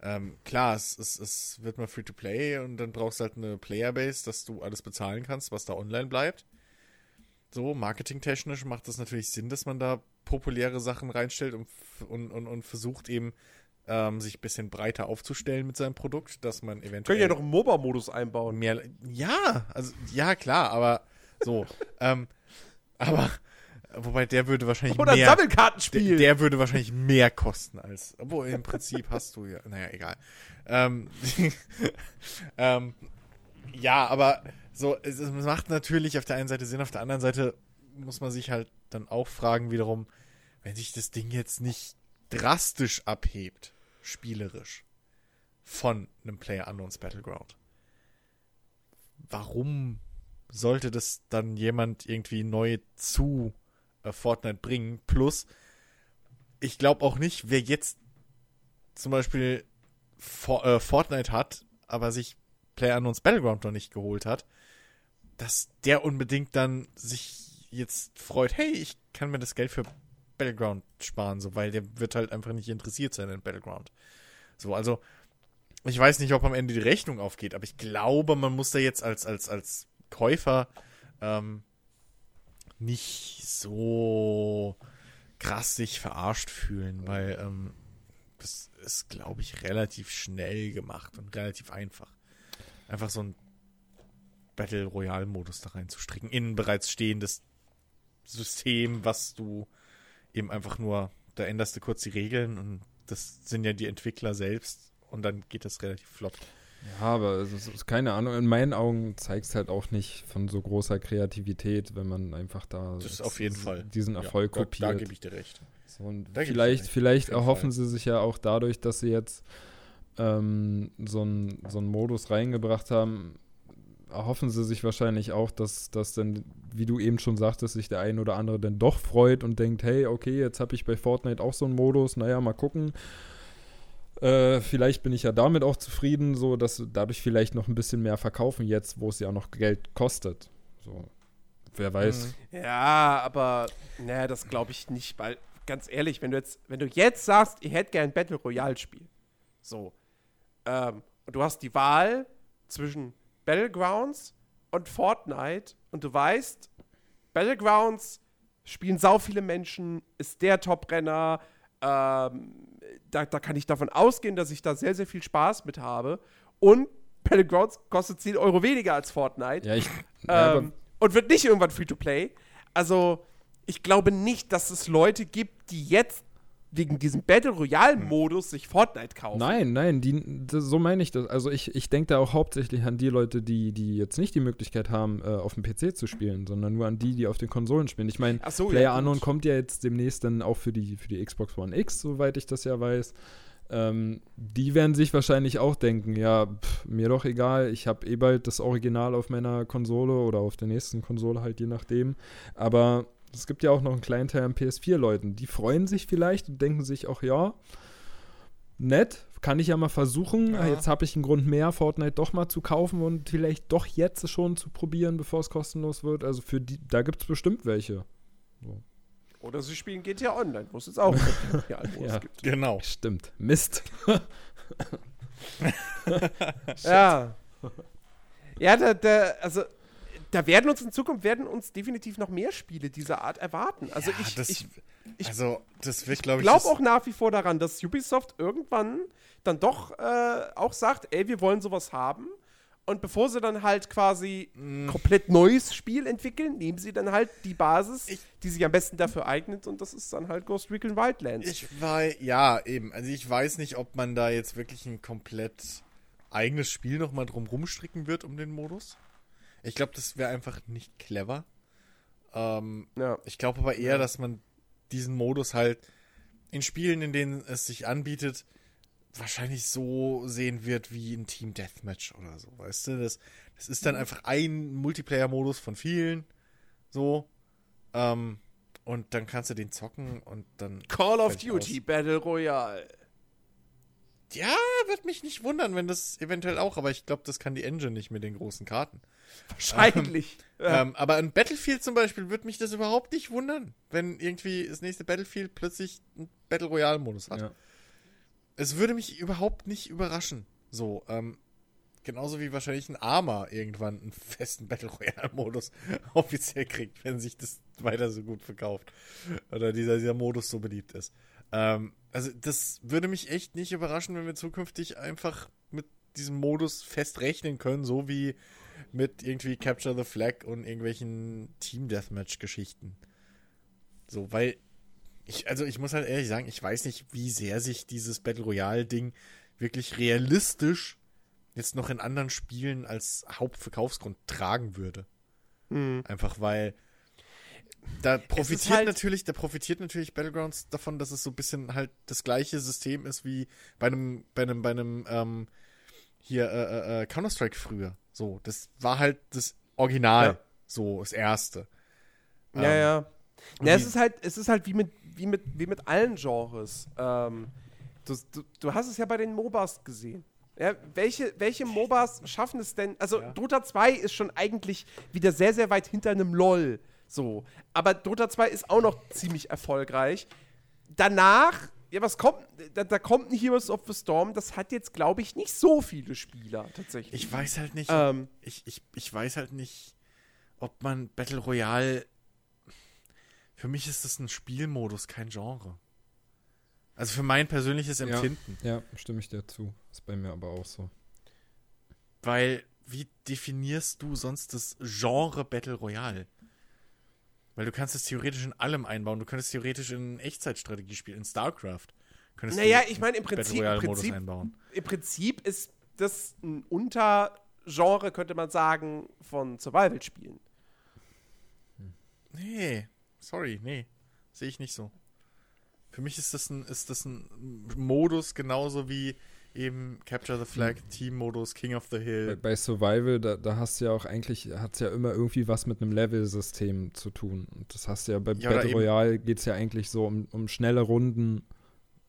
Ähm, klar, es, es, es wird mal Free-to-Play und dann brauchst du halt eine Playerbase, dass du alles bezahlen kannst, was da online bleibt. So, marketingtechnisch macht das natürlich Sinn, dass man da populäre Sachen reinstellt und, und, und, und versucht eben, ähm, sich ein bisschen breiter aufzustellen mit seinem Produkt, dass man eventuell. Können ja noch einen MOBA-Modus einbauen. Mehr, ja, also, ja, klar, aber so. ähm, aber Wobei der würde wahrscheinlich Oder mehr. Sammelkartenspiel. Der, der würde wahrscheinlich mehr kosten als. Obwohl im Prinzip hast du ja. Naja, egal. Ähm, ähm, ja, aber so, es, es macht natürlich auf der einen Seite Sinn, auf der anderen Seite muss man sich halt dann auch fragen, wiederum, wenn sich das Ding jetzt nicht drastisch abhebt, spielerisch, von einem Player Unknowns Battleground. Warum sollte das dann jemand irgendwie neu zu äh, Fortnite bringen. Plus, ich glaube auch nicht, wer jetzt zum Beispiel For äh, Fortnite hat, aber sich PlayerUnknown's Battleground noch nicht geholt hat, dass der unbedingt dann sich jetzt freut, hey, ich kann mir das Geld für Battleground sparen, so, weil der wird halt einfach nicht interessiert sein in Battleground. So, also, ich weiß nicht, ob am Ende die Rechnung aufgeht, aber ich glaube, man muss da jetzt als, als, als Käufer ähm, nicht so krass sich verarscht fühlen, weil ähm, das ist, glaube ich, relativ schnell gemacht und relativ einfach. Einfach so ein Battle Royale Modus da reinzustricken in ein bereits stehendes System, was du eben einfach nur, da änderst du kurz die Regeln und das sind ja die Entwickler selbst und dann geht das relativ flott. Ja, aber es ist, keine Ahnung, in meinen Augen zeigt es halt auch nicht von so großer Kreativität, wenn man einfach da das ist auf jeden Fall. diesen Erfolg ja, kopiert. Da, da gebe ich dir recht. So, und vielleicht vielleicht erhoffen Fall. sie sich ja auch dadurch, dass sie jetzt ähm, so einen so einen Modus reingebracht haben, erhoffen sie sich wahrscheinlich auch, dass, dass dann, wie du eben schon sagtest, sich der ein oder andere dann doch freut und denkt, hey, okay, jetzt habe ich bei Fortnite auch so einen Modus, naja, mal gucken. Äh, vielleicht bin ich ja damit auch zufrieden, so dass dadurch vielleicht noch ein bisschen mehr verkaufen jetzt, wo es ja noch Geld kostet. So, wer weiß. Mhm. Ja, aber naja, das glaube ich nicht, weil ganz ehrlich, wenn du jetzt, wenn du jetzt sagst, ihr hättet gern ein Battle Royale Spiel, so, ähm, und du hast die Wahl zwischen Battlegrounds und Fortnite und du weißt, Battlegrounds spielen sau viele Menschen, ist der Top-Renner, ähm, da, da kann ich davon ausgehen, dass ich da sehr, sehr viel Spaß mit habe. Und Battlegrounds kostet 10 Euro weniger als Fortnite. Ja, ich. ja, Ähm, und wird nicht irgendwann Free-to-Play. Also, ich glaube nicht, dass es Leute gibt, die jetzt wegen diesem Battle Royale-Modus sich Fortnite kaufen. Nein, nein, die, das, so meine ich das. Also ich, ich denke da auch hauptsächlich an die Leute, die, die jetzt nicht die Möglichkeit haben, äh, auf dem PC zu spielen, sondern nur an die, die auf den Konsolen spielen. Ich meine, so, ja, Player. Unknown kommt ja jetzt demnächst dann auch für die, für die Xbox One X, soweit ich das ja weiß. Ähm, die werden sich wahrscheinlich auch denken, ja, pff, mir doch egal, ich habe eh bald das Original auf meiner Konsole oder auf der nächsten Konsole halt, je nachdem. Aber es gibt ja auch noch einen kleinen Teil an PS4-Leuten, die freuen sich vielleicht und denken sich auch, ja, nett, kann ich ja mal versuchen. Ja. Jetzt habe ich einen Grund mehr, Fortnite doch mal zu kaufen und vielleicht doch jetzt schon zu probieren, bevor es kostenlos wird. Also für die, da gibt es bestimmt welche. Oder sie spielen GTA Online, wo es jetzt auch Royale-Modus Ja. gibt. Genau. Stimmt. Mist. Ja. Ja, da, da, also da werden uns in Zukunft werden uns definitiv noch mehr Spiele dieser Art erwarten. Also Ja, ich, das, ich ich also das wird, glaube ich, glaube auch nach wie vor daran, dass Ubisoft irgendwann dann doch äh, auch sagt, ey, wir wollen sowas haben. Und bevor sie dann halt quasi komplett neues Spiel entwickeln, nehmen sie dann halt die Basis, Ich- die sich am besten dafür eignet. Und das ist dann halt Ghost Recon Wildlands. Ich weiß, ja, eben. Also ich weiß nicht, ob man da jetzt wirklich ein komplett eigenes Spiel nochmal drum rumstricken wird um den Modus. Ich glaube, das wäre einfach nicht clever. Ähm, ja. ich glaube aber eher, dass man diesen Modus halt in Spielen, in denen es sich anbietet, wahrscheinlich so sehen wird wie ein Team Deathmatch oder so, weißt du? Das, das ist dann einfach ein Multiplayer-Modus von vielen, so. Ähm, und dann kannst du den zocken und dann. Call of Duty aus. Battle Royale. Ja, wird mich nicht wundern, wenn das eventuell auch, aber ich glaube, das kann die Engine nicht mit den großen Karten. Wahrscheinlich. Ja. Ähm, aber in Battlefield zum Beispiel würde mich das überhaupt nicht wundern, wenn irgendwie das nächste Battlefield plötzlich einen Battle Royale-Modus hat. Ja. Es würde mich überhaupt nicht überraschen. So, ähm, genauso wie wahrscheinlich ein Arma irgendwann einen festen Battle Royale-Modus offiziell kriegt, wenn sich das weiter so gut verkauft. Oder dieser, dieser Modus so beliebt ist. Ähm, also, das würde mich echt nicht überraschen, wenn wir zukünftig einfach mit diesem Modus fest rechnen können, so wie mit irgendwie Capture the Flag und irgendwelchen Team-Deathmatch-Geschichten. So, weil ich, also ich muss halt ehrlich sagen, ich weiß nicht, wie sehr sich dieses Battle Royale-Ding wirklich realistisch jetzt noch in anderen Spielen als Hauptverkaufsgrund tragen würde. Hm. Einfach weil da profitiert halt- natürlich, da profitiert natürlich Battlegrounds davon, dass es so ein bisschen halt das gleiche System ist wie bei einem, bei einem, bei einem, ähm, hier, äh, äh, äh, Counter-Strike früher. So, das war halt das Original. Ja. So, das erste. Ja, Ähm, ja. und Ja, es ist halt, es ist halt wie mit, wie mit, wie mit allen Genres. Ähm, du, du, du hast es ja bei den MOBAs gesehen. Ja, welche, welche MOBAs schaffen es denn? Also, Ja. Dota 2 ist schon eigentlich wieder sehr, sehr weit hinter einem LOL. So. Aber Dota 2 ist auch noch ziemlich erfolgreich. Danach, ja, was kommt? Da, da kommt ein Heroes of the Storm. Das hat jetzt, glaube ich, nicht so viele Spieler tatsächlich. Ich weiß halt nicht, Ähm, ich, ich, ich weiß halt nicht, ob man Battle Royale. Für mich ist das ein Spielmodus, kein Genre. Also für mein persönliches Empfinden. Ja, stimme ich dir zu. Ist bei mir aber auch so. Weil, wie definierst du sonst das Genre Battle Royale? Weil du kannst es theoretisch in allem einbauen. Du könntest theoretisch in Echtzeitstrategie spielen, in StarCraft. Könntest Naja, du ich meine, im Prinzip, im Prinzip einbauen. im Prinzip ist das ein Untergenre, könnte man sagen, von Survival-Spielen. Nee, sorry, nee. Sehe ich nicht so. Für mich ist das ein, ist das ein Modus genauso wie eben Capture the Flag, Team-Modus, King of the Bei, Hill. bei Survival, da, da hast du ja auch eigentlich, hat es ja immer irgendwie was mit einem Level-System zu tun. Und das hast du ja bei Ja, Battle Royale geht es ja eigentlich so um, um schnelle Runden,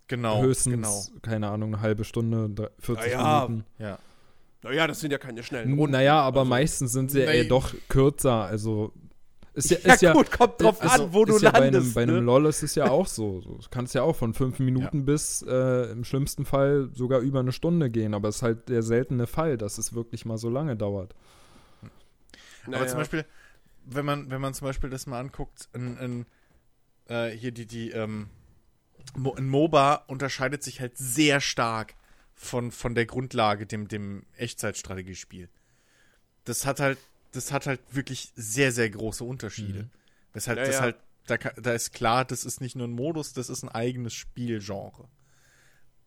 Genau, höchstens, genau. keine Ahnung, eine halbe Stunde, drei- 40 Ja, Minuten. Ja. Naja, das sind ja keine schnellen Runden. Naja, aber Also- meistens sind sie ja Nee. eher doch kürzer, also ist ja, Ja, ist ja, gut, kommt drauf also an, wo du ist ja bei landest. einem, bei einem ne? LOL ist es ja auch so. Du kannst ja auch von fünf Minuten bis äh, im schlimmsten Fall sogar über eine Stunde gehen, aber es ist halt der seltene Fall, dass es wirklich mal so lange dauert. Aber Naja. zum Beispiel, wenn man, wenn man zum Beispiel das mal anguckt, in, in, äh, hier die, die, ähm, Mo ein MOBA unterscheidet sich halt sehr stark von, von der Grundlage, dem, dem Echtzeitstrategiespiel. Das hat halt, das hat halt wirklich sehr, sehr große Unterschiede. Mhm. Weshalb Ja, das ja. halt, da, da ist klar, das ist nicht nur ein Modus, das ist ein eigenes Spielgenre.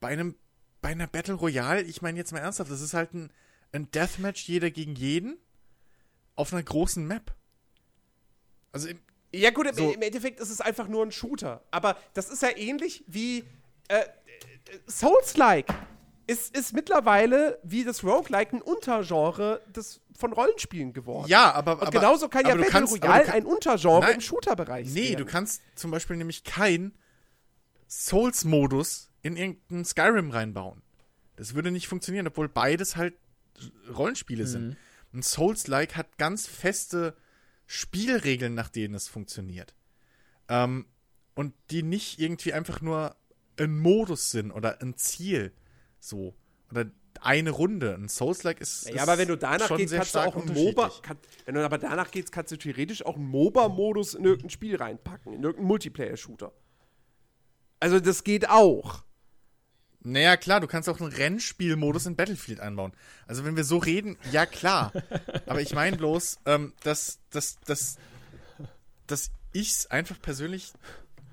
Bei einem, bei einer Battle Royale, ich meine jetzt mal ernsthaft, das ist halt ein, ein Deathmatch jeder gegen jeden auf einer großen Map. Also im, Ja, gut, im, So. im Endeffekt ist es einfach nur ein Shooter. Aber das ist ja ähnlich wie äh, äh, Souls-like. Ist, ist mittlerweile wie das Roguelike ein Untergenre des, von Rollenspielen geworden. ja, aber, Und aber genauso kann ja aber du Battle Royale kann- ein Untergenre Nein. im Shooter-Bereich Nee, werden. du kannst zum Beispiel nämlich keinen Souls-Modus in irgendeinen Skyrim reinbauen. Das würde nicht funktionieren, obwohl beides halt Rollenspiele sind. Ein Souls-like hat ganz feste Spielregeln, nach denen es funktioniert. Ähm, und die nicht irgendwie einfach nur ein Modus sind oder ein Ziel. So. Oder eine Runde. Ein Souls-like ist. Ja, ist aber wenn du danach gehst, kannst du auch ein MOBA. Kann, wenn du aber danach gehst, kannst du theoretisch auch einen MOBA-Modus in irgendein Spiel reinpacken, in irgendeinen Multiplayer-Shooter. Also das geht auch. Naja, klar, du kannst auch einen Rennspielmodus in Battlefield einbauen. Also wenn wir so reden, ja klar. Aber ich meine bloß, ähm, dass, dass, dass, dass ich es einfach persönlich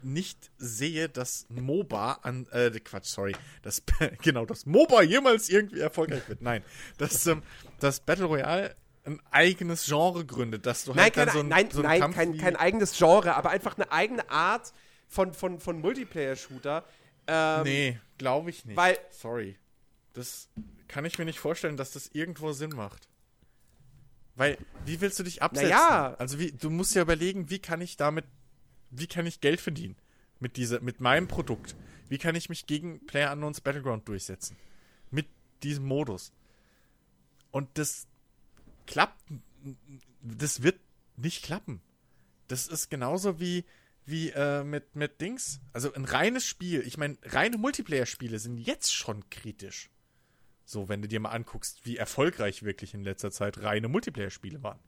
nicht sehe, dass MOBA an, äh, Quatsch, sorry, dass, genau, dass MOBA jemals irgendwie erfolgreich wird. Nein, dass, ähm, dass Battle Royale ein eigenes Genre gründet, dass du Nein, halt kein, dann so ein, nein, so ein nein kein, kein eigenes Genre, aber einfach eine eigene Art von, von, von Multiplayer-Shooter. Ähm, nee, glaube ich nicht. weil- Sorry. Das kann ich mir nicht vorstellen, dass das irgendwo Sinn macht. Weil, wie willst du dich absetzen? Naja. Also, wie, du musst ja überlegen, wie kann ich damit, wie kann ich Geld verdienen? Mit, dieser, mit meinem Produkt. Wie kann ich mich gegen PlayerUnknown's Battleground durchsetzen? Mit diesem Modus. Und das klappt, das wird nicht klappen. Das ist genauso wie, wie äh, mit, mit Dings. Also ein reines Spiel. Ich meine, reine Multiplayer-Spiele sind jetzt schon kritisch. So, wenn du dir mal anguckst, wie erfolgreich wirklich in letzter Zeit reine Multiplayer-Spiele waren.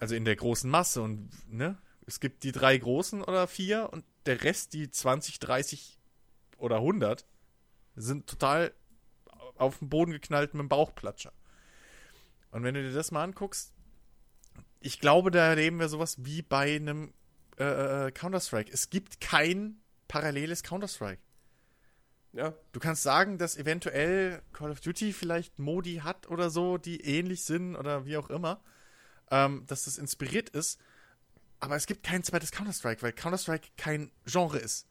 Also in der großen Masse und, ne? Es gibt die drei großen oder vier und der Rest, die 20, 30 oder 100, sind total auf den Boden geknallt mit dem Bauchplatscher. Und wenn du dir das mal anguckst, ich glaube, da erleben wir sowas wie bei einem äh, äh, Counter-Strike. Es gibt kein paralleles Counter-Strike. Ja. Du kannst sagen, dass eventuell Call of Duty vielleicht Modi hat oder so, die ähnlich sind oder wie auch immer, ähm, dass das inspiriert ist. Aber es gibt kein zweites Counter-Strike, weil Counter-Strike kein Genre ist.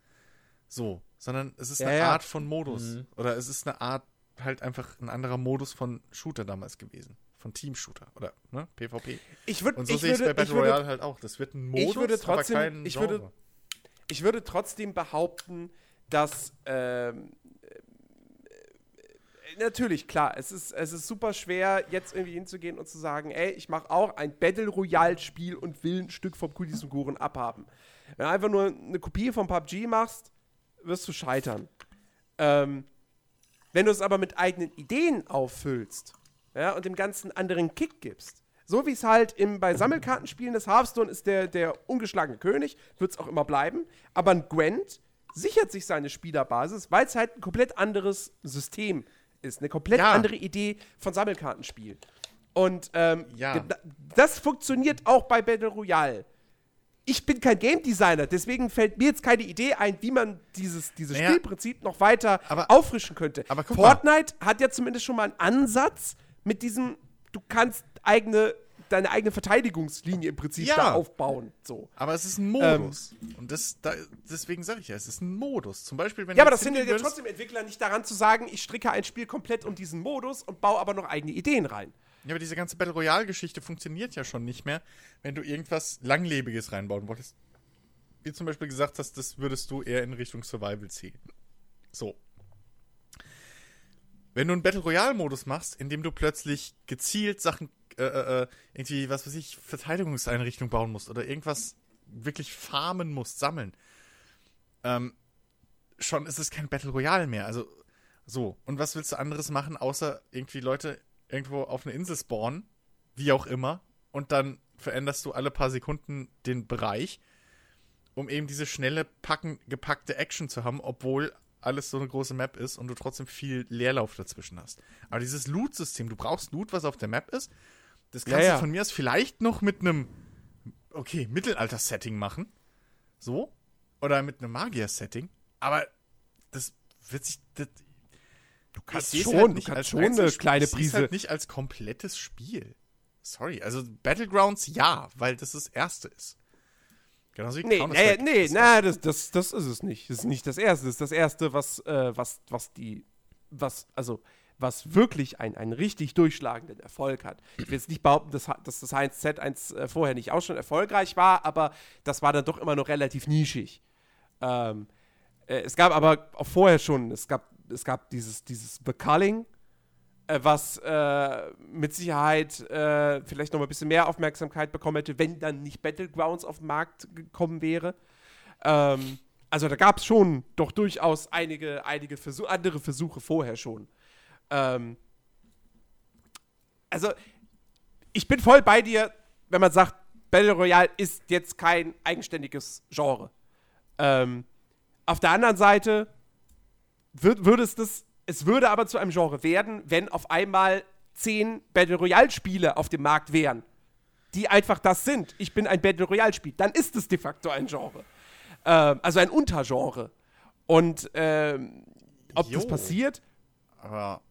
So, sondern es ist Ja, eine ja. Art von Modus. Oder es ist eine Art, halt einfach ein anderer Modus von Shooter damals gewesen. Von Team-Shooter oder ne, PvP. Ich würde Und so ich sehe ich es bei ich Battle würde, Royale halt auch. Das wird ein Modus, ich würde trotzdem- aber kein ich Genre. würde- ich würde trotzdem behaupten, dass ähm, äh, natürlich, klar, es ist, es ist super schwer, jetzt irgendwie hinzugehen und zu sagen, ey, ich mache auch ein Battle Royale-Spiel und will ein Stück vom Kudis und Kuchen abhaben. Wenn du einfach nur eine Kopie von PUBG machst, wirst du scheitern. Ähm, wenn du es aber mit eigenen Ideen auffüllst ja, und dem Ganzen anderen Kick gibst, so wie es halt im, bei Sammelkartenspielen des Hearthstone ist der, der ungeschlagene König, wird es auch immer bleiben, aber ein Gwent sichert sich seine Spielerbasis, weil es halt ein komplett anderes System ist, eine komplett Ja. andere Idee von Sammelkartenspiel. Und ähm, Ja. das funktioniert auch bei Battle Royale. Ich bin kein Game Designer, deswegen fällt mir jetzt keine Idee ein, wie man dieses, dieses Naja, Spielprinzip noch weiter aber- auffrischen könnte. aber Fortnite hat ja zumindest schon mal einen Ansatz mit diesem, du kannst eigene, deine eigene Verteidigungslinie im Prinzip Ja. da aufbauen. So. Aber es ist ein Modus. Und das, da, deswegen sage ich ja, es ist ein Modus. Zum Beispiel, wenn Ja, aber das hindert ja trotzdem Entwickler nicht daran zu sagen, ich stricke ein Spiel komplett um diesen Modus und baue aber noch eigene Ideen rein. Ja, aber diese ganze Battle Royale-Geschichte funktioniert ja schon nicht mehr, wenn du irgendwas Langlebiges reinbauen wolltest. Wie zum Beispiel gesagt hast, das würdest du eher in Richtung Survival ziehen. So. Wenn du einen Battle Royale-Modus machst, in dem du plötzlich gezielt Sachen, äh, äh, irgendwie, was weiß ich, Verteidigungseinrichtungen bauen musst oder irgendwas wirklich farmen musst, sammeln, ähm, schon ist es kein Battle Royale mehr. Also, so. Und was willst du anderes machen, außer irgendwie Leute irgendwo auf eine Insel spawnen, wie auch immer, und dann veränderst du alle paar Sekunden den Bereich, um eben diese schnelle, packen, gepackte Action zu haben, obwohl alles so eine große Map ist und du trotzdem viel Leerlauf dazwischen hast. Aber dieses Loot-System, du brauchst Loot, was auf der Map ist, das kannst Ja, du von mir aus vielleicht noch mit einem, okay, Mittelalter-Setting machen. So. Oder mit einem Magier-Setting. Aber das wird sich. Das, du kannst schon, du kannst schon eine kleine ich Prise- halt nicht als komplettes Spiel. Sorry, also Battlegrounds ja, weil das das erste ist. Genauso wie Nee, nee, Counter-Strike nee, das na, das, das, das ist es nicht. Das ist nicht das Erste. Das ist das Erste, was, äh, was, was die, was, also, was wirklich ein, einen richtig durchschlagenden Erfolg hat. Ich will jetzt nicht behaupten, dass, dass das Heinz Z1 äh, vorher nicht auch schon erfolgreich war, aber das war dann doch immer noch relativ nischig. Ähm, äh, es gab aber auch vorher schon, es gab, es gab dieses, dieses The Culling, äh, was äh, mit Sicherheit äh, vielleicht noch mal ein bisschen mehr Aufmerksamkeit bekommen hätte, wenn dann nicht Battlegrounds auf den Markt gekommen wäre. Ähm, also da gab es schon doch durchaus einige, einige Versuch, andere Versuche vorher schon. Ähm, also ich bin voll bei dir, wenn man sagt, Battle Royale ist jetzt kein eigenständiges Genre. Ähm, auf der anderen Seite würd, würde es das, es würde aber zu einem Genre werden, wenn auf einmal zehn Battle Royale Spiele auf dem Markt wären, die einfach das sind. Ich bin ein Battle Royale Spiel, dann ist es de facto ein Genre. Ähm, also ein Untergenre. Und ähm, ob das Jo. passiert, Aber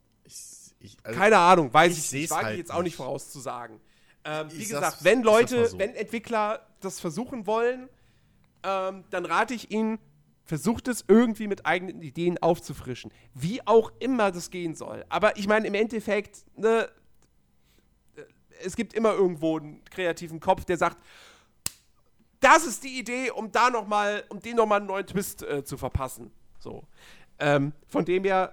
ich, also keine Ahnung, weiß ich ich, nicht. Ich wage halt jetzt auch nicht vorauszusagen. Ähm, wie gesagt, wenn Leute, so. wenn Entwickler das versuchen wollen, ähm, dann rate ich ihnen, versucht es irgendwie mit eigenen Ideen aufzufrischen. Wie auch immer das gehen soll. Aber ich meine, im Endeffekt, ne, es gibt immer irgendwo einen kreativen Kopf, der sagt, das ist die Idee, um da noch mal, um den noch mal einen neuen Twist äh, zu verpassen. So. Ähm, von dem her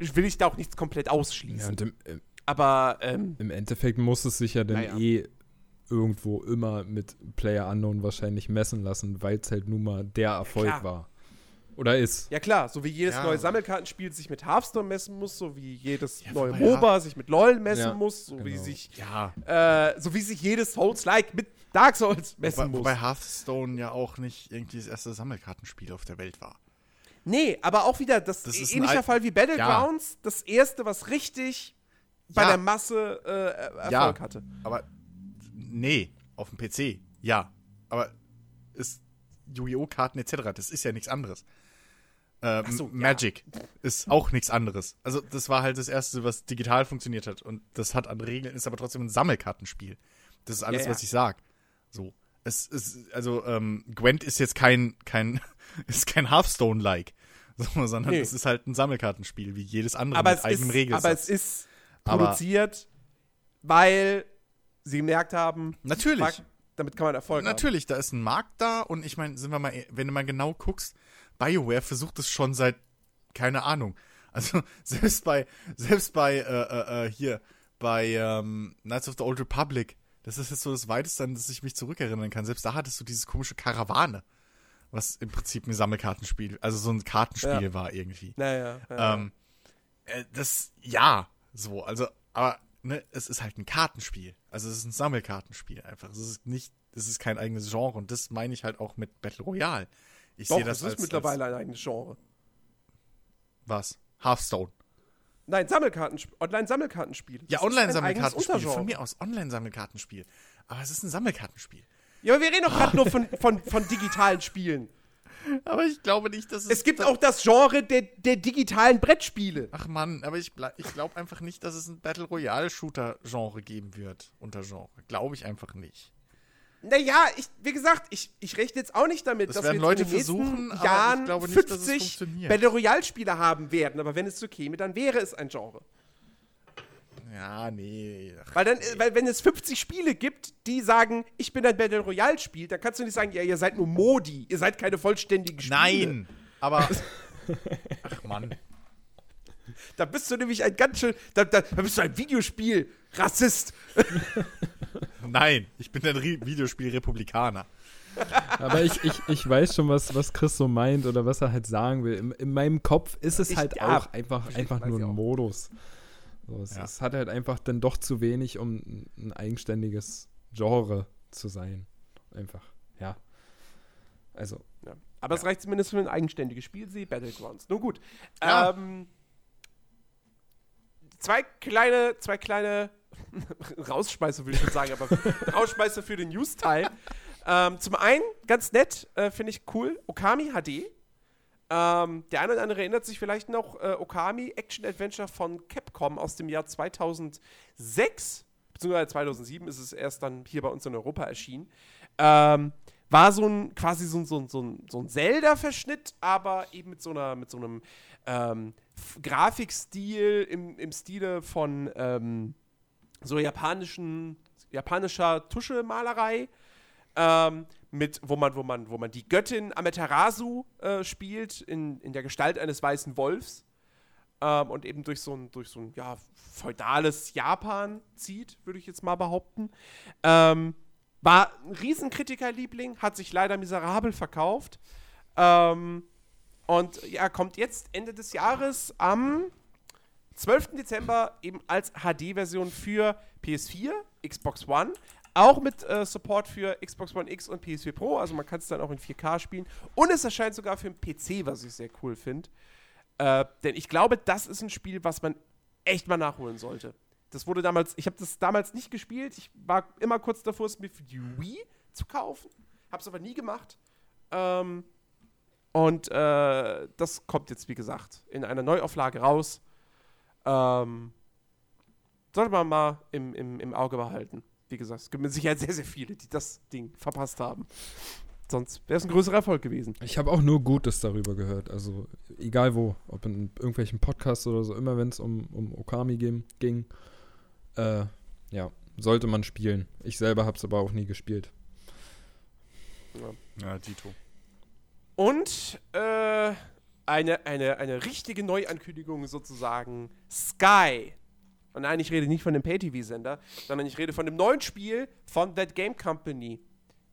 will ich da auch nichts komplett ausschließen. Ja, und im, im, Aber ähm, im Endeffekt muss es sich ja dann Naja. eh irgendwo immer mit Player Unknown wahrscheinlich messen lassen, weil es halt nun mal der Erfolg klar. war. Oder ist. ja klar, so wie jedes Ja. neue Sammelkartenspiel sich mit Hearthstone messen muss, so wie jedes Ja, neue MOBA sich mit LOL messen Ja, muss, so wie genau. sich Ja. äh, so wie sich jedes Souls-like mit Dark Souls messen Wobei, muss. wobei Hearthstone ja auch nicht irgendwie das erste Sammelkartenspiel auf der Welt war. Nee, aber auch wieder das, Das ist ähnlicher Al- Fall wie Battlegrounds, das erste, was richtig bei Ja. der Masse äh, Erfolg Ja. hatte. Aber nee, auf dem PC, ja. Aber ist Yu-Gi-Oh! Karten etc., das ist ja nichts anderes. Ähm, so, ja. Magic ist auch nichts anderes. Also das war halt das erste, was digital funktioniert hat und das hat an Regeln, ist aber trotzdem ein Sammelkartenspiel. Das ist alles, Ja, ja. was ich sag. So. Es ist, also, ähm, Gwent ist jetzt kein, kein, ist kein Hearthstone-like. So, sondern Nee. es ist halt ein Sammelkartenspiel, wie jedes andere Aber mit eigenem ist, Regelsatz. aber es ist Aber- produziert, weil sie gemerkt haben, Natürlich. damit kann man Erfolg haben. Natürlich, da ist ein Markt da und ich meine, sind wir mal, wenn du mal genau guckst, BioWare versucht es schon seit, keine Ahnung. Also selbst bei, selbst bei, äh, äh, äh, hier, bei ähm, Knights of the Old Republic, das ist jetzt so das Weiteste, an das ich mich zurückerinnern kann. Selbst da hattest du dieses komische Karawane, was im Prinzip ein Sammelkartenspiel, also so ein Kartenspiel Ja. war irgendwie. Naja, ja. Ähm, äh, das, ja, so, also, aber, ne, es ist halt ein Kartenspiel. Also es ist ein Sammelkartenspiel einfach. Es ist nicht, es ist kein eigenes Genre und das meine ich halt auch mit Battle Royale. Ich sehe das das ist als, mittlerweile ein eigenes Genre. Als, was? Hearthstone. Nein, Sammelkartenspiel, Online-Sammelkartenspiel. Ja, ist Online-Sammelkartenspiel. Von mir aus Online-Sammelkartenspiel. Aber es ist ein Sammelkartenspiel. Ja, aber wir reden doch gerade nur von, von, von digitalen Spielen. Aber ich glaube nicht, dass es. Es gibt auch das Genre der, der digitalen Brettspiele. Ach Mann, aber ich, ich glaube einfach nicht, dass es ein Battle Royale-Shooter-Genre geben wird. Untergenre. Glaube ich einfach nicht. Naja, ich, wie gesagt, ich, ich rechne jetzt auch nicht damit, Das dass wir in den nächsten Jahren nicht, dass es 50 funktioniert. Battle Royale Spiele haben werden. Aber wenn es so käme, dann wäre es ein Genre. Ja, nee. Ach, Weil dann, äh, weil wenn es 50 Spiele gibt, die sagen, ich bin ein Battle Royale Spiel, dann kannst du nicht sagen, ja, ihr seid nur Modi, ihr seid keine vollständigen Spiele. Nein, aber. Ach Mann. Da bist du nämlich ein ganz schön, da, da, da bist du ein Videospiel Rassist. Nein, ich bin ein Ri- Videospiel-Republikaner. Aber ich, ich, ich weiß schon, was, was Chris so meint oder was er halt sagen will. In, in meinem Kopf ist es Ich- halt ja, auch einfach, einfach nur ein auch. So, es, Ja. es hat halt einfach dann doch zu wenig, um ein- eigenständiges Genre zu sein. Einfach, ja. Also, Ja. Aber es reicht zumindest für ein eigenständiges Spiel, sie Battlegrounds. Nun gut. Ja. Ähm, zwei kleine, zwei kleine Rausschmeißer, würde ich schon sagen, aber Rausschmeißer für den News-Teil. ähm, zum einen, ganz nett, äh, finde ich cool, Okami HD. Ähm, der eine oder andere erinnert sich vielleicht noch, äh, Okami Action Adventure von Capcom aus dem Jahr 2006, beziehungsweise 2007 ist es erst dann hier bei uns in Europa erschienen. Ähm, war so ein quasi so ein, so ein, so ein, Zelda-Verschnitt, aber eben mit so einer, mit so einem ähm, Grafikstil im, im Stile von ähm, so japanischen, japanischer Tuschemalerei. Ähm, mit, wo man, wo man, wo man die Göttin Amaterasu äh, spielt, in, in der Gestalt eines weißen Wolfs. Ähm, und eben durch so ein, durch so ein ja, feudales Japan zieht, würde ich jetzt mal behaupten. Ähm, war ein Riesenkritikerliebling, hat sich leider miserabel verkauft. Ähm, und ja, kommt jetzt Ende des Jahres am 12. Dezember eben als HD-Version für PS4, Xbox One, auch mit äh, Support für Xbox One X und PS4 Pro, also man kann es dann auch in 4K spielen. Und es erscheint sogar für den PC, was ich sehr cool finde. Äh, denn ich glaube, das ist ein Spiel, was man echt mal nachholen sollte. Das wurde damals, ich habe das damals nicht gespielt. Ich war immer kurz davor, es mir für die Wii zu kaufen. Habe es aber nie gemacht. Ähm, und äh, das kommt jetzt, wie gesagt, in einer Neuauflage raus. Ähm, sollte man mal im, im, im Auge behalten. Wie gesagt, es gibt mit Sicherheit sehr, sehr viele, die das Ding verpasst haben. sonst wäre es ein größerer Erfolg gewesen. Ich habe auch nur Gutes darüber gehört. Also egal wo, ob in irgendwelchen Podcasts oder so, immer wenn es um, um Okami ging, ging äh, ja, sollte man spielen. Ich selber habe es aber auch nie gespielt. Ja, Dito. Und äh, eine, eine, eine richtige Neuankündigung sozusagen Sky. Und nein, ich rede nicht von dem Pay-TV-Sender, sondern ich rede von dem neuen Spiel von That Game Company.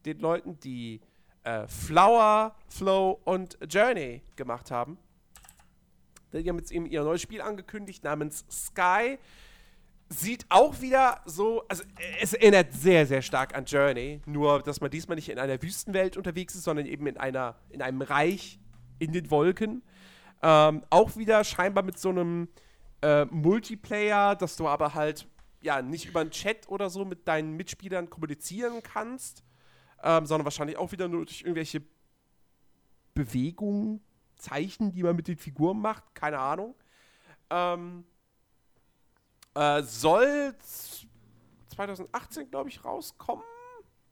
Den Leuten, die äh, Flower, Flow und Journey gemacht haben. Die haben jetzt eben ihr neues Spiel angekündigt namens Sky. Sieht auch wieder so, also es erinnert sehr, sehr stark an Journey. Nur, dass man diesmal nicht in einer Wüstenwelt unterwegs ist, sondern eben in, einer, in einem Reich in den Wolken. Ähm, auch wieder scheinbar mit so einem äh, Multiplayer, dass du aber halt ja nicht über einen Chat oder so mit deinen Mitspielern kommunizieren kannst, ähm, sondern wahrscheinlich auch wieder nur durch irgendwelche Bewegungen, Zeichen, die man mit den Figuren macht, keine Ahnung. Ähm, äh, soll 2018, glaube ich, rauskommen.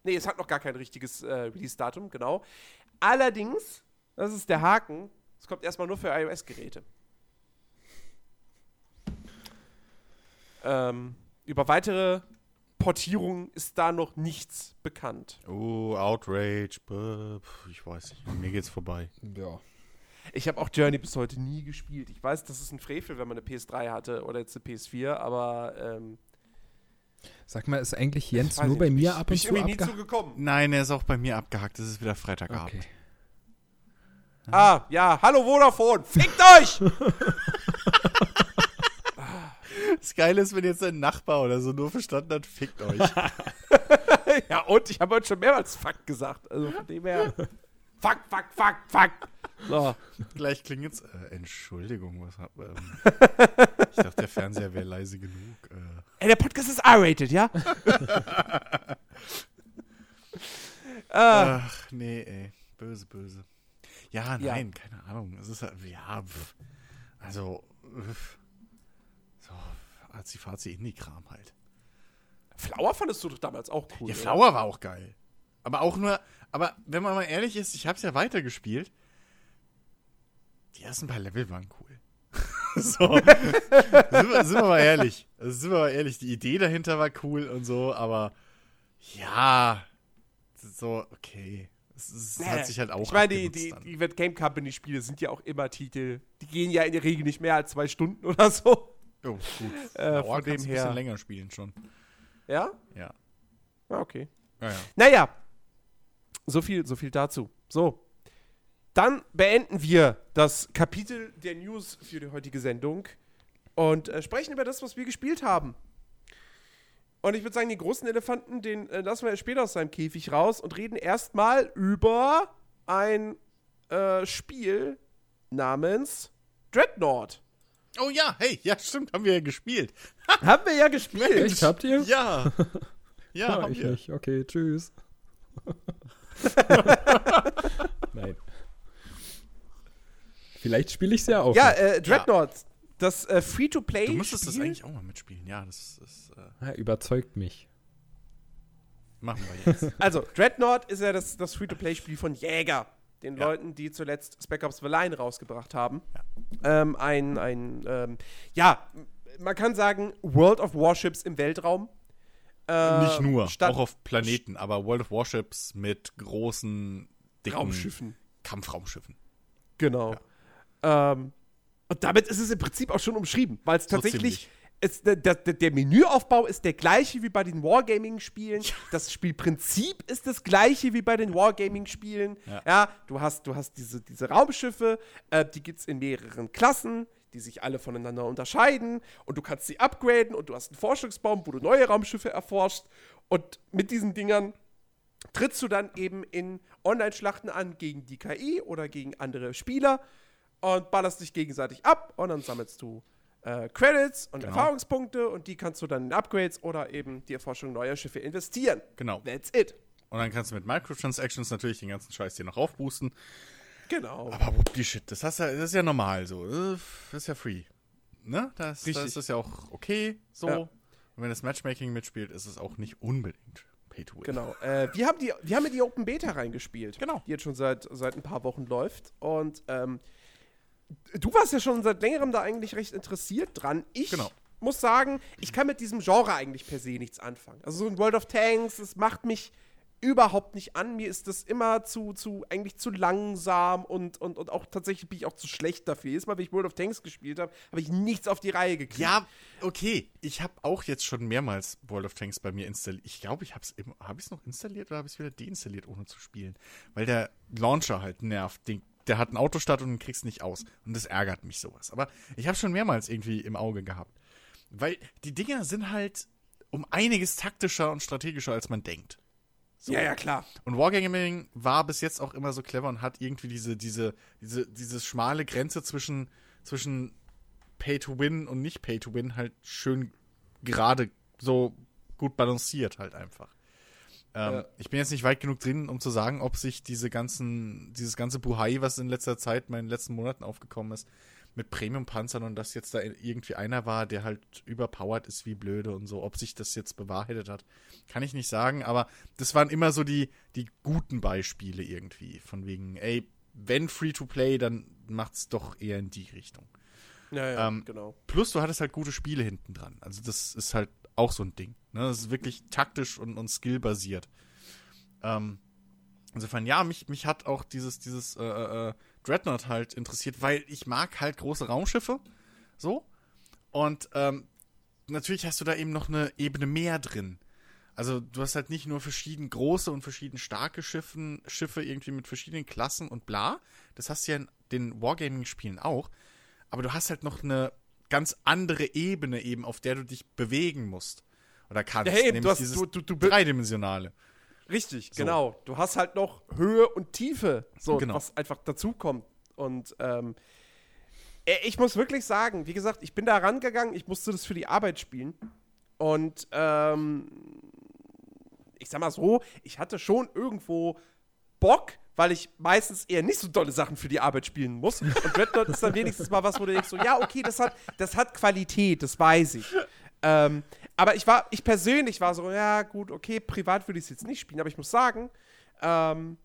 Nee, es hat noch gar kein richtiges äh, Release-Datum, genau. Allerdings, das ist der Haken, es kommt erstmal nur für iOS-Geräte. Ähm, über weitere Portierungen ist da noch nichts bekannt. Oh, Outrage. Ich weiß nicht. Mir geht's vorbei. Ja. Ich habe auch Journey bis heute nie gespielt. Ich weiß, das ist ein Frevel, wenn man eine PS3 hatte oder jetzt eine PS4, aber ähm, Sag mal, ist eigentlich Jens nur ich bei nicht. mir Bin ab und ich zu zugekommen. Nein, er ist auch bei mir abgehakt. Es ist wieder Freitagabend. Okay. Ah, ja, hallo Vodafone, fickt euch! Das Geile ist, wenn jetzt ein Nachbar oder so nur verstanden hat, fickt euch. ja, und ich habe heute schon mehrmals Fuck gesagt. Also von dem her. Fuck, fuck, fuck, fuck. So. Gleich klingelt's. Äh, Entschuldigung, was hat ähm, Ich dachte, der Fernseher wäre leise genug. Äh, Ey, der Podcast ist R-rated, ja? ah, ach, nee, ey. Böse, böse. Ja, Ja. nein, keine Ahnung. Es ist halt, ja, pff. also, pff. So, Azi-Fazi Indie-Kram halt. Flower fandest du doch damals auch cool. Ja, oder? Flower war auch geil. Aber auch nur, aber wenn man mal ehrlich ist, ich hab's ja weitergespielt. Die ersten paar Level waren cool. so. sind, wir, sind wir mal ehrlich. Sind wir mal ehrlich, die Idee dahinter war cool und so, aber ja, so, okay. Es, es Nee, hat sich halt auch Ich meine, die, die, die Event Game Company Spiele sind ja auch immer Titel. Die gehen ja in der Regel nicht mehr als zwei Stunden oder so. Oh, gut. Äh, von dem du ein her. bisschen länger spielen schon. Ja? Ja. Ah, okay. Ja, ja. Naja, so viel, so viel dazu. So. Dann beenden wir das Kapitel der News für die heutige Sendung und äh, sprechen über das, was wir gespielt haben. Und ich würde sagen, den großen Elefanten, den äh, lassen wir später aus seinem Käfig raus und reden erstmal über ein äh, Spiel namens Dreadnought. Oh ja, hey, ja, stimmt, haben wir ja gespielt. Haben wir ja gespielt. Echt, habt ihr? Ja. Ja, haben ich wir. nicht. Okay, tschüss. Nein. Vielleicht spiele ich es ja auch. Ja, äh, Dreadnought. Das äh, Free-to-Play. Du müsstest das eigentlich auch mal mitspielen. Ja, das ist. Äh, Ah, überzeugt mich. machen wir jetzt. Also, Dreadnought ist ja das, das Free-to-Play-Spiel von Jäger. Den Ja. Leuten, die zuletzt Spec Ops The Line rausgebracht haben. Ähm, ein, ein ähm, ja, man kann sagen, World of Warships im Weltraum. Äh, Nicht nur, auch auf Planeten, aber World of Warships mit großen, dicken Raumschiffen. Kampfraumschiffen. Genau. Ähm, und damit ist es im Prinzip auch schon umschrieben, weil es So tatsächlich. Ist, der, der, der Menüaufbau ist der gleiche wie bei den Wargaming-Spielen. Das Spielprinzip ist das gleiche wie bei den Wargaming-Spielen. Ja. Ja. du hast, du hast diese, diese Raumschiffe, äh, die gibt es in mehreren Klassen, die sich alle voneinander unterscheiden. Und du kannst sie upgraden und du hast einen Forschungsbaum, wo du neue Raumschiffe erforschst. Und mit diesen Dingern trittst du dann eben in Online-Schlachten an gegen die KI oder gegen andere Spieler und ballerst dich gegenseitig ab und dann sammelst du äh, Credits und Genau. Erfahrungspunkte und die kannst du dann in Upgrades oder eben die Erforschung neuer Schiffe investieren. Genau. That's it. Und dann kannst du mit Microtransactions natürlich den ganzen Scheiß hier noch aufboosten. Genau. Aber whoop die Shit, das, hast ja, das ist ja normal so. Das ist ja free. Ne? Das, Richtig. das ist ja auch okay so. Ja. Und wenn das Matchmaking mitspielt, ist es auch nicht unbedingt Pay to Win. Genau. Äh, wir, haben die, wir haben in die Open Beta reingespielt. Genau. Die jetzt schon seit, seit ein paar Wochen läuft. Und ähm, du warst ja schon seit längerem da eigentlich recht interessiert dran. Ich Genau. muss sagen, ich kann mit diesem Genre eigentlich per se nichts anfangen. Also so ein World of Tanks, das macht mich überhaupt nicht an. Mir ist das immer zu, zu eigentlich zu langsam und, und, und auch tatsächlich bin ich auch zu schlecht dafür. Jedes Mal, wenn ich World of Tanks gespielt habe, habe ich nichts auf die Reihe gekriegt. Ja, okay. Ich habe auch jetzt schon mehrmals World of Tanks bei mir installiert. Ich glaube, ich habe es habe ich es noch installiert oder habe ich es wieder deinstalliert, ohne zu spielen, weil der Launcher halt nervt. Den, der hat einen Autostart und kriegst nicht aus und das ärgert mich sowas. Aber ich habe schon mehrmals irgendwie im Auge gehabt, weil die Dinger sind halt um einiges taktischer und strategischer als man denkt. So. ja, ja, klar. Und Wargaming war bis jetzt auch immer so clever und hat irgendwie diese, diese, diese, diese schmale Grenze zwischen, zwischen Pay to Win und nicht Pay to Win halt schön gerade so gut balanciert halt einfach. Ähm, Ja. Ich bin jetzt nicht weit genug drin, um zu sagen, ob sich diese ganzen, dieses ganze Buhai, was in letzter Zeit, in den letzten Monaten aufgekommen ist, mit Premium-Panzern und dass jetzt da irgendwie einer war, der halt überpowered ist wie blöde und so, ob sich das jetzt bewahrheitet hat, kann ich nicht sagen, aber das waren immer so die, die guten Beispiele irgendwie, von wegen, ey, wenn Free-to-Play, dann macht's doch eher in die Richtung. Ja, ja, Ähm, genau. Plus, du hattest halt gute Spiele hinten dran. Also, das ist halt auch so ein Ding. Ne? Das ist wirklich taktisch und, und skillbasiert. Ähm, insofern, ja, mich, mich hat auch dieses, dieses äh, äh, Dreadnought halt interessiert, weil ich mag halt große Raumschiffe. So. Und ähm, natürlich hast du da eben noch eine Ebene mehr drin. Also du hast halt nicht nur verschieden große und verschieden starke Schiffen, Schiffe irgendwie mit verschiedenen Klassen und bla. Das hast du ja in den Wargaming-Spielen auch. Aber du hast halt noch eine ganz andere Ebene eben, auf der du dich bewegen musst. Oder kannst. Ja, eben, nämlich du hast- dieses du- du- du dreidimensionale. Richtig, So. genau. Du hast halt noch Höhe und Tiefe, so Genau. was einfach dazukommt. Und ähm, äh, ich muss wirklich sagen, wie gesagt, ich bin da rangegangen, ich musste das für die Arbeit spielen. Und ähm, ich sag mal so, ich hatte schon irgendwo Bock, weil ich meistens eher nicht so tolle Sachen für die Arbeit spielen muss. Und Dreadnought ist dann wenigstens mal was, wo du denkst, so, ja, okay, das hat, das hat Qualität, das weiß ich. Ähm, aber ich war, ich persönlich war so, ja, gut, okay, privat würde ich es jetzt nicht spielen, aber ich muss sagen, ähm,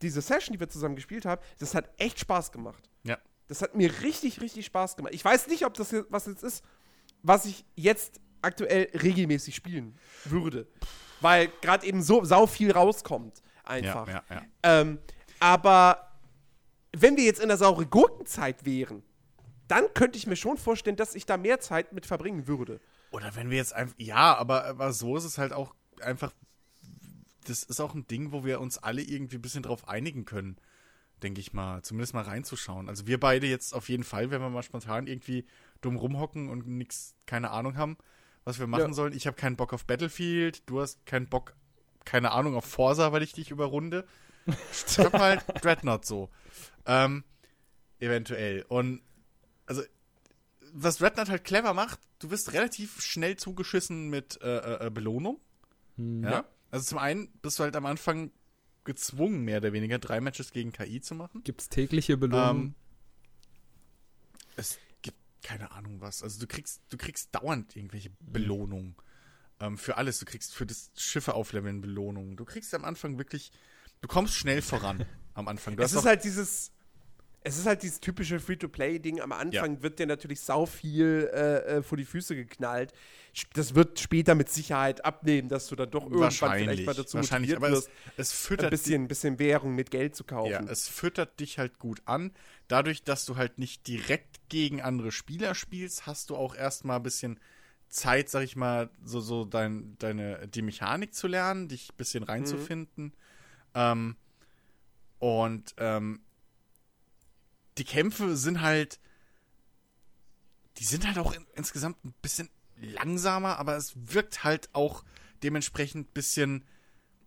diese Session, die wir zusammen gespielt haben, das hat echt Spaß gemacht. Ja. Das hat mir richtig, richtig Spaß gemacht. Ich weiß nicht, ob das jetzt, was jetzt ist, was ich jetzt aktuell regelmäßig spielen würde. Weil gerade eben so sau viel rauskommt. Einfach. Ja, ja, ja. Ähm, aber wenn wir jetzt in der saure Gurkenzeit wären, dann könnte ich mir schon vorstellen, dass ich da mehr Zeit mit verbringen würde. Oder wenn wir jetzt einfach. Ja, aber, aber so ist es halt auch einfach. Das ist auch ein Ding, wo wir uns alle irgendwie ein bisschen drauf einigen können, denke ich mal. Zumindest mal reinzuschauen. Also wir beide jetzt auf jeden Fall, wenn wir mal spontan irgendwie dumm rumhocken und nix, keine Ahnung haben, was wir machen Ja. sollen. Ich habe keinen Bock auf Battlefield, du hast keinen Bock, keine Ahnung, auf Forsa, weil ich dich überrunde. Ich hab halt Dreadnought so. Ähm, eventuell. Und also was Dreadnought halt clever macht, du wirst relativ schnell zugeschissen mit äh, äh, Belohnung. Hm, Ja? Also zum einen bist du halt am Anfang gezwungen, mehr oder weniger drei Matches gegen KI zu machen. Gibt es tägliche Belohnungen? Ähm, es gibt keine Ahnung was. Also du kriegst, du kriegst dauernd irgendwelche Belohnungen. Ähm, für alles. Du kriegst für das Schiffe aufleveln Belohnungen. Du kriegst am Anfang wirklich, du kommst schnell voran am Anfang. Du Es ist halt dieses. Es ist halt dieses typische Free-to-Play-Ding. Am Anfang wird dir natürlich sau viel äh, äh, vor die Füße geknallt. Das wird später mit Sicherheit abnehmen, dass du dann doch irgendwann vielleicht mal dazu wahrscheinlich, motiviert aber es, wirst, es ein füttert bisschen, bisschen Währung mit Geld zu kaufen. Ja, es füttert dich halt gut an. Dadurch, dass du halt nicht direkt gegen andere Spieler spielst, hast du auch erstmal ein bisschen Zeit, sag ich mal, so, so dein, deine, die Mechanik zu lernen, dich ein bisschen reinzufinden. Ähm, und ähm, die Kämpfe sind halt, die sind halt auch in, insgesamt ein bisschen langsamer, aber es wirkt halt auch dementsprechend ein bisschen,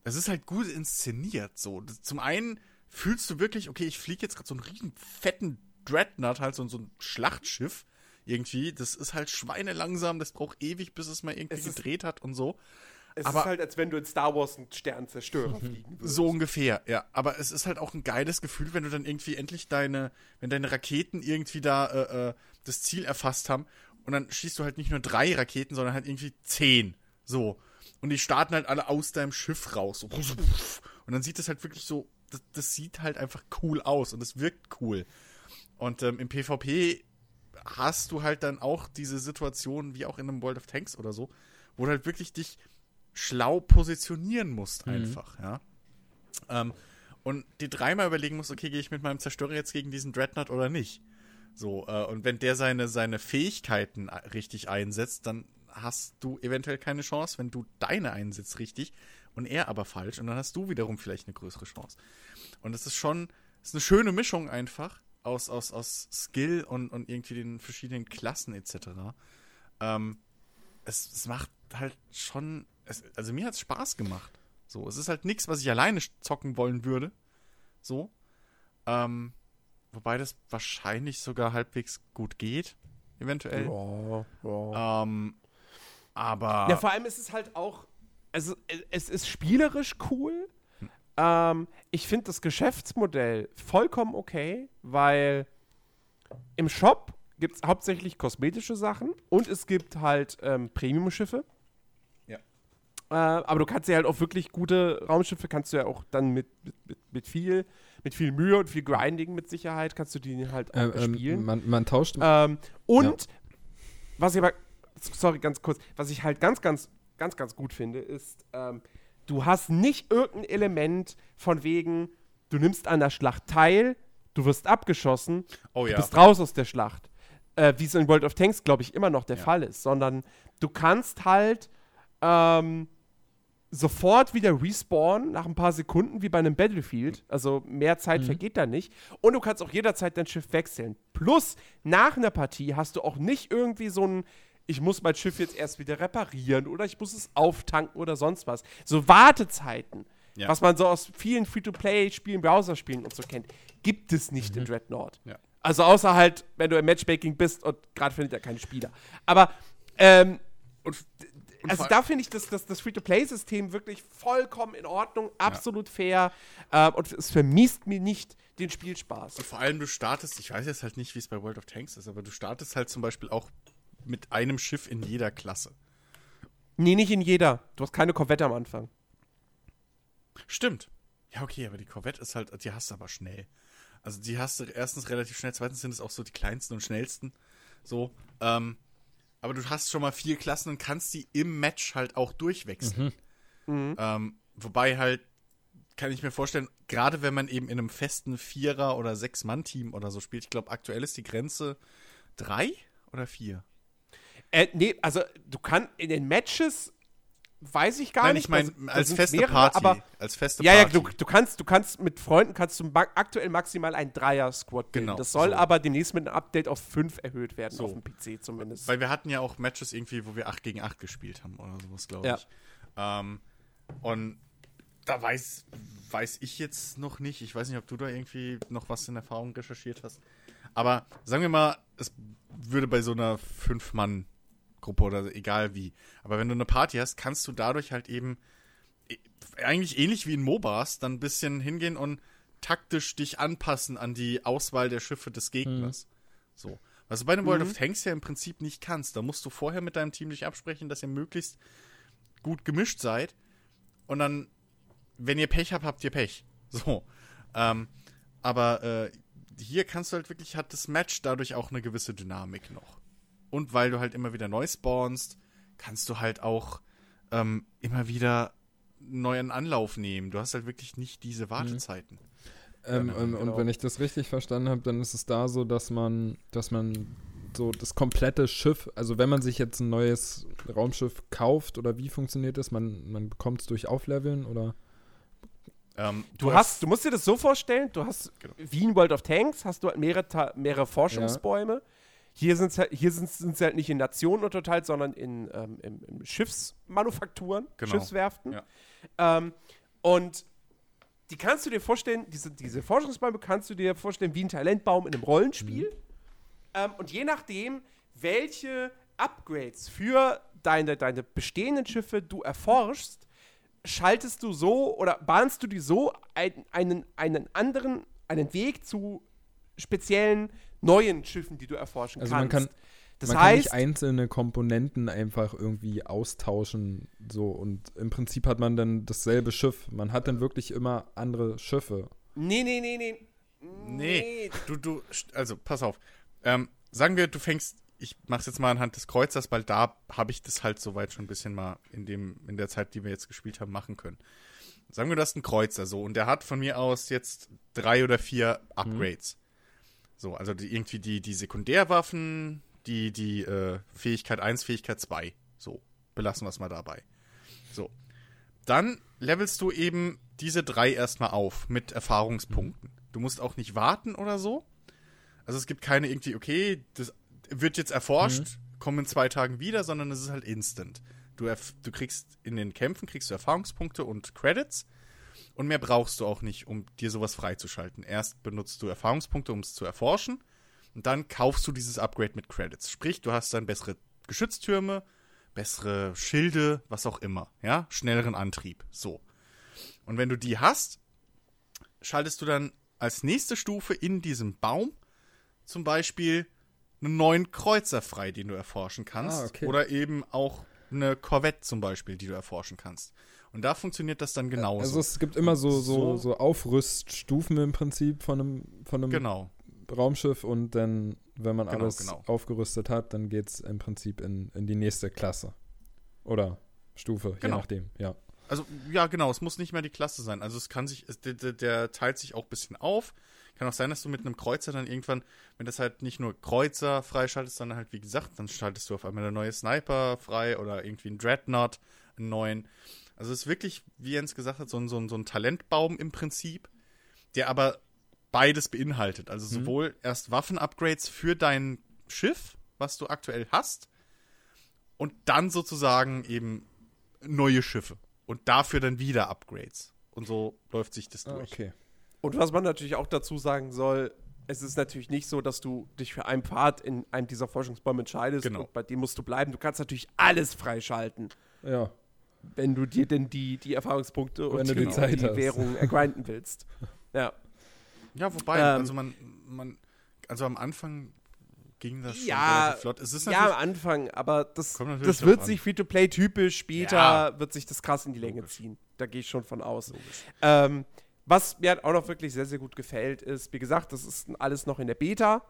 es ist halt gut inszeniert so. Zum einen fühlst du wirklich, okay, ich fliege jetzt gerade so einen riesen fetten Dreadnought, halt so, so ein Schlachtschiff irgendwie. Das ist halt schweinelangsam, das braucht ewig, bis es mal irgendwie Es gedreht hat und so. es aber- ist halt, als wenn du in Star Wars einen Sternzerstörer fliegen würdest. So ungefähr, ja. Aber es ist halt auch ein geiles Gefühl, wenn du dann irgendwie endlich deine, wenn deine Raketen irgendwie da äh, äh, das Ziel erfasst haben und dann schießt du halt nicht nur drei Raketen, sondern halt irgendwie zehn. So. Und die starten halt alle aus deinem Schiff raus. So. Und dann sieht es halt wirklich so, das, das, sieht halt einfach cool aus und es wirkt cool. Und ähm, im PvP hast du halt dann auch diese Situation, wie auch in einem World of Tanks oder so, wo du halt wirklich dich schlau positionieren musst, mhm. einfach, mhm. ja. Ähm, und dir dreimal überlegen musst, okay, gehe ich mit meinem Zerstörer jetzt gegen diesen Dreadnought oder nicht? So, äh, und wenn der seine, seine Fähigkeiten richtig einsetzt, dann hast du eventuell keine Chance, wenn du deine einsetzt richtig und er aber falsch und dann hast du wiederum vielleicht eine größere Chance. Und das ist schon, das ist eine schöne Mischung einfach aus, aus, aus Skill und, und irgendwie den verschiedenen Klassen etc. Ähm, es, es macht halt schon, es, also mir hat es Spaß gemacht. So, es ist halt nichts, was ich alleine zocken wollen würde. So. Ähm, wobei das wahrscheinlich sogar halbwegs gut geht, eventuell. Ja, ja. Ähm, aber. Ja, vor allem ist es halt auch, also es ist spielerisch cool. Hm. Ähm, ich finde das Geschäftsmodell vollkommen okay, weil im Shop gibt es hauptsächlich kosmetische Sachen und es gibt halt ähm, Premium-Schiffe. Ja. Äh, aber du kannst ja halt auch wirklich gute Raumschiffe, kannst du ja auch dann mit, mit, mit, viel, mit viel Mühe und viel Grinding mit Sicherheit, kannst du die halt auch äh, ähm, spielen. Man, man, tauscht. Ähm, und ja. was ich aber, sorry, ganz kurz, was ich halt ganz, ganz, ganz, ganz gut finde, ist, ähm, du hast nicht irgendein Element von wegen, du nimmst an der Schlacht teil, du wirst abgeschossen, oh, ja. du bist raus aus der Schlacht äh, wie es in World of Tanks, glaube ich, immer noch der ja. Fall ist, sondern du kannst halt ähm, sofort wieder respawnen nach ein paar Sekunden wie bei einem Battlefield. Also mehr Zeit mhm. vergeht da nicht. Und du kannst auch jederzeit dein Schiff wechseln. Plus, nach einer Partie hast du auch nicht irgendwie so ein ich muss mein Schiff jetzt erst wieder reparieren oder ich muss es auftanken oder sonst was. So Wartezeiten, ja. was man so aus vielen Free-to-Play-Spielen, Browser-Spielen und so kennt, gibt es nicht mhm. in Dreadnought. Ja. Also außer halt, wenn du im Matchmaking bist und gerade findet er keine Spieler. Aber ähm, und, und also da finde ich das, das, das Free-to-Play-System wirklich vollkommen in Ordnung, absolut ja. fair äh, und es vermisst mir nicht den Spielspaß. Und vor allem du startest, ich weiß jetzt halt nicht, wie es bei World of Tanks ist, aber du startest halt zum Beispiel auch mit einem Schiff in jeder Klasse. Nee, nicht in jeder. Du hast keine Korvette am Anfang. Stimmt. Ja, okay, aber die Korvette ist halt, die hast du aber schnell. Also die hast du erstens relativ schnell, zweitens sind es auch so die kleinsten und schnellsten. So. Ähm, aber du hast schon mal vier Klassen und kannst die im Match halt auch durchwechseln. Mhm. Mhm. Ähm, wobei halt, kann ich mir vorstellen, gerade wenn man eben in einem festen Vierer- oder Sechs-Mann-Team oder so spielt, ich glaube, aktuell ist die Grenze drei oder vier? Äh, nee, also du kannst in den Matches weiß ich gar Nein, nicht. Nein, ich meine als feste mehrere, Party. Aber, als feste ja. Ja, du, du, kannst, du kannst mit Freunden kannst du aktuell maximal ein Dreier-Squad bilden. Genau, das soll so. aber demnächst mit einem Update auf 5 erhöht werden, so. auf dem PC zumindest. Weil wir hatten ja auch Matches irgendwie, wo wir 8 gegen 8 gespielt haben oder sowas, glaube ja. ich. Ähm, und da weiß, weiß ich jetzt noch nicht. Ich weiß nicht, ob du da irgendwie noch was in Erfahrung recherchiert hast. Aber sagen wir mal, es würde bei so einer 5-Mann- Gruppe oder egal wie. Aber wenn du eine Party hast, kannst du dadurch halt eben e, eigentlich ähnlich wie in MOBAs dann ein bisschen hingehen und taktisch dich anpassen an die Auswahl der Schiffe des Gegners. Mhm. So. Was du bei einem mhm. World of Tanks ja im Prinzip nicht kannst. Da musst du vorher mit deinem Team dich absprechen, dass ihr möglichst gut gemischt seid. Und dann, wenn ihr Pech habt, habt ihr Pech. So. Ähm, aber äh, hier kannst du halt wirklich, hat das Match dadurch auch eine gewisse Dynamik noch. Und weil du halt immer wieder neu spawnst, kannst du halt auch ähm, immer wieder neuen Anlauf nehmen. Du hast halt wirklich nicht diese Wartezeiten. Ähm, ja, und, genau. und, wenn ich das richtig verstanden habe, dann ist es da so, dass man, dass man so das komplette Schiff, also wenn man sich jetzt ein neues Raumschiff kauft oder wie funktioniert das? Man, man bekommt es durch Aufleveln oder? Ähm, du, du, hast, du musst dir das so vorstellen, du hast genau. wie in World of Tanks, hast du halt mehrere, mehrere Forschungsbäume. Ja. Hier sind halt, hier sind sie halt nicht in Nationen unterteilt, sondern in, ähm, in, in Schiffsmanufakturen, genau. Schiffswerften. Ja. Ähm, und die kannst du dir vorstellen, diese, diese Forschungsbäume kannst du dir vorstellen wie ein Talentbaum in einem Rollenspiel. Mhm. Ähm, und je nachdem, welche Upgrades für deine, deine bestehenden Schiffe du erforschst, schaltest du so oder bahnst du dir so ein, einen, einen anderen, einen Weg zu speziellen neuen Schiffen, die du erforschen also kannst. Man kann Das man kann heißt, nicht einzelne Komponenten einfach irgendwie austauschen. So und im Prinzip hat man dann dasselbe Schiff. Man hat dann wirklich immer andere Schiffe. nee, nee, nee, nee. Nee, du, du, also pass auf. Ähm, sagen wir, du fängst, ich mach's jetzt mal anhand des Kreuzers, weil da habe ich das halt soweit schon ein bisschen mal in dem, in der Zeit, die wir jetzt gespielt haben, machen können. Sagen wir, du hast einen Kreuzer so und der hat von mir aus jetzt drei oder vier Upgrades. So, also die, irgendwie die, die Sekundärwaffen, die, die äh, Fähigkeit 1, Fähigkeit 2. So, belassen wir es mal dabei. So. Dann levelst du eben diese drei erstmal auf mit Erfahrungspunkten. Du musst auch nicht warten oder so. Also es gibt keine irgendwie, okay, das wird jetzt erforscht, kommen in zwei Tagen wieder, sondern es ist halt instant. Du, du kriegst in den Kämpfen kriegst du Erfahrungspunkte und Credits und mehr brauchst du auch nicht, um dir sowas freizuschalten. Erst benutzt du Erfahrungspunkte, um es zu erforschen und dann kaufst du dieses Upgrade mit Credits. Sprich, du hast dann bessere Geschütztürme, bessere Schilde, was auch immer, ja, schnelleren Antrieb, so. Und wenn du die hast, schaltest du dann als nächste Stufe in diesem Baum zum Beispiel einen neuen Kreuzer frei, den du erforschen kannst. Ah, okay. Oder eben auch eine Corvette zum Beispiel, die du erforschen kannst. Und da funktioniert das dann genauso. Also es gibt immer so, so, So- Aufrüststufen im Prinzip von einem, von einem genau. Raumschiff und dann, wenn man Genau, alles genau. aufgerüstet hat, dann geht es im Prinzip in, in die nächste Klasse. Oder Stufe, je Genau. nachdem, ja. Also, ja, genau, es muss nicht mehr die Klasse sein. Also, es kann sich, es, der, der, der teilt sich auch ein bisschen auf. Kann auch sein, dass du mit einem Kreuzer dann irgendwann, wenn das halt nicht nur Kreuzer freischaltest, sondern halt, wie gesagt, dann schaltest du auf einmal eine neue Sniper frei oder irgendwie einen Dreadnought, einen neuen. Also, es ist wirklich, wie Jens gesagt hat, so ein, so ein, so ein Talentbaum im Prinzip, der aber beides beinhaltet. Also, sowohl erst Waffen-Upgrades für dein Schiff, was du aktuell hast, und dann sozusagen eben neue Schiffe. Und dafür dann wieder Upgrades. Und so läuft sich das durch. Ah, okay. Und was man natürlich auch dazu sagen soll, es ist natürlich nicht so, dass du dich für einen Pfad in einem dieser Forschungsbäume entscheidest Genau. und bei dem musst du bleiben. Du kannst natürlich alles freischalten, Ja. Wenn du dir denn die, die Erfahrungspunkte Wenn und du die die, Zeit die hast. Währung ergrinden willst. Ja. Ja, wobei, Ähm, also man, man, also am Anfang ging das schon Ja, flott. Es ist Ja, am Anfang, aber das, das wird an. sich Free-to-Play typisch, später Ja. wird sich das krass in die Länge Logisch. ziehen. Da gehe ich schon von aus. Ähm, was mir halt auch noch wirklich sehr, sehr gut gefällt, ist, wie gesagt, das ist alles noch in der Beta.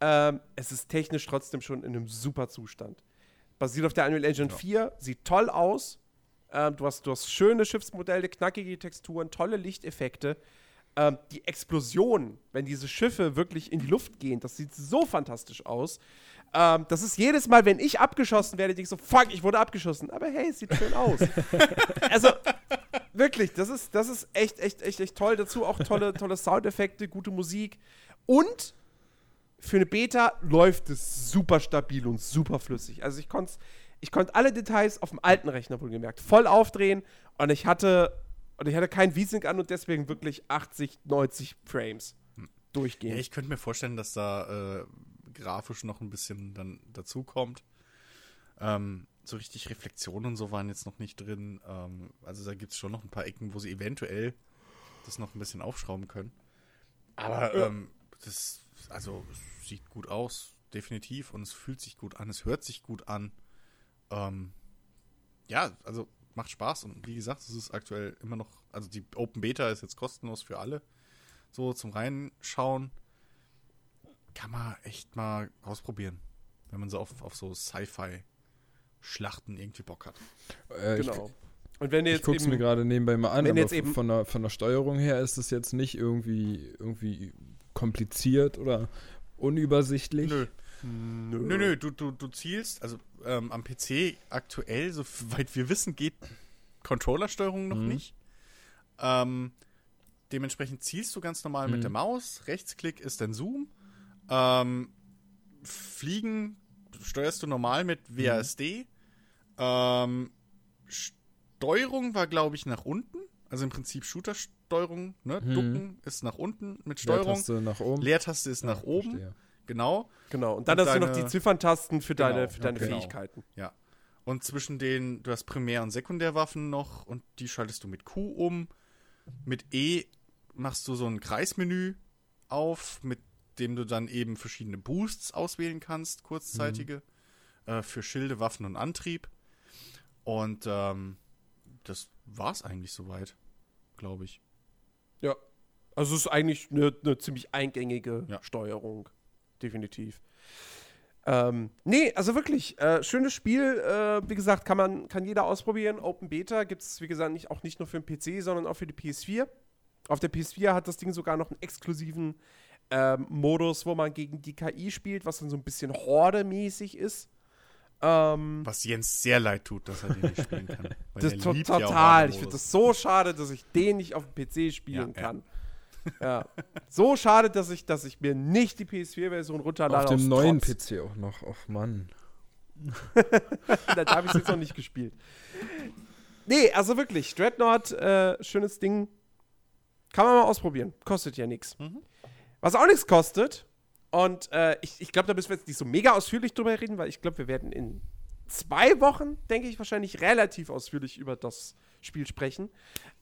Ähm, es ist technisch trotzdem schon in einem super Zustand. Basiert auf der Unreal Engine Ja. 4, sieht toll aus. Ähm, du, hast, du hast schöne Schiffsmodelle, knackige Texturen, tolle Lichteffekte. Ähm, die Explosion, wenn diese Schiffe wirklich in die Luft gehen, das sieht so fantastisch aus. Ähm, das ist jedes Mal, wenn ich abgeschossen werde, denke ich so, fuck, ich wurde abgeschossen. Aber hey, es sieht schön aus. also, wirklich, das ist, das ist echt, echt, echt, echt toll. Dazu auch tolle, tolle Soundeffekte, gute Musik. Und für eine Beta läuft es super stabil und super flüssig. Also ich konnte ich konnt alle Details auf dem alten Rechner wohlgemerkt voll aufdrehen und ich hatte und ich hatte kein V-Sync an und deswegen wirklich 80, 90 Frames ja, durchgehend. ich könnte mir vorstellen, dass da äh, grafisch noch ein bisschen dann dazu kommt. Ähm, so richtig Reflexionen und so waren jetzt noch nicht drin. Ähm, also da gibt es schon noch ein paar Ecken, wo sie eventuell das noch ein bisschen aufschrauben können. Aber Ja. ähm, das, also es sieht gut aus, definitiv. Und es fühlt sich gut an, es hört sich gut an. Ähm, ja, also macht Spaß. Und wie gesagt, es ist aktuell immer noch, also die Open Beta ist jetzt kostenlos für alle. So zum Reinschauen. Kann man echt mal ausprobieren. Wenn man so auf, auf so Sci-Fi-Schlachten irgendwie Bock hat. Äh, genau. Und wenn ihr Ich, ich jetzt guck's mir eben, gerade nebenbei mal an, wenn aber jetzt eben- von, der, von der Steuerung her ist es jetzt nicht irgendwie, irgendwie kompliziert oder unübersichtlich. Nö. Nö, nö, du, du, du zielst, also ähm, am PC aktuell, soweit wir wissen, geht Controllersteuerung noch Mhm. nicht. Ähm, dementsprechend zielst du ganz normal Mhm. mit der Maus. Rechtsklick ist dann Zoom. Ähm, Fliegen steuerst du normal mit WASD. Ähm, Steuerung war, glaube ich, nach unten. Also im Prinzip Shooter-Steuerung. Ne? Mhm. Ducken ist nach unten mit Steuerung. Leertaste nach oben. Leertaste ist nach Ja, oben. verstehe. Genau. Genau. Und dann Und hast du noch deine- die Zifferntasten für deine, Genau, für deine genau. Fähigkeiten. Ja. Und zwischen den, du hast Primär- und Sekundärwaffen noch und die schaltest du mit Q um. Mit E machst du so ein Kreismenü auf. Mit dem du dann eben verschiedene Boosts auswählen kannst, kurzzeitige, mhm. äh, für Schilde, Waffen und Antrieb. Und ähm, das war's eigentlich soweit, glaube ich. Ja. Also es ist eigentlich eine, eine ziemlich eingängige ja. Steuerung. Definitiv. Ähm, nee, also wirklich, äh, schönes Spiel. Äh, wie gesagt, kann man, kann jeder ausprobieren. Open Beta gibt es, wie gesagt, nicht, auch nicht nur für den PC, sondern auch für die PS4. Auf der PS4 hat das Ding sogar noch einen exklusiven ähm, Modus, wo man gegen die KI spielt, was dann so ein bisschen Horde-mäßig ist. Ähm, was Jens sehr leid tut, dass er den nicht spielen kann. das to total. Ja ich finde das so schade, dass ich den nicht auf dem PC spielen ja, kann. Ja. Ja. So schade, dass ich, dass ich mir nicht die PS4-Version runterlade. Auf dem neuen Trotz. PC auch noch. Och Mann. da habe ich es jetzt noch nicht gespielt. Nee, also wirklich, Dreadnought, äh, schönes Ding. Kann man mal ausprobieren. Kostet ja nichts. Mhm. Was auch nichts kostet, und äh, ich, ich glaube, da müssen wir jetzt nicht so mega ausführlich drüber reden, weil ich glaube, wir werden in zwei Wochen, denke ich, wahrscheinlich relativ ausführlich über das Spiel sprechen.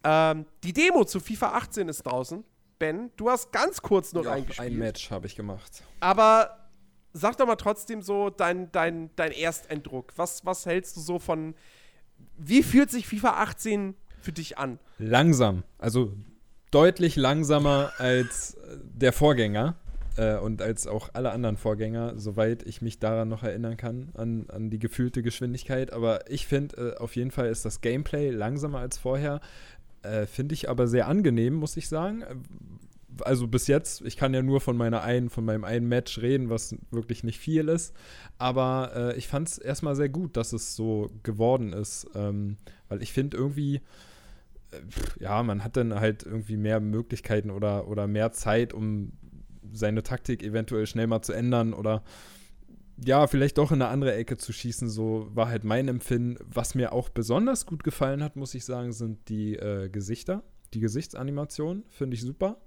Ähm, die Demo zu FIFA 18 ist draußen. Ben, du hast ganz kurz noch ja, eingespielt. Ein Match habe ich gemacht. Aber sag doch mal trotzdem so dein, dein, dein Ersteindruck. Was, was hältst du so von. Wie fühlt sich FIFA 18 für dich an? Langsam. Also deutlich langsamer als der Vorgänger äh, und als auch alle anderen Vorgänger, soweit ich mich daran noch erinnern kann, an, an die gefühlte Geschwindigkeit. Aber ich finde, äh, auf jeden Fall ist das Gameplay langsamer als vorher. Äh, Finde ich aber sehr angenehm, muss ich sagen. Also bis jetzt, ich kann ja nur von meiner einen, von meinem einen Match reden, was wirklich nicht viel ist. Aber äh, ich fand es erstmal sehr gut, dass es so geworden ist. Ähm, weil ich finde irgendwie, äh, ja, man hat dann halt irgendwie mehr Möglichkeiten oder, oder mehr Zeit, um seine Taktik eventuell schnell mal zu ändern oder ja, vielleicht doch in eine andere Ecke zu schießen, so war halt mein Empfinden. Was mir auch besonders gut gefallen hat, muss ich sagen, sind die äh, Gesichter. Die Gesichtsanimationen finde ich super.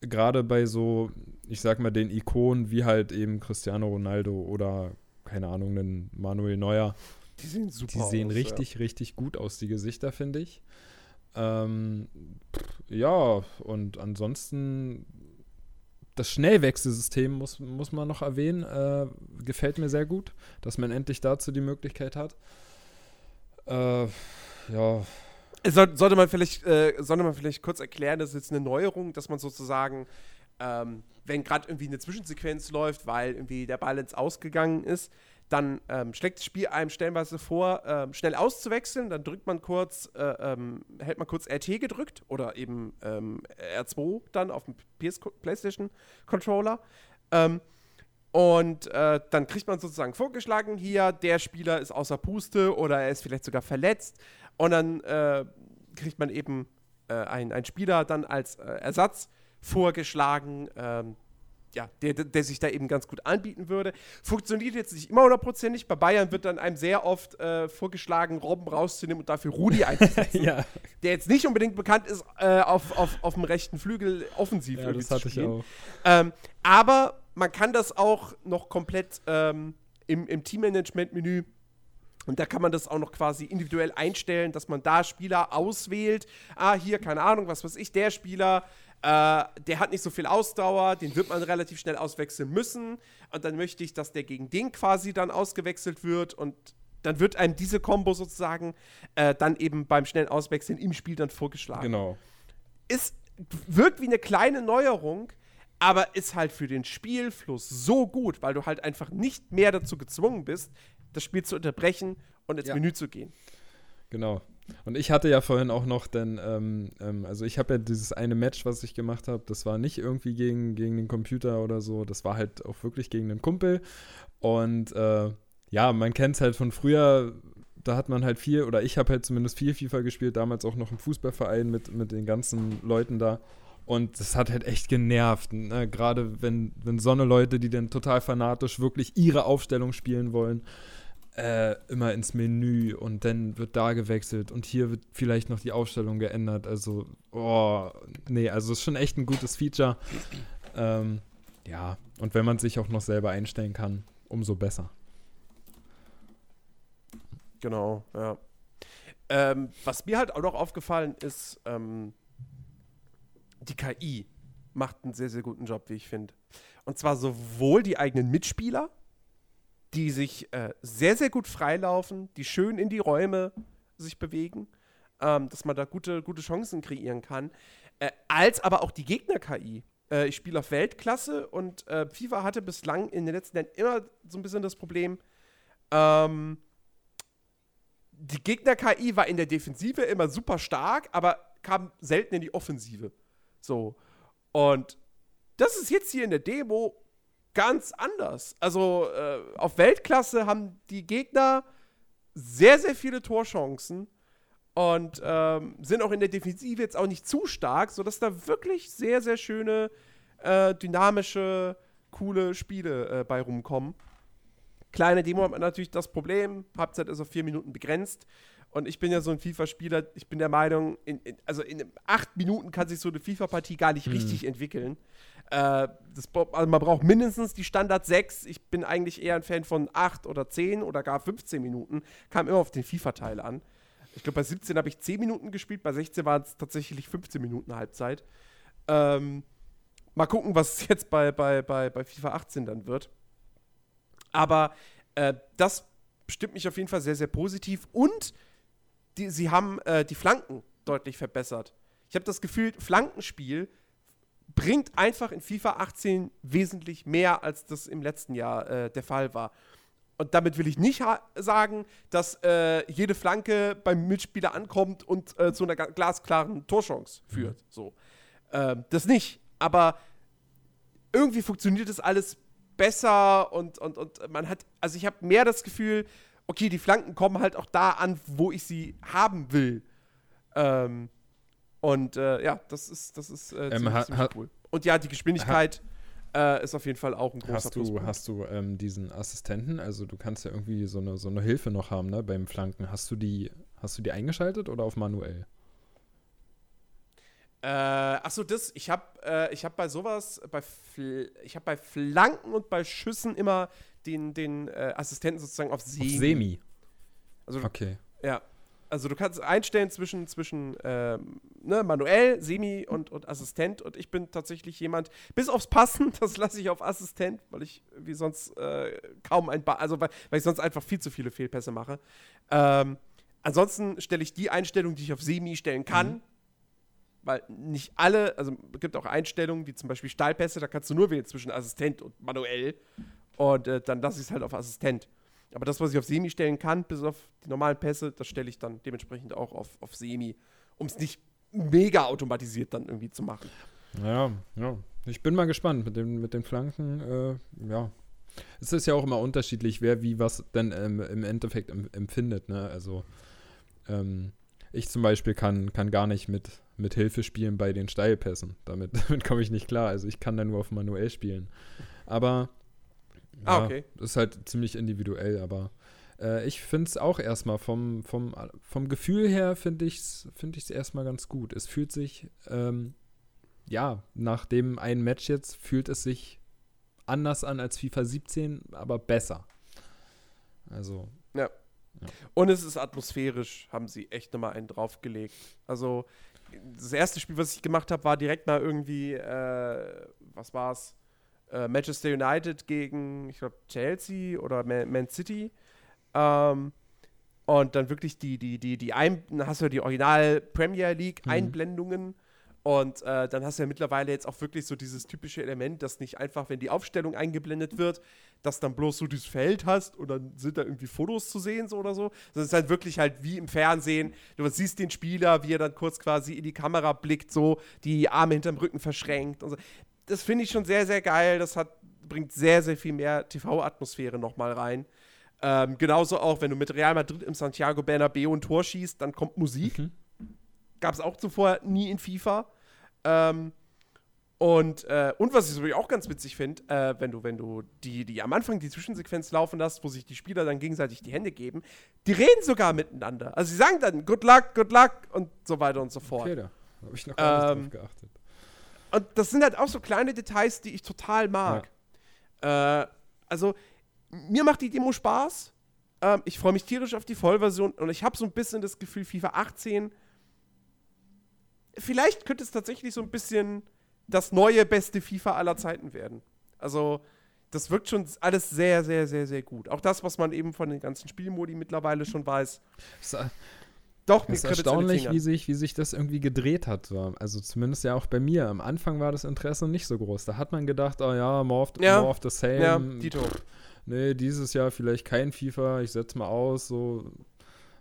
Gerade bei so, ich sag mal, den Ikonen wie halt eben Cristiano Ronaldo oder, keine Ahnung, einen Manuel Neuer. Die sehen super Die sehen aus, richtig, ja. richtig gut aus, die Gesichter, finde ich. Ähm, ja, und ansonsten das Schnellwechselsystem muss, muss man noch erwähnen. Äh, gefällt mir sehr gut, dass man endlich dazu die Möglichkeit hat. Äh, ja. Soll, sollte, man vielleicht, äh, sollte man vielleicht kurz erklären, das ist jetzt eine Neuerung, dass man sozusagen, ähm, wenn gerade irgendwie eine Zwischensequenz läuft, weil irgendwie der Balance ausgegangen ist, dann ähm, schlägt das Spiel einem stellenweise vor, ähm, schnell auszuwechseln. Dann drückt man kurz, äh, ähm, hält man kurz RT gedrückt oder eben ähm, R2 dann auf dem PS PlayStation Controller. Ähm, und äh, dann kriegt man sozusagen vorgeschlagen, hier, der Spieler ist außer Puste oder er ist vielleicht sogar verletzt. Und dann äh, kriegt man eben äh, einen Spieler dann als äh, Ersatz vorgeschlagen, ähm, ja, der, der sich da eben ganz gut anbieten würde. Funktioniert jetzt nicht immer hundertprozentig. Bei Bayern wird dann einem sehr oft äh, vorgeschlagen, Robben rauszunehmen und dafür Rudi einzusetzen. ja. Der jetzt nicht unbedingt bekannt ist, äh, auf, auf, auf dem rechten Flügel offensiv ja, das hatte Ich auch. Ähm, aber man kann das auch noch komplett ähm, im, im Teammanagement-Menü und da kann man das auch noch quasi individuell einstellen, dass man da Spieler auswählt. Ah, hier, keine Ahnung, was weiß ich, der Spieler äh, der hat nicht so viel Ausdauer, den wird man relativ schnell auswechseln müssen. Und dann möchte ich, dass der gegen den quasi dann ausgewechselt wird und dann wird einem diese Combo sozusagen äh, dann eben beim schnellen Auswechseln im Spiel dann vorgeschlagen. Genau. Ist, wirkt wie eine kleine Neuerung, aber ist halt für den Spielfluss so gut, weil du halt einfach nicht mehr dazu gezwungen bist, das Spiel zu unterbrechen und ins ja. Menü zu gehen. Genau. Und ich hatte ja vorhin auch noch, denn, ähm, ähm, also ich habe ja dieses eine Match, was ich gemacht habe, das war nicht irgendwie gegen, gegen den Computer oder so, das war halt auch wirklich gegen einen Kumpel. Und äh, ja, man kennt es halt von früher, da hat man halt viel, oder ich habe halt zumindest viel FIFA gespielt, damals auch noch im Fußballverein mit, mit den ganzen Leuten da. Und das hat halt echt genervt. Ne? Gerade wenn, wenn so eine Leute, die dann total fanatisch wirklich ihre Aufstellung spielen wollen, äh, immer ins Menü und dann wird da gewechselt und hier wird vielleicht noch die Aufstellung geändert. Also, oh, nee, also ist schon echt ein gutes Feature. Ähm, ja, und wenn man sich auch noch selber einstellen kann, umso besser. Genau, ja. Ähm, was mir halt auch noch aufgefallen ist, ähm, die KI macht einen sehr, sehr guten Job, wie ich finde. Und zwar sowohl die eigenen Mitspieler, die sich äh, sehr, sehr gut freilaufen, die schön in die Räume sich bewegen, ähm, dass man da gute, gute Chancen kreieren kann, äh, als aber auch die Gegner-KI. Äh, ich spiele auf Weltklasse und äh, FIFA hatte bislang in den letzten Jahren immer so ein bisschen das Problem, ähm, die Gegner-KI war in der Defensive immer super stark, aber kam selten in die Offensive. So. Und das ist jetzt hier in der Demo ganz anders. Also äh, auf Weltklasse haben die Gegner sehr, sehr viele Torchancen und ähm, sind auch in der Defensive jetzt auch nicht zu stark, sodass da wirklich sehr, sehr schöne, äh, dynamische, coole Spiele äh, bei rumkommen. Kleine Demo hat man natürlich das Problem, Halbzeit ist auf vier Minuten begrenzt. Und ich bin ja so ein FIFA-Spieler, ich bin der Meinung, in, in, also in acht Minuten kann sich so eine FIFA-Partie gar nicht mhm. richtig entwickeln. Äh, das, also man braucht mindestens die Standard 6. Ich bin eigentlich eher ein Fan von 8 oder 10 oder gar 15 Minuten. Kam immer auf den FIFA-Teil an. Ich glaube, bei 17 habe ich 10 Minuten gespielt, bei 16 waren es tatsächlich 15 Minuten Halbzeit. Ähm, mal gucken, was jetzt bei, bei, bei, bei FIFA 18 dann wird. Aber äh, das stimmt mich auf jeden Fall sehr, sehr positiv. Und die, sie haben äh, die Flanken deutlich verbessert. Ich habe das Gefühl, Flankenspiel bringt einfach in FIFA 18 wesentlich mehr, als das im letzten Jahr äh, der Fall war. Und damit will ich nicht sagen, dass äh, jede Flanke beim Mitspieler ankommt und äh, zu einer glasklaren Torchance mhm. führt. Mhm. So. Ähm, das nicht. Aber irgendwie funktioniert das alles besser und, und, und man hat, also ich habe mehr das Gefühl, okay, die Flanken kommen halt auch da an, wo ich sie haben will. Ähm, und äh, ja, das ist, das ist äh, ziemlich, ähm, ziemlich cool. Und ja, die Geschwindigkeit äh, ist auf jeden Fall auch ein großer Hast du, Pluspunkt. hast du ähm, diesen Assistenten, also du kannst ja irgendwie so eine, so eine Hilfe noch haben, ne, beim Flanken. Hast du die, hast du die eingeschaltet oder auf manuell? Äh, achso, das, ich habe äh, hab bei sowas, bei ich habe bei Flanken und bei Schüssen immer den, den äh, Assistenten sozusagen auf Semi. Auf Semi. Also, okay. Ja, also du kannst einstellen zwischen, zwischen ähm, ne, manuell, Semi und, und Assistent. Und ich bin tatsächlich jemand, bis aufs Passen, das lasse ich auf Assistent, weil ich wie sonst äh, kaum ein, ba also weil, weil, ich sonst einfach viel zu viele Fehlpässe mache. Ähm, ansonsten stelle ich die Einstellung, die ich auf Semi stellen kann. Mhm. Weil nicht alle, also es gibt auch Einstellungen, wie zum Beispiel Stahlpässe, da kannst du nur wählen zwischen Assistent und manuell. Und äh, dann lasse ich es halt auf Assistent. Aber das, was ich auf Semi stellen kann, bis auf die normalen Pässe, das stelle ich dann dementsprechend auch auf, auf Semi, um es nicht mega automatisiert dann irgendwie zu machen. Ja, ja. Ich bin mal gespannt mit, dem, mit den Flanken. Äh, ja. Es ist ja auch immer unterschiedlich, wer wie was denn ähm, im Endeffekt empfindet. Ne? Also, ähm, ich zum Beispiel kann, kann gar nicht mit, mit Hilfe spielen bei den Steilpässen. Damit, damit komme ich nicht klar. Also, ich kann da nur auf manuell spielen. Aber ah, ja, okay. Ist halt ziemlich individuell, aber äh, ich finde es auch erstmal vom, vom, vom Gefühl her finde ich es find ich's erstmal ganz gut. Es fühlt sich, ähm, ja, nach dem einen Match jetzt fühlt es sich anders an als FIFA 17, aber besser. Also. Ja. ja. Und es ist atmosphärisch, haben sie echt nochmal einen draufgelegt. Also, das erste Spiel, was ich gemacht habe, war direkt mal irgendwie, äh, was war's? Äh, Manchester United gegen, ich glaube, Chelsea oder Man, Man City. Ähm, und dann wirklich die, die, die, die Ein hast du ja die Original Premier League mhm. Einblendungen. Mhm. Und äh, dann hast du ja mittlerweile jetzt auch wirklich so dieses typische Element, dass nicht einfach, wenn die Aufstellung eingeblendet wird, dass dann bloß so dieses Feld hast und dann sind da irgendwie Fotos zu sehen so oder so. Das ist halt wirklich halt wie im Fernsehen. Du siehst den Spieler, wie er dann kurz quasi in die Kamera blickt, so die Arme hinterm Rücken verschränkt und so das finde ich schon sehr, sehr geil. Das hat, bringt sehr, sehr viel mehr TV-Atmosphäre nochmal rein. Ähm, genauso auch, wenn du mit Real Madrid im Santiago Bernabeu ein Tor schießt, dann kommt Musik. Mhm. Gab es auch zuvor nie in FIFA. Ähm, und, äh, und was ich auch ganz witzig finde, äh, wenn du, wenn du die, die am Anfang die Zwischensequenz laufen lässt, wo sich die Spieler dann gegenseitig die Hände geben, die reden sogar miteinander. Also sie sagen dann Good luck, good luck und so weiter und so fort. Okay, da habe ich noch gar nicht ähm, drauf geachtet. Und das sind halt auch so kleine Details, die ich total mag. Ja. Äh, also, mir macht die Demo Spaß. Ähm, ich freue mich tierisch auf die Vollversion und ich habe so ein bisschen das Gefühl, FIFA 18. Vielleicht könnte es tatsächlich so ein bisschen das neue beste FIFA aller Zeiten werden. Also, das wirkt schon alles sehr, sehr, sehr, sehr gut. Auch das, was man eben von den ganzen Spielmodi mittlerweile schon weiß. Doch, es ist erstaunlich, wie sich, wie sich das irgendwie gedreht hat. So. Also zumindest ja auch bei mir. Am Anfang war das Interesse nicht so groß. Da hat man gedacht, oh ja, more of, Ja. more of the same. Ja, Dito. Pff, Nee, dieses Jahr vielleicht kein FIFA, ich setze mal aus, so.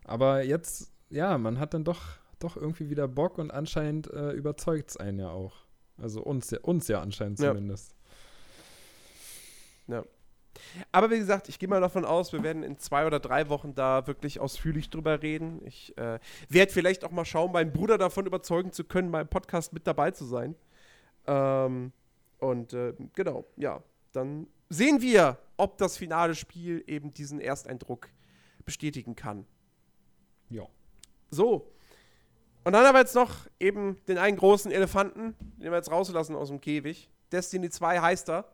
Aber jetzt, ja, man hat dann doch, doch irgendwie wieder Bock und anscheinend äh, überzeugt es einen ja auch. Also uns, ja- uns ja anscheinend Ja. zumindest. Aber wie gesagt, ich gehe mal davon aus, wir werden in zwei oder drei Wochen da wirklich ausführlich drüber reden. Ich äh, werde vielleicht auch mal schauen, meinen Bruder davon überzeugen zu können, beim Podcast mit dabei zu sein. Ähm, und äh, genau, ja, dann sehen wir, ob das finale Spiel eben diesen Ersteindruck bestätigen kann. Ja. So. Und dann haben wir jetzt noch eben den einen großen Elefanten, den wir jetzt rauslassen aus dem Käfig. Destiny 2 heißt er.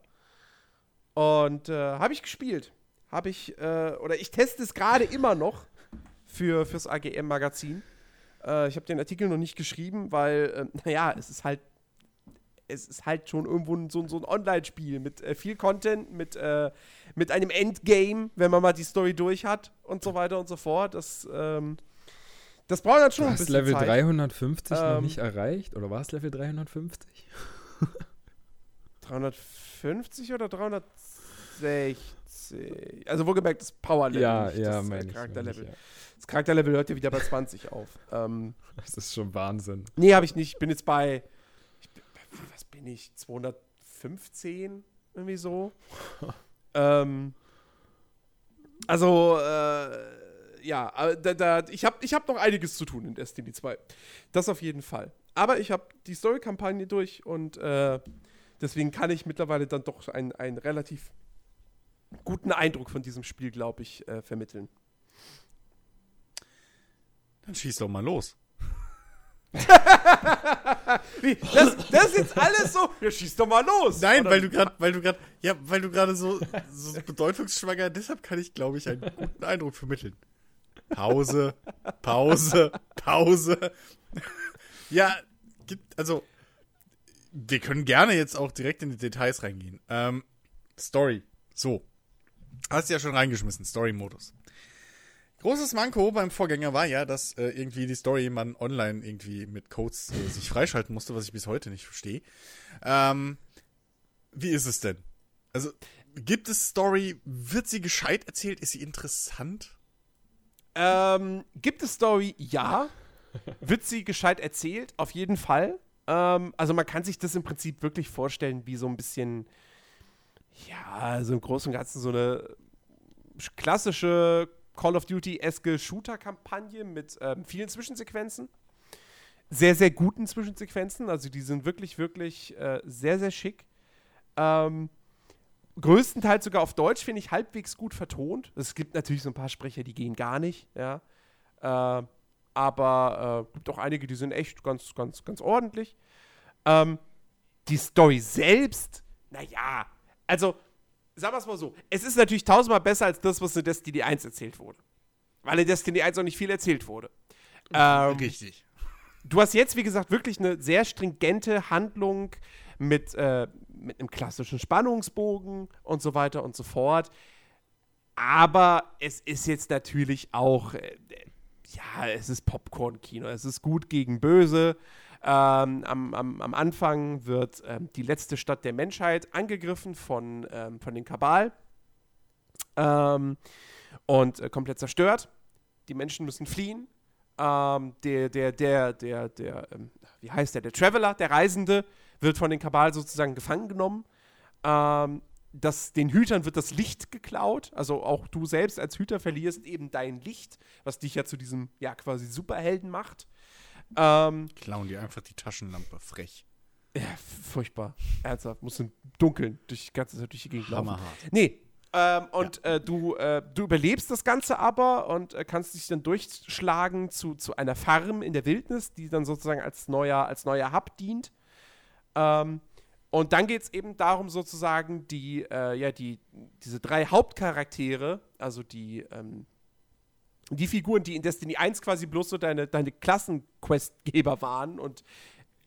Und äh, habe ich gespielt. Habe ich, äh, oder ich teste es gerade immer noch für, fürs AGM-Magazin. Äh, ich habe den Artikel noch nicht geschrieben, weil, äh, naja, es ist halt, es ist halt schon irgendwo so, so ein Online-Spiel mit äh, viel Content, mit, äh, mit einem Endgame, wenn man mal die Story durch hat und so weiter und so fort. Das, ähm, das braucht dann schon Du ein hast bisschen Level Zeit. 350 noch Ähm, nicht erreicht? Oder war es Level 350? 350 oder 360? Also wohlgemerkt das Power-Level. Ja, nicht ja, das äh, Charakterlevel. ja. Das Charakterlevel hört ja wieder bei 20 auf. Ähm, Das ist schon Wahnsinn. nee, habe ich nicht. Ich bin jetzt bei, bin, was bin ich, 215? Irgendwie so. ähm, also, äh, ja, da, da, ich habe ich hab noch einiges zu tun in Destiny 2. Das auf jeden Fall. Aber ich habe die Story-Kampagne durch und äh, deswegen kann ich mittlerweile dann doch einen, einen relativ guten Eindruck von diesem Spiel, glaube ich, äh, vermitteln. Dann schieß doch mal los. Wie, das, das ist jetzt alles so, ja, schieß doch mal los. Nein, Oder- weil du gerade, weil du gerade, ja, weil du gerade so, so bedeutungsschwanger, deshalb kann ich, glaube ich, einen guten Eindruck vermitteln. Pause, Pause, Pause. ja, gibt, also, wir können gerne jetzt auch direkt in die Details reingehen. Ähm, Story. So. Hast du ja schon reingeschmissen, Story-Modus. Großes Manko beim Vorgänger war ja, dass äh, irgendwie die Story man online irgendwie mit Codes äh, sich freischalten musste, was ich bis heute nicht verstehe. Ähm, wie ist es denn? Also, gibt es Story? Wird sie gescheit erzählt? Ist sie interessant? Ähm, gibt es Story? Ja. Wird sie gescheit erzählt? Auf jeden Fall. Ähm, also man kann sich das im Prinzip wirklich vorstellen wie so ein bisschen, ja, so im Großen und Ganzen so eine sch- klassische Call of Duty-eske Shooter-Kampagne mit ähm, vielen Zwischensequenzen. Sehr, sehr guten Zwischensequenzen. Also die sind wirklich, wirklich äh, sehr, sehr schick. Ähm, größtenteils sogar auf Deutsch, finde ich, halbwegs gut vertont. Es gibt natürlich so ein paar Sprecher, die gehen gar nicht, ja. Äh, aber äh, gibt auch einige, die sind echt ganz, ganz, ganz ordentlich. Ähm, die Story selbst, naja, also, sagen wir es mal so, es ist natürlich tausendmal besser als das, was in Destiny 1 erzählt wurde. Weil in Destiny 1 auch nicht viel erzählt wurde. Ähm, Richtig. du hast jetzt, wie gesagt, wirklich eine sehr stringente Handlung mit, äh, mit einem klassischen Spannungsbogen und so weiter und so fort. Aber es ist jetzt natürlich auch, äh, ja, es ist Popcorn-Kino. Es ist gut gegen böse. Ähm, am, am, am Anfang wird ähm, die letzte Stadt der Menschheit angegriffen von, ähm, von den Kabal ähm, und äh, komplett zerstört. Die Menschen müssen fliehen. Ähm, der, der, der, der, der, ähm, wie heißt der, der Traveler, der Reisende, wird von den Kabal sozusagen gefangen genommen. Das, den Hütern wird das Licht geklaut. Also auch du selbst als Hüter verlierst eben dein Licht, was dich ja zu diesem, ja, quasi Superhelden macht. Ähm, Klauen die einfach die Taschenlampe. Frech. ja, furchtbar. Ernsthaft. Musst im Dunkeln durch die ganze Zeit durch die Gegend laufen. Hammerhart. Nee. Ähm, und äh, du, äh, du überlebst das Ganze aber und äh, kannst dich dann durchschlagen zu, zu einer Farm in der Wildnis, die dann sozusagen als neuer, als neuer Hub dient. Ähm, und dann geht es eben darum, sozusagen, die, äh, ja, die, diese drei Hauptcharaktere, also die, ähm, die Figuren, die in Destiny 1 quasi bloß so deine, deine Klassenquestgeber waren und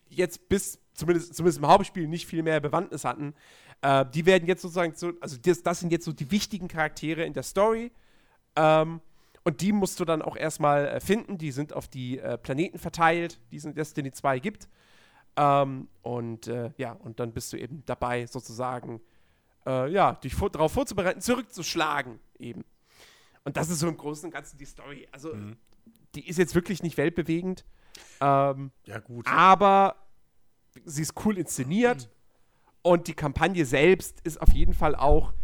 jetzt bis, zumindest, zumindest im Hauptspiel, nicht viel mehr Bewandtnis hatten, Äh, die werden jetzt sozusagen so, also das, das sind jetzt so die wichtigen Charaktere in der Story. Ähm, und die musst du dann auch erstmal äh, finden. Die sind auf die äh, Planeten verteilt, die es in Destiny 2 gibt. Ähm, und äh, ja, und dann bist du eben dabei, sozusagen, äh, ja, dich vor darauf vorzubereiten, zurückzuschlagen, eben. Und das ist so im Großen und Ganzen die Story. Also, mhm. die ist jetzt wirklich nicht weltbewegend. Ähm, ja, gut. Aber sie ist cool inszeniert. Mhm. Und die Kampagne selbst ist auf jeden Fall auch,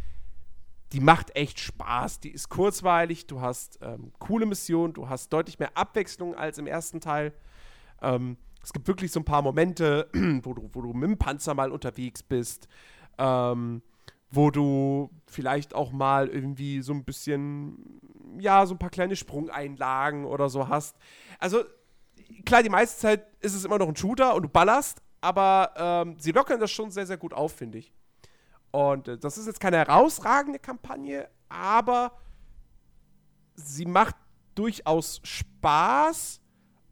die macht echt Spaß. Die ist kurzweilig, du hast ähm, coole Missionen, du hast deutlich mehr Abwechslung als im ersten Teil. Ähm, es gibt wirklich so ein paar Momente, wo du, wo du mit dem Panzer mal unterwegs bist, ähm, wo du vielleicht auch mal irgendwie so ein bisschen, ja, so ein paar kleine Sprungeinlagen oder so hast. Also, klar, die meiste Zeit ist es immer noch ein Shooter und du ballerst, aber ähm, sie lockern das schon sehr, sehr gut auf, finde ich. Und äh, das ist jetzt keine herausragende Kampagne, aber sie macht durchaus Spaß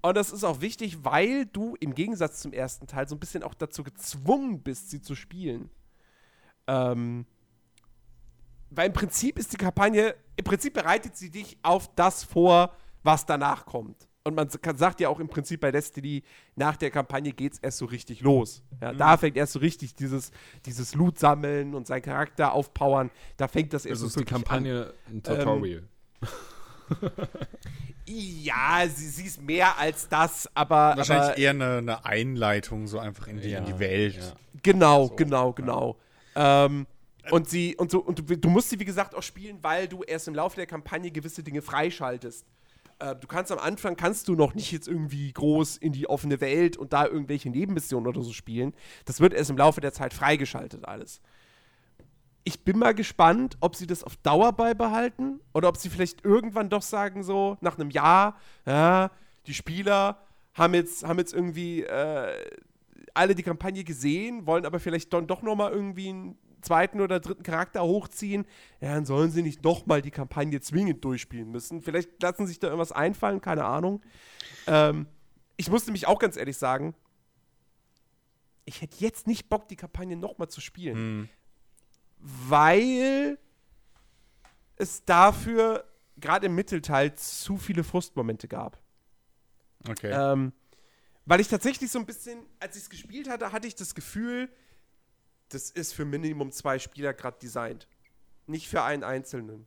und das ist auch wichtig, weil du im Gegensatz zum ersten Teil so ein bisschen auch dazu gezwungen bist, sie zu spielen. Ähm, weil im Prinzip ist die Kampagne, im Prinzip bereitet sie dich auf das vor, was danach kommt. Und man kann, sagt ja auch im Prinzip bei Destiny, nach der Kampagne geht es erst so richtig los. Ja, mhm. Da fängt erst so richtig dieses, dieses Loot sammeln und seinen Charakter aufpowern. Da fängt das erst also so ist die Kampagne an. ein Tutorial. Ähm, Ja, sie, sie ist mehr als das, aber. Wahrscheinlich aber, eher eine, eine, Einleitung, so einfach in die, ja, in die Welt. Ja. Genau, so, genau, genau. Ja. Ähm, und sie, und so, und du, du, musst sie, wie gesagt, auch spielen, weil du erst im Laufe der Kampagne gewisse Dinge freischaltest. Äh, du kannst am Anfang kannst du noch nicht jetzt irgendwie groß in die offene Welt und da irgendwelche Nebenmissionen oder so spielen. Das wird erst im Laufe der Zeit freigeschaltet, alles ich bin mal gespannt, ob sie das auf Dauer beibehalten oder ob sie vielleicht irgendwann doch sagen, so nach einem Jahr, ja, die Spieler haben jetzt, haben jetzt irgendwie äh, alle die Kampagne gesehen, wollen aber vielleicht dann doch noch mal irgendwie einen zweiten oder dritten Charakter hochziehen, ja, dann sollen sie nicht noch mal die Kampagne zwingend durchspielen müssen. Vielleicht lassen sich da irgendwas einfallen, keine Ahnung. Ähm, ich musste mich auch ganz ehrlich sagen, ich hätte jetzt nicht Bock, die Kampagne noch mal zu spielen. Hm weil es dafür gerade im Mittelteil zu viele Frustmomente gab. Okay. Ähm, weil ich tatsächlich so ein bisschen, als ich es gespielt hatte, hatte ich das Gefühl, das ist für Minimum zwei Spieler gerade designt. Nicht für einen einzelnen.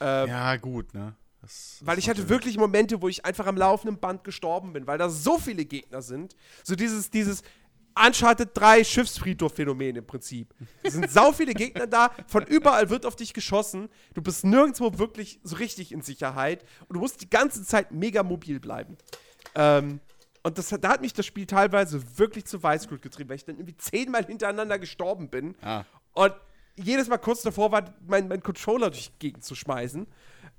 Ähm, ja, gut, ne? Das, das weil ich hatte wirklich Momente, wo ich einfach am laufenden Band gestorben bin, weil da so viele Gegner sind. So dieses, dieses, Uncharted 3 Schiffsfriedhof-Phänomen im Prinzip. Es sind sau viele Gegner da, von überall wird auf dich geschossen. Du bist nirgendwo wirklich so richtig in Sicherheit und du musst die ganze Zeit mega mobil bleiben. Ähm, und das, da hat mich das Spiel teilweise wirklich zu Weißglut getrieben, weil ich dann irgendwie zehnmal hintereinander gestorben bin. Ah. Und jedes Mal kurz davor war, mein, mein Controller durch die Gegend zu schmeißen.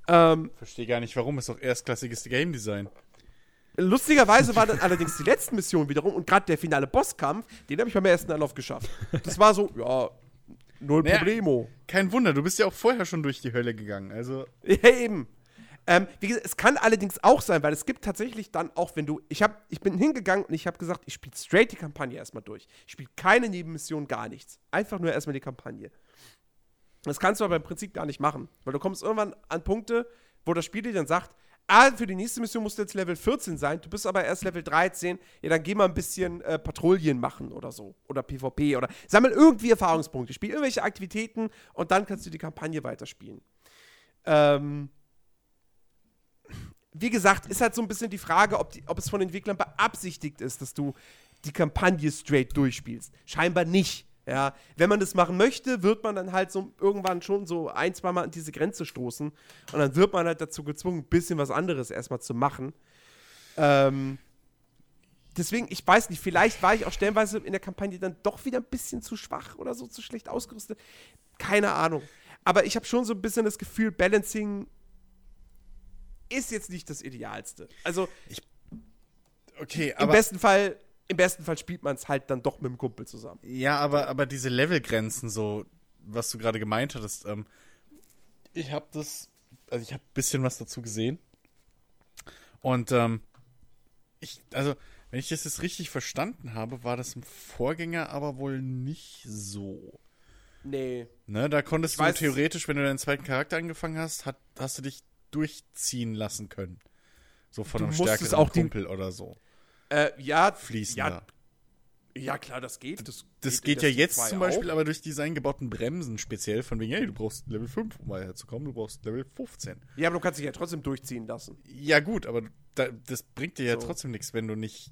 Ähm, Verstehe gar nicht, warum. Ist doch erstklassiges Game Design. Lustigerweise war dann allerdings die letzten Missionen wiederum und gerade der finale Bosskampf, den habe ich beim ersten Anlauf geschafft. Das war so, ja, null naja, Problemo. Kein Wunder, du bist ja auch vorher schon durch die Hölle gegangen, also. Ja, eben. Ähm, gesagt, es kann allerdings auch sein, weil es gibt tatsächlich dann auch, wenn du, ich hab, ich bin hingegangen und ich habe gesagt, ich spiele straight die Kampagne erstmal durch. Ich spiele keine Nebenmission, gar nichts. Einfach nur erstmal die Kampagne. Das kannst du aber im Prinzip gar nicht machen, weil du kommst irgendwann an Punkte, wo das Spiel dir dann sagt, ah, für die nächste Mission musst du jetzt Level 14 sein, du bist aber erst Level 13, ja, dann geh mal ein bisschen äh, Patrouillen machen oder so. Oder PvP oder sammel irgendwie Erfahrungspunkte, spiel irgendwelche Aktivitäten und dann kannst du die Kampagne weiterspielen. Ähm, wie gesagt, ist halt so ein bisschen die Frage, ob, die, ob es von Entwicklern beabsichtigt ist, dass du die Kampagne straight durchspielst. Scheinbar nicht. Ja, wenn man das machen möchte, wird man dann halt so irgendwann schon so ein, zwei Mal an diese Grenze stoßen. Und dann wird man halt dazu gezwungen, ein bisschen was anderes erstmal zu machen. Ähm, deswegen, ich weiß nicht, vielleicht war ich auch stellenweise in der Kampagne dann doch wieder ein bisschen zu schwach oder so, zu schlecht ausgerüstet. Keine Ahnung. Aber ich habe schon so ein bisschen das Gefühl, Balancing ist jetzt nicht das Idealste. Also, ich, okay, aber. Im besten Fall im besten Fall spielt man es halt dann doch mit dem Kumpel zusammen. Ja, aber, aber diese Levelgrenzen, so, was du gerade gemeint hattest, ähm, ich habe das, also ich habe ein bisschen was dazu gesehen. Und ähm, ich, also Wenn ich das jetzt richtig verstanden habe, war das im Vorgänger aber wohl nicht so. Nee. Ne, da konntest Ich du weiß- theoretisch, wenn du deinen zweiten Charakter angefangen hast, hat, hast du dich durchziehen lassen können. So von Du einem stärkeren auch Kumpel oder so. Äh, ja, Fließender. ja, ja, klar, das geht. Das, Das in geht ja jetzt 2 zum Beispiel auch. aber durch die eingebauten Bremsen speziell, von wegen, hey, du brauchst Level 5, um weiterzukommen, du brauchst Level 15. Ja, aber du kannst dich ja trotzdem durchziehen lassen. Ja, gut, aber da, das bringt dir ja So. trotzdem nichts, wenn du nicht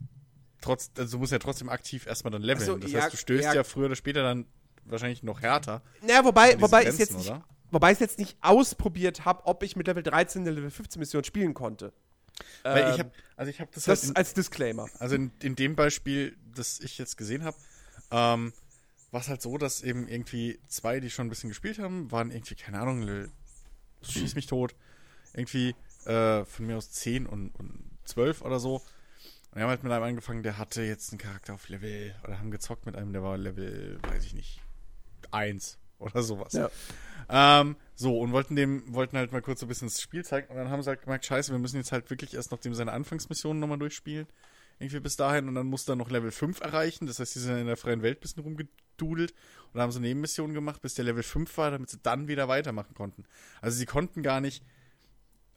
trotz, also du musst ja trotzdem aktiv erstmal dann leveln. So, das ja, heißt, du stößt ja, ja. früher oder später dann wahrscheinlich noch härter. Naja, wobei, diese wobei Grenzen, jetzt nicht? Wobei ich jetzt nicht ausprobiert habe, ob ich mit Level 13 eine Level 15 Mission spielen konnte. Weil Ähm, ich habe, also ich habe das, das halt in, als Disclaimer. also in, in dem Beispiel, das ich jetzt gesehen habe, ähm, war es halt so, dass eben irgendwie zwei, die schon ein bisschen gespielt haben, waren irgendwie, keine Ahnung, Level- schieß mich tot, irgendwie äh, von mir aus 10 und, und 12 oder so. Und wir haben halt mit einem angefangen, der hatte jetzt einen Charakter auf Level, oder haben gezockt mit einem, der war Level, weiß ich nicht, 1 oder sowas. Ja. Ähm, so, und wollten dem, wollten halt mal kurz so ein bisschen das Spiel zeigen und dann haben sie halt gemerkt, scheiße, wir müssen jetzt halt wirklich erst noch dem seine Anfangsmissionen nochmal durchspielen. Irgendwie bis dahin und dann musste er noch Level 5 erreichen. Das heißt, die sind in der freien Welt ein bisschen rumgedudelt und dann haben sie Nebenmissionen gemacht, bis der Level 5 war, damit sie dann wieder weitermachen konnten. Also sie konnten gar nicht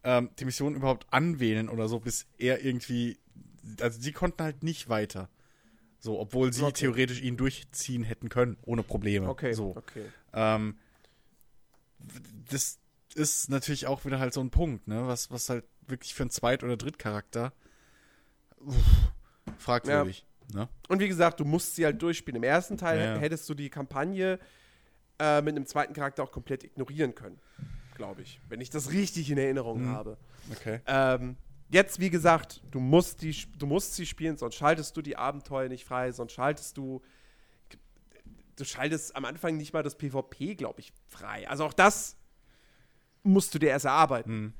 ähm, die Mission überhaupt anwählen oder so, bis er irgendwie. Also sie konnten halt nicht weiter. So, obwohl sie Okay. theoretisch ihn durchziehen hätten können, ohne Probleme. Okay, So. okay. Ähm, das ist natürlich auch wieder halt so ein Punkt, ne? Was, was halt wirklich für einen Zweit- oder Drittcharakter uff, fragwürdig. Ne? Und wie gesagt, du musst sie halt durchspielen. Im ersten Teil Ja, ja. hättest du die Kampagne äh, mit einem zweiten Charakter auch komplett ignorieren können, glaube ich. Wenn ich das richtig in Erinnerung Mhm. habe. Okay. Ähm, jetzt, wie gesagt, du musst, die, du musst sie spielen, sonst schaltest du die Abenteuer nicht frei, sonst schaltest du. Du schaltest am Anfang nicht mal das PvP, glaube ich, frei. Also auch das musst du dir erst erarbeiten. Hm.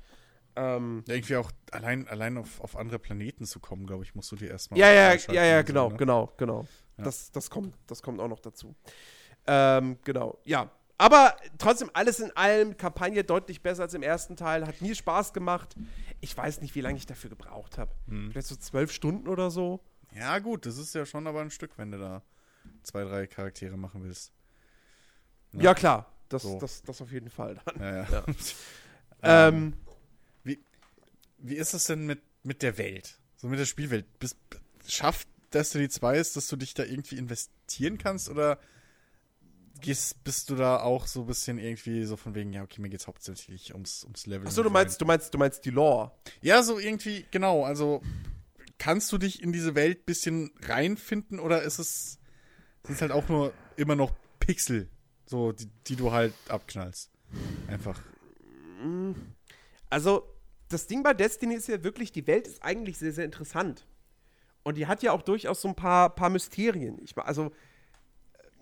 Ähm, Ja, irgendwie auch allein, allein auf, auf andere Planeten zu kommen, glaube ich, musst du dir erstmal. ja, ja, ja, ja, und so, genau, ne? genau, genau. Ja. Das, das, kommt, das kommt auch noch dazu. Ähm, genau, ja. Aber trotzdem, alles in allem, Kampagne deutlich besser als im ersten Teil. Hat mir Spaß gemacht. Ich weiß nicht, wie lange ich dafür gebraucht habe. Hm. Vielleicht so zwölf Stunden oder so. Ja, gut, das ist ja schon aber ein Stück, wenn du da zwei, drei Charaktere machen willst. Ja, Ja. klar. Das, So. das, das auf jeden Fall dann. Ja, ja. Ja. ähm, Ähm, wie ist es denn mit, mit der Welt? So mit der Spielwelt? Bist, schafft Destiny 2 es, dass du dich da irgendwie investieren kannst oder gehst, bist du da auch so ein bisschen irgendwie so von wegen, ja, okay, mir geht's hauptsächlich ums, ums Level. Achso, du meinst, du meinst, du meinst die Lore. Ja, so irgendwie, genau. Also, kannst du dich in diese Welt ein bisschen reinfinden oder ist es, sind es halt auch nur immer noch Pixel, so, die, die du halt abknallst? Einfach. Also, das Ding bei Destiny ist ja wirklich, die Welt ist eigentlich sehr, sehr interessant. Und die hat ja auch durchaus so ein paar, paar Mysterien. Ich, also,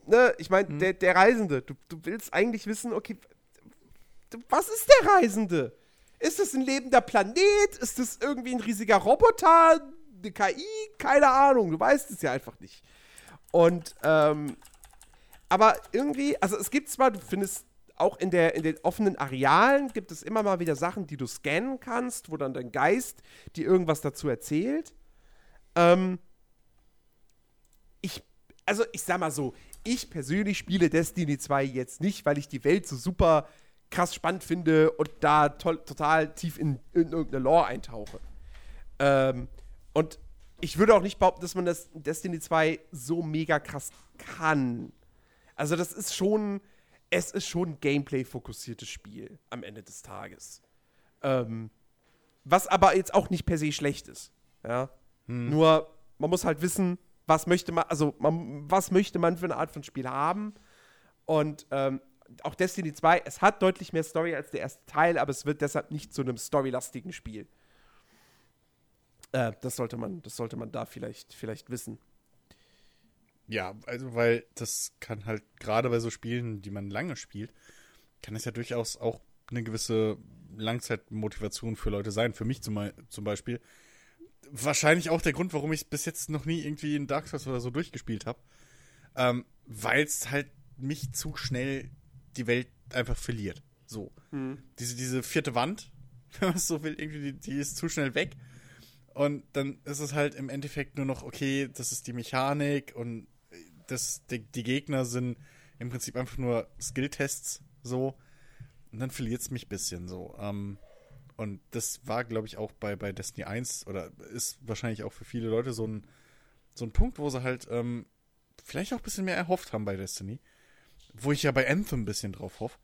ne, ich meine, der, der Reisende, du, du willst eigentlich wissen, okay, was ist der Reisende? Ist das ein lebender Planet? Ist das irgendwie ein riesiger Roboter? Eine KI? Keine Ahnung, du weißt es ja einfach nicht. Und, ähm, aber irgendwie, also es gibt zwar, du findest auch in, der, in den offenen Arealen gibt es immer mal wieder Sachen, die du scannen kannst, wo dann dein Geist dir irgendwas dazu erzählt. Ähm, ich, also ich sag mal so, ich persönlich spiele Destiny 2 jetzt nicht, weil ich die Welt so super krass spannend finde und da toll, total tief in, in irgendeine Lore eintauche. Ähm, und ich würde auch nicht behaupten, dass man das in Destiny 2 so mega krass kann. Also das ist schon, es ist schon ein Gameplay-fokussiertes Spiel am Ende des Tages. Ähm, was aber jetzt auch nicht per se schlecht ist. Ja. Nur, man muss halt wissen, was möchte man, also man, was möchte man für eine Art von Spiel haben. Und ähm, auch Destiny 2, es hat deutlich mehr Story als der erste Teil, aber es wird deshalb nicht zu einem storylastigen Spiel. Äh, das sollte man, das sollte man da vielleicht, vielleicht wissen. Ja, also, weil das kann halt, gerade bei so Spielen, die man lange spielt, kann es ja durchaus auch eine gewisse Langzeitmotivation für Leute sein. Für mich zum, zum Beispiel. Wahrscheinlich auch der Grund, warum ich bis jetzt noch nie irgendwie in Dark Souls oder so durchgespielt habe. Ähm, weil es halt mich zu schnell die Welt einfach verliert. So. Diese, diese vierte Wand, wenn man es so will, irgendwie, die, die ist zu schnell weg. Und dann ist es halt im Endeffekt nur noch, okay, das ist die Mechanik und das, die, die Gegner sind im Prinzip einfach nur Skilltests so. Und dann verliert es mich ein bisschen so. Ähm, und das war, glaube ich, auch bei, bei Destiny 1 oder ist wahrscheinlich auch für viele Leute so ein, so ein Punkt, wo sie halt ähm, vielleicht auch ein bisschen mehr erhofft haben bei Destiny. Wo ich ja bei Anthem ein bisschen drauf hoffe.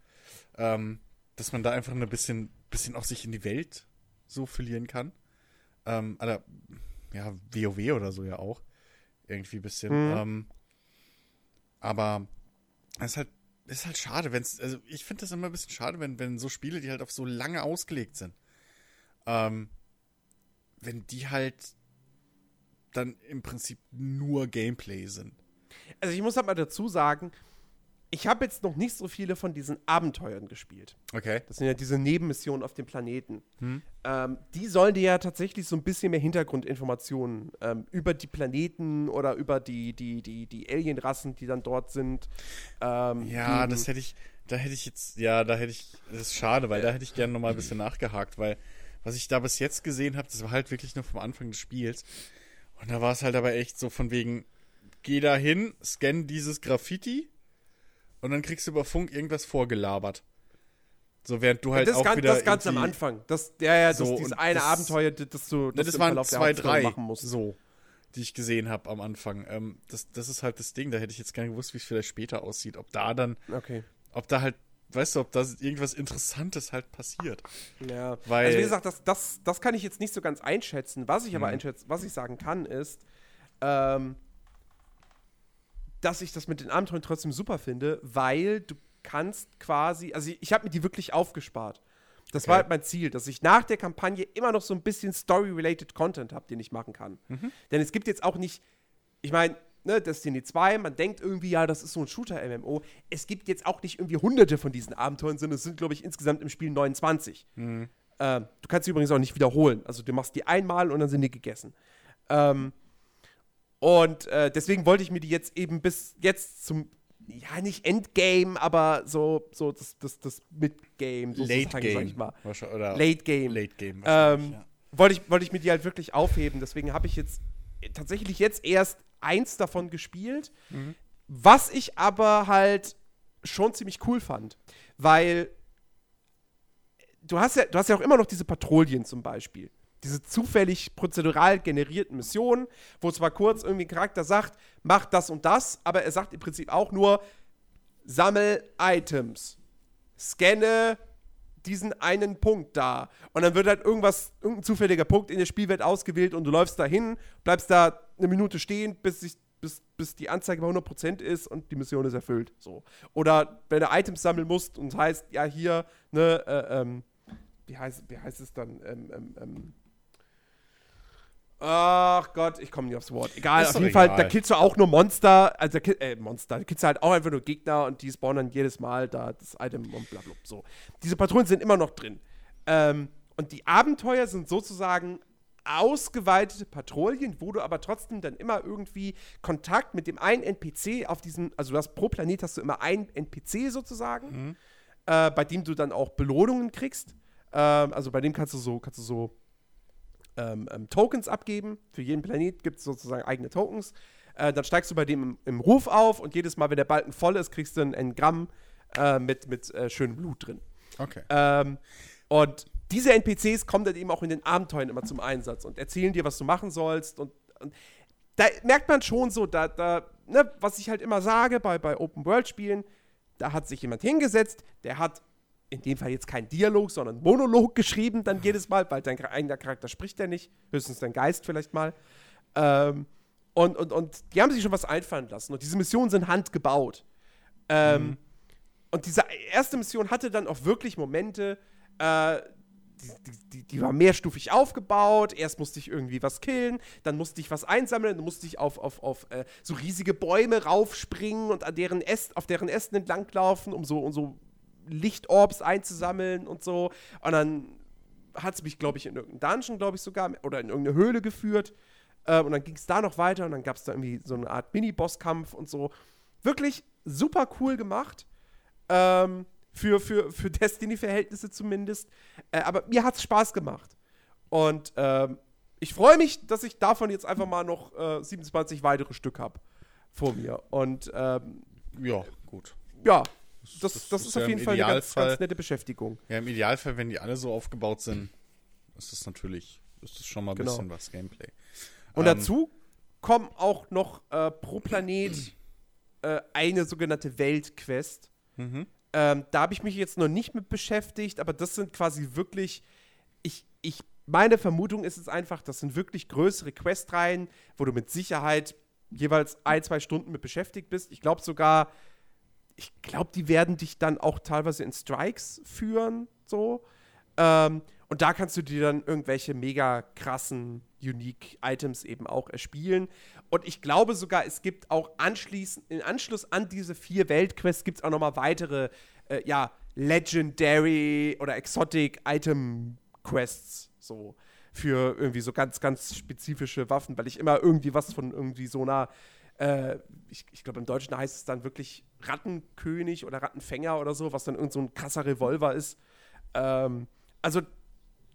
Ähm, dass man da einfach ein bisschen, bisschen auch sich in die Welt so verlieren kann. Ähm, oder, ja, WoW oder so ja auch. Irgendwie ein bisschen. Mhm. Ähm, aber es ist halt, es ist halt schade, wenn es, also ich finde das immer ein bisschen schade, wenn, wenn so Spiele, die halt auf so lange ausgelegt sind, ähm, wenn die halt dann im Prinzip nur Gameplay sind. Also ich muss halt mal dazu sagen, ich habe jetzt noch nicht so viele von diesen Abenteuern gespielt. Okay. Das sind ja diese Nebenmissionen auf dem Planeten. Hm. Ähm, die sollen dir ja tatsächlich so ein bisschen mehr Hintergrundinformationen ähm, über die Planeten oder über die, die, die, die Alienrassen, die dann dort sind. Ähm, Ja, geben. das hätte ich, da hätte ich jetzt, ja, da hätte ich, das ist schade, weil da hätte ich gerne nochmal ein bisschen nachgehakt, weil was ich da bis jetzt gesehen habe, das war halt wirklich nur vom Anfang des Spiels. Und da war es halt aber echt so von wegen, geh da hin, scan dieses Graffiti und dann kriegst du über Funk irgendwas vorgelabert. So während du halt das, auch ganz, wieder das ganz am Anfang. Das, ja, ja, das, So, dieses eine das- Abenteuer, das, du Ne, das das waren Verlauf zwei, drei, machen musst. so, die ich gesehen habe am Anfang. Ähm, das, das ist halt das Ding, da hätte ich jetzt gerne gewusst, wie es vielleicht später aussieht. Ob da dann, Okay. ob da halt, weißt du, ob da irgendwas Interessantes halt passiert. Ja, Weil- also wie gesagt, das, das, das kann ich jetzt nicht so ganz einschätzen. Was ich aber Mhm. einschätzen, was ich sagen kann, ist, ähm, dass ich das mit den Abenteuern trotzdem super finde, weil du kannst quasi, also ich, ich habe mir die wirklich aufgespart. Das Okay. war halt mein Ziel, dass ich nach der Kampagne immer noch so ein bisschen Story-related Content habe, den ich machen kann. Mhm. Denn es gibt jetzt auch nicht, ich meine, ne, Destiny 2, man denkt irgendwie, ja, das ist so ein Shooter-MMO. Es gibt jetzt auch nicht irgendwie hunderte von diesen Abenteuern, sondern es sind, glaube ich, insgesamt im Spiel 29. Mhm. Ähm, du kannst sie übrigens auch nicht wiederholen. Also du machst die einmal und dann sind die gegessen. Ähm, und äh, deswegen wollte ich mir die jetzt eben bis jetzt zum, ja, nicht Endgame, aber so, so das, das, das Midgame, so Late Game. sag ich mal. Oder Late Game. Late Game. Ähm, ja. wollte, ich, wollte ich mir die halt wirklich aufheben. Deswegen habe ich jetzt tatsächlich jetzt erst eins davon gespielt. Mhm. Was ich aber halt schon ziemlich cool fand. Weil du hast ja, du hast ja auch immer noch diese Patrouillen zum Beispiel. Diese zufällig prozedural generierten Missionen, wo zwar kurz irgendwie ein Charakter sagt, mach das und das, aber er sagt im Prinzip auch nur, sammel Items, scanne diesen einen Punkt da. Und dann wird halt irgendwas, irgendein zufälliger Punkt in der Spielwelt ausgewählt und du läufst da hin, bleibst da eine Minute stehen, bis, sich, bis, bis die Anzeige bei 100% ist und die Mission ist erfüllt. So. Oder wenn du Items sammeln musst und heißt, ja, hier, ne, äh, ähm, wie heißt, wie heißt es dann? Ähm, ähm, ähm, Ach Gott, ich komme nicht aufs Wort. Egal, Ist auf jeden Fall, egal. da killst du auch nur Monster, also äh, Monster, da killst du halt auch einfach nur Gegner und die spawnen dann jedes Mal da das Item und bla bla. So. Diese Patrouillen sind immer noch drin. Ähm, und die Abenteuer sind sozusagen ausgeweitete Patrouillen, wo du aber trotzdem dann immer irgendwie Kontakt mit dem einen NPC auf diesem, also du hast pro Planet hast du immer einen NPC sozusagen, äh, bei dem du dann auch Belohnungen kriegst. Ähm, also bei dem kannst du so, kannst du so ähm, ähm, Tokens abgeben. Für jeden Planet gibt es sozusagen eigene Tokens. Äh, dann steigst du bei dem im, im Ruf auf und jedes Mal, wenn der Balken voll ist, kriegst du ein Engramm äh, mit, mit äh, schönem Blut drin. Okay. Ähm, und diese NPCs kommen dann eben auch in den Abenteuern immer zum Einsatz und erzählen dir, was du machen sollst. Und, und da merkt man schon so, da, da, ne, was ich halt immer sage bei, bei Open-World-Spielen, da hat sich jemand hingesetzt, der hat in dem Fall jetzt kein Dialog, sondern Monolog geschrieben, dann jedes Mal, weil dein eigener Charakter spricht ja nicht, höchstens dein Geist vielleicht mal. Ähm, und, und, und die haben sich schon was einfallen lassen. Und diese Missionen sind handgebaut. Ähm, Und diese erste Mission hatte dann auch wirklich Momente, äh, die, die, die, die war mehrstufig aufgebaut. Erst musste ich irgendwie was killen, dann musste ich was einsammeln, dann musste ich auf, auf, auf äh, so riesige Bäume raufspringen und an deren Äst, auf deren Ästen entlanglaufen, um so, um so Lichtorbs einzusammeln und so. Und dann hat es mich, glaube ich, in irgendeinen Dungeon, glaube ich sogar, oder in irgendeine Höhle geführt. Äh, und dann ging es da noch weiter und dann gab es da irgendwie so eine Art Mini-Bosskampf und so. Wirklich super cool gemacht. Ähm, für, für, für Destiny-Verhältnisse zumindest. Äh, aber mir hat es Spaß gemacht. Und ähm, ich freue mich, dass ich davon jetzt einfach mal noch äh, 27 weitere Stück habe vor mir. Und ähm, Ja, gut. ja, das, das, das ist ist auf jeden Fall eine ganz, ganz nette Beschäftigung. Ja, im Idealfall, wenn die alle so aufgebaut sind, ist das natürlich, ist das schon mal ein Genau. bisschen was Gameplay. Und Ähm, dazu kommen auch noch äh, pro Planet äh, eine sogenannte Weltquest. Mhm. Ähm, da habe ich mich jetzt noch nicht mit beschäftigt, aber das sind quasi wirklich, ich, ich, meine Vermutung ist es einfach, das sind wirklich größere Questreihen, wo du mit Sicherheit jeweils ein, zwei Stunden mit beschäftigt bist. Ich glaube sogar, ich glaube, die werden dich dann auch teilweise in Strikes führen, so. Ähm, und da kannst du dir dann irgendwelche mega krassen, unique Items eben auch erspielen. Und ich glaube sogar, es gibt auch anschließend, in Anschluss an diese vier Weltquests gibt es auch nochmal weitere, äh, ja, Legendary oder Exotic Item Quests, so. Für irgendwie so ganz, ganz spezifische Waffen, weil ich immer irgendwie was von irgendwie so einer, äh, ich, ich glaube im Deutschen heißt es dann wirklich Rattenkönig oder Rattenfänger oder so, was dann irgend so ein krasser Revolver ist. Ähm, also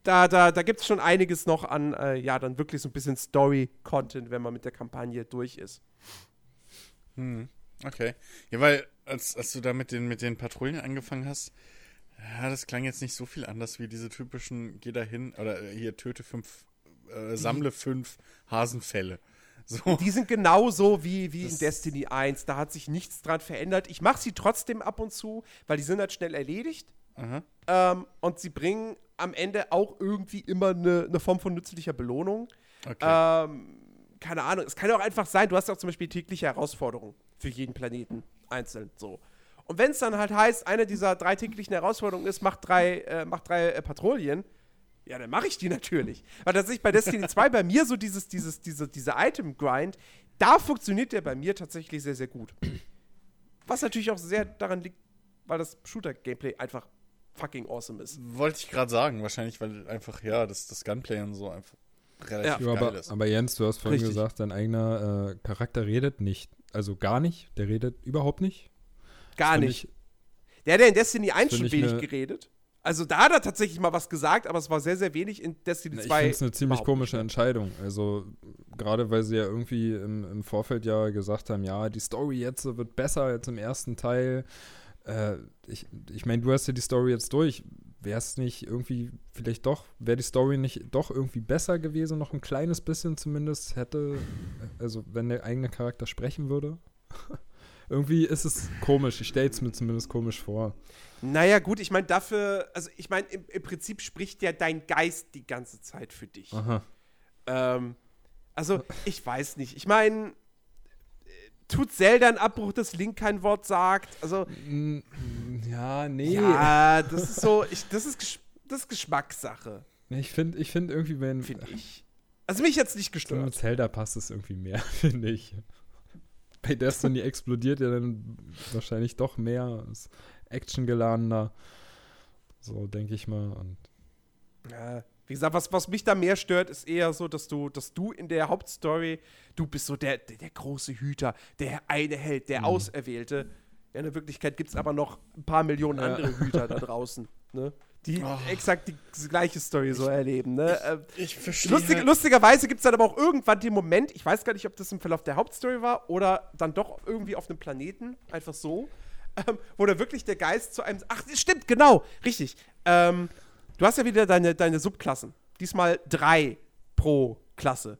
da, da, da gibt es schon einiges noch an, äh, ja, dann wirklich so ein bisschen Story-Content, wenn man mit der Kampagne durch ist. Hm, okay. Ja, weil, als, als du da mit den, mit den Patrouillen angefangen hast, ja, das klang jetzt nicht so viel anders wie diese typischen, geh da hin, oder äh, hier töte fünf, äh, sammle fünf Hasenfälle. So. Die sind genauso wie, wie in Destiny 1. Da hat sich nichts dran verändert. Ich mache sie trotzdem ab und zu, weil die sind halt schnell erledigt. Aha. Ähm, und sie bringen am Ende auch irgendwie immer eine, eine Form von nützlicher Belohnung. Okay. Ähm, keine Ahnung, es kann auch einfach sein, du hast auch zum Beispiel tägliche Herausforderungen für jeden Planeten einzeln so. Und wenn es dann halt heißt, eine dieser drei täglichen Herausforderungen ist, mach drei, äh, mach drei äh, Patrouillen, ja, dann mache ich die natürlich. Weil tatsächlich bei Destiny 2 bei mir so dieses, dieses, diese, diese Item-Grind, da funktioniert der bei mir tatsächlich sehr, sehr gut. Was natürlich auch sehr daran liegt, weil das Shooter-Gameplay einfach fucking awesome ist. Wollte ich gerade sagen, wahrscheinlich, weil einfach, ja, das, das Gunplay und so einfach relativ Ja, geil aber, ist. aber Jens, du hast vorhin Richtig. gesagt, dein eigener äh, Charakter redet nicht. Also gar nicht. Der redet überhaupt nicht. Gar nicht. Ich, Der hat ja in Destiny 1 find schon wenig ne- geredet. Also da hat er tatsächlich mal was gesagt, aber es war sehr, sehr wenig in Destiny ich 2. finde es eine ziemlich komische Entscheidung. Also gerade weil sie ja irgendwie im, im Vorfeld ja gesagt haben, ja, die Story jetzt wird besser als im ersten Teil. Äh, ich ich meine, du hast ja die Story jetzt durch. Wäre es nicht irgendwie, vielleicht doch, wäre die Story nicht doch irgendwie besser gewesen, noch ein kleines bisschen zumindest hätte, also wenn der eigene Charakter sprechen würde? irgendwie ist es komisch, ich stelle es mir zumindest komisch vor. Naja, gut, ich meine, dafür, also ich meine, im, im Prinzip spricht ja dein Geist die ganze Zeit für dich. Aha. Ähm, also, ich weiß nicht. Ich meine, tut Zelda einen Abbruch, dass Link kein Wort sagt? Also, Mm, Ja, nee. ja, das ist so, ich, das, ist, Gesch- das ist Geschmackssache, Ich finde ich find irgendwie, wenn finde ich. Also, mich jetzt nicht gestört. Zelda passt es irgendwie mehr, finde ich. Bei Destiny explodiert ja dann wahrscheinlich doch mehr, ist actiongeladener. So, denke ich mal. Und Ja, wie gesagt, was, was mich da mehr stört, ist eher so, dass du, dass du in der Hauptstory, du bist so der, der, der große Hüter, der eine Held, der Auserwählte. Ja, in der Wirklichkeit gibt es aber noch ein paar Millionen Ja. andere Hüter da draußen, ne? Die Oh. exakt die gleiche Story so erleben, ne? Ähm, Ich verstehe. Lustig, halt, lustigerweise gibt es dann aber auch irgendwann den Moment, ich weiß gar nicht, ob das im Verlauf der Hauptstory war oder dann doch irgendwie auf einem Planeten, einfach so, ähm, wo da wirklich der Geist zu einem. Ach, stimmt, genau, richtig. Ähm, du hast ja wieder deine, deine Subklassen. Diesmal drei pro Klasse.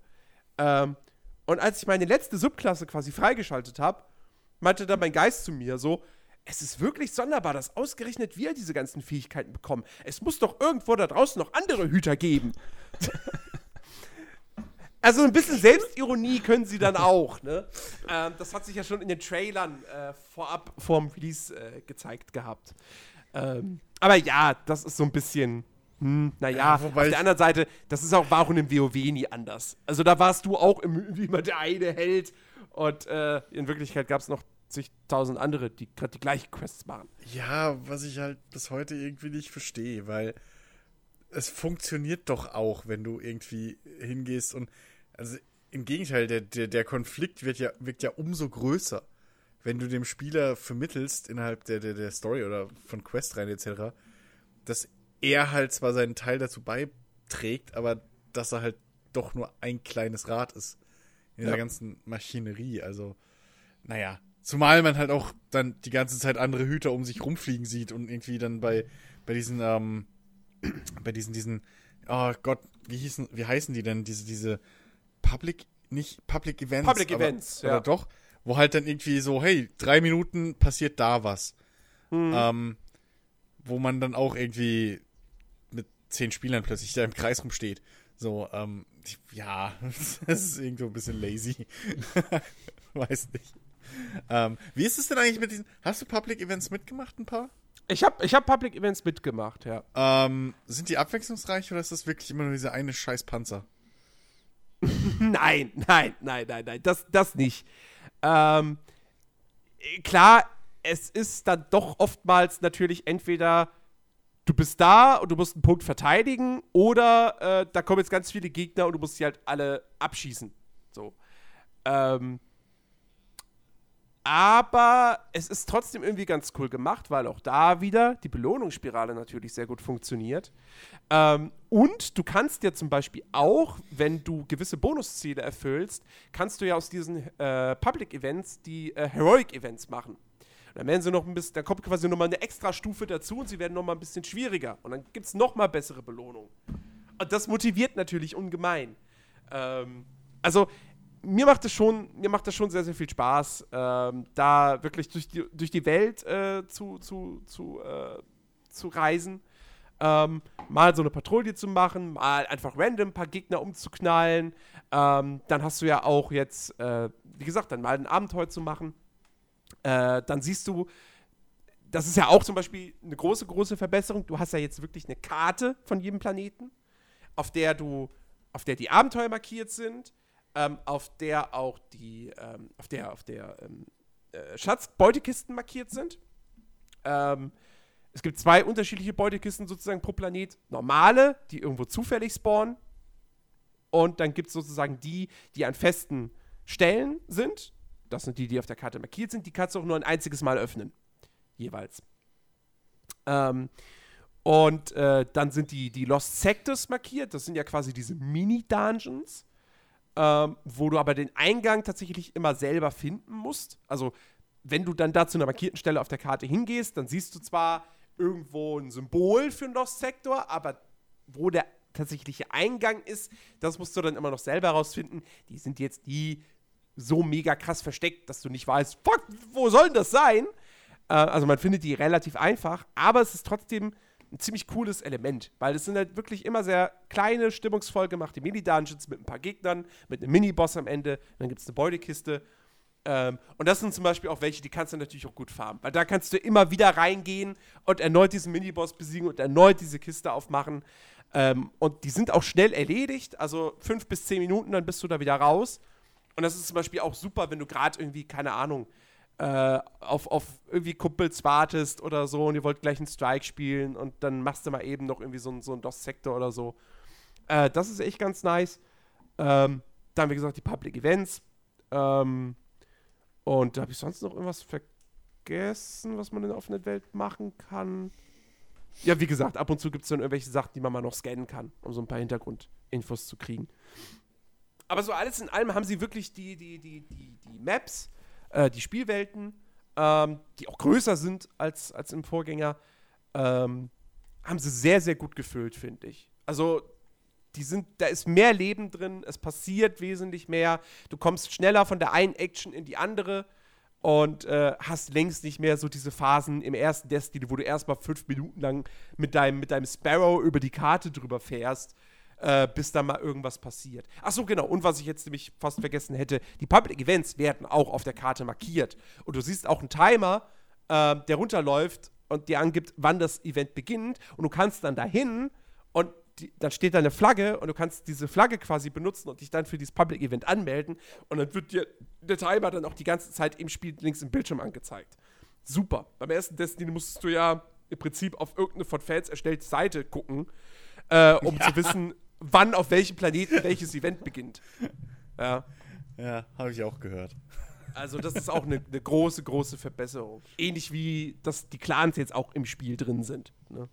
Ähm, und als ich meine letzte Subklasse quasi freigeschaltet habe, meinte dann mein Geist zu mir so, es ist wirklich sonderbar, dass ausgerechnet wir diese ganzen Fähigkeiten bekommen. Es muss doch irgendwo da draußen noch andere Hüter geben. Also ein bisschen Selbstironie können sie dann auch, ne? Ähm, das hat sich ja schon in den Trailern äh, vorab vorm Release äh, gezeigt gehabt. Ähm, aber ja, das ist so ein bisschen, hm, naja, Ja, auf der anderen Seite, das ist auch, war auch in dem WoW nie anders. Also da warst du auch im, wie immer der eine Held und äh, in Wirklichkeit gab es noch zigtausend andere, die gerade die gleichen Quests machen. Ja, was ich halt bis heute irgendwie nicht verstehe, weil es funktioniert doch auch, wenn du irgendwie hingehst und also im Gegenteil, der, der, der Konflikt wird ja, wirkt ja umso größer, wenn du dem Spieler vermittelst innerhalb der, der, der Story oder von Questreihen etc., dass er halt zwar seinen Teil dazu beiträgt, aber dass er halt doch nur ein kleines Rad ist in Ja. der ganzen Maschinerie. Also, naja. Zumal man halt auch dann die ganze Zeit andere Hüter um sich rumfliegen sieht und irgendwie dann bei, bei diesen, ähm, bei diesen, diesen, oh Gott, wie hießen, wie heißen die denn? Diese, diese Public, nicht Public Events. Public aber, Events, Oder ja. doch, wo halt dann irgendwie so, hey, drei Minuten passiert da was. Hm. Ähm, wo man dann auch irgendwie mit zehn Spielern plötzlich da im Kreis rumsteht. So, ähm, ja, das ist irgendwo ein bisschen lazy. Weiß nicht. Ähm, wie ist es denn eigentlich mit diesen, hast du Public Events mitgemacht, ein paar? Ich habe ich hab Public Events mitgemacht, ja. Ähm, sind die abwechslungsreich oder ist das wirklich immer nur dieser eine scheiß Panzer? Nein, nein, nein, nein, nein, das, das nicht. Ähm, äh, klar, es ist dann doch oftmals natürlich entweder du bist da und du musst einen Punkt verteidigen oder äh, da kommen jetzt ganz viele Gegner und du musst sie halt alle abschießen. So. Ähm, aber es ist trotzdem irgendwie ganz cool gemacht, weil auch da wieder die Belohnungsspirale natürlich sehr gut funktioniert. Ähm, und du kannst dir zum Beispiel auch, wenn du gewisse Bonusziele erfüllst, kannst du ja aus diesen äh, Public Events die äh, Heroic Events machen. Und dann werden sie noch ein bisschen, da kommt quasi nochmal eine extra Stufe dazu und sie werden nochmal ein bisschen schwieriger. Und dann gibt es nochmal bessere Belohnungen. Und das motiviert natürlich ungemein. Ähm, also, mir macht es schon, mir macht das schon sehr, sehr viel Spaß, ähm, da wirklich durch die, durch die Welt äh, zu, zu, zu, äh, zu reisen. Ähm, mal so eine Patrouille zu machen, mal einfach random ein paar Gegner umzuknallen. Ähm, dann hast du ja auch jetzt, äh, wie gesagt, dann mal ein Abenteuer zu machen. Äh, dann siehst du, das ist ja auch zum Beispiel eine große, große Verbesserung. Du hast ja jetzt wirklich eine Karte von jedem Planeten, auf der du, auf der die Abenteuer markiert sind, ähm, auf der auch die, ähm, auf der, auf der ähm, äh, Schatzbeutekisten markiert sind. Ähm, es gibt zwei unterschiedliche Beutekisten sozusagen pro Planet. Normale, die irgendwo zufällig spawnen. Und dann gibt es sozusagen die, die an festen Stellen sind. Das sind die, die auf der Karte markiert sind. Die kannst du auch nur ein einziges Mal öffnen. Jeweils. Ähm, und äh, dann sind die, die Lost Sectors markiert. Das sind ja quasi diese Mini-Dungeons, ähm, wo du aber den Eingang tatsächlich immer selber finden musst. Also, wenn du dann da zu einer markierten Stelle auf der Karte hingehst, dann siehst du zwar irgendwo ein Symbol für einen Lost Sector, aber wo der tatsächliche Eingang ist, das musst du dann immer noch selber rausfinden. Die sind jetzt nie so mega krass versteckt, dass du nicht weißt, fuck, wo soll denn das sein? Äh, also man findet die relativ einfach, aber es ist trotzdem ein ziemlich cooles Element, weil es sind halt wirklich immer sehr kleine, stimmungsvoll gemachte Mini-Dungeons mit ein paar Gegnern, mit einem Mini-Boss am Ende, dann gibt es eine Beutekiste. Ähm, und das sind zum Beispiel auch welche, die kannst du natürlich auch gut farmen, weil da kannst du immer wieder reingehen und erneut diesen Mini-Boss besiegen und erneut diese Kiste aufmachen. Ähm, und die sind auch schnell erledigt, also fünf bis zehn Minuten, dann bist du da wieder raus. Und das ist zum Beispiel auch super, wenn du gerade irgendwie, keine Ahnung, äh, auf, auf irgendwie Kumpels wartest oder so und ihr wollt gleich einen Strike spielen und dann machst du mal eben noch irgendwie so, ein- so einen DOS-Sektor oder so. Äh, das ist echt ganz nice. Ähm, dann, wie gesagt, die Public Events. Ähm, und habe ich sonst noch irgendwas vergessen, was man in der offenen Welt machen kann? Ja, wie gesagt, ab und zu gibt es dann irgendwelche Sachen, die man mal noch scannen kann, um so ein paar Hintergrundinfos zu kriegen. Aber so alles in allem haben sie wirklich die, die, die, die, die Maps, äh, die Spielwelten, ähm, die auch größer sind als, als im Vorgänger, ähm, haben sie sehr, sehr gut gefüllt, finde ich. Also, die sind, da ist mehr Leben drin, es passiert wesentlich mehr, du kommst schneller von der einen Action in die andere und äh, hast längst nicht mehr so diese Phasen im ersten Destiny, wo du erstmal fünf Minuten lang mit deinem, mit deinem Sparrow über die Karte drüber fährst, äh, bis da mal irgendwas passiert. Ach so, genau. Und was ich jetzt nämlich fast vergessen hätte, die Public Events werden auch auf der Karte markiert. Und du siehst auch einen Timer, äh, der runterläuft und dir angibt, wann das Event beginnt. Und du kannst dann dahin und die, dann steht da eine Flagge und du kannst diese Flagge quasi benutzen und dich dann für dieses Public Event anmelden. Und dann wird dir der Timer dann auch die ganze Zeit im Spiel links im Bildschirm angezeigt. Super. Beim ersten Destiny musstest du ja im Prinzip auf irgendeine von Fans erstellte Seite gucken, äh, um zu wissen, wann auf welchem Planeten welches Event beginnt. Ja. Ja, habe ich auch gehört. Also das ist auch eine, eine große, große Verbesserung. Ähnlich wie, dass die Clans jetzt auch im Spiel drin sind. Ne?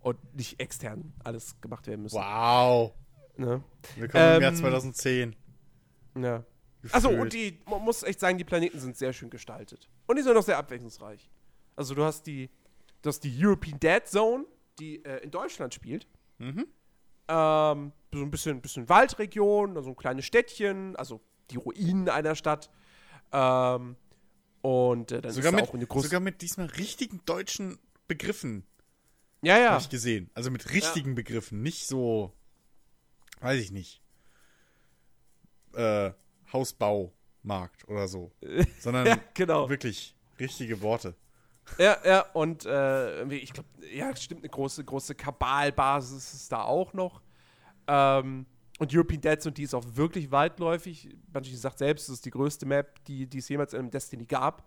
Und nicht extern alles gemacht werden müssen. Wow. Ne? Willkommen im Jahr Ähm, 2010. Ja. Achso, und die, man muss echt sagen, die Planeten sind sehr schön gestaltet. Und die sind auch sehr abwechslungsreich. Also du hast die, du hast die European Dead Zone, die äh, in Deutschland spielt. Mhm. Ähm, so ein bisschen, bisschen Waldregion, also ein kleines Städtchen, also die Ruinen einer Stadt. Ähm, und äh, dann Sogar, ist da mit, auch eine große. sogar mit diesmal richtigen deutschen Begriffen ja, ja. habe ich gesehen. Also mit richtigen Begriffen, nicht so, weiß ich nicht, äh, Hausbaumarkt oder so, sondern Ja, genau. wirklich richtige Worte. Ja, ja, und äh, ich glaube, ja, stimmt, eine große, große Kabalbasis ist da auch noch. Ähm, und European Dead Zone, die ist auch wirklich weitläufig. Bungie sagt selbst, es ist die größte Map, die, die es jemals in einem Destiny gab.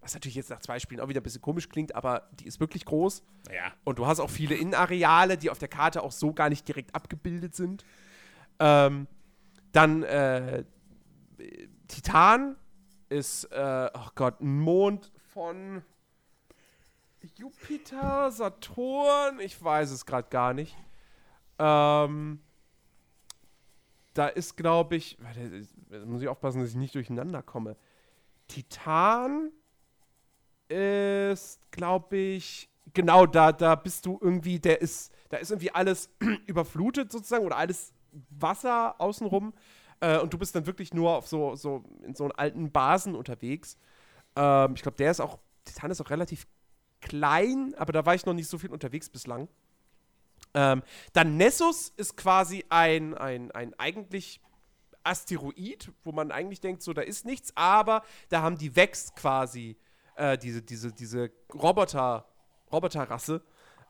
Was natürlich jetzt nach zwei Spielen auch wieder ein bisschen komisch klingt, aber die ist wirklich groß. Ja. Und du hast auch viele Innenareale, die auf der Karte auch so gar nicht direkt abgebildet sind. Ähm, dann äh, Titan ist, äh, oh Gott, ein Mond von Jupiter, Saturn, ich weiß es gerade gar nicht. Ähm, da ist, glaube ich, da muss ich aufpassen, dass ich nicht durcheinander komme. Titan ist, glaube ich, genau da, da bist du irgendwie, der ist, da ist irgendwie alles überflutet sozusagen oder alles Wasser außenrum äh, und du bist dann wirklich nur auf so, so in so alten Basen unterwegs. Ähm, ich glaube, der ist auch, Titan ist auch relativ klein, aber da war ich noch nicht so viel unterwegs bislang. Ähm, dann Nessus ist quasi ein, ein, ein eigentlich Asteroid, wo man eigentlich denkt, so, da ist nichts, aber da haben die Vex quasi äh, diese, diese, diese Roboter, Roboterrasse,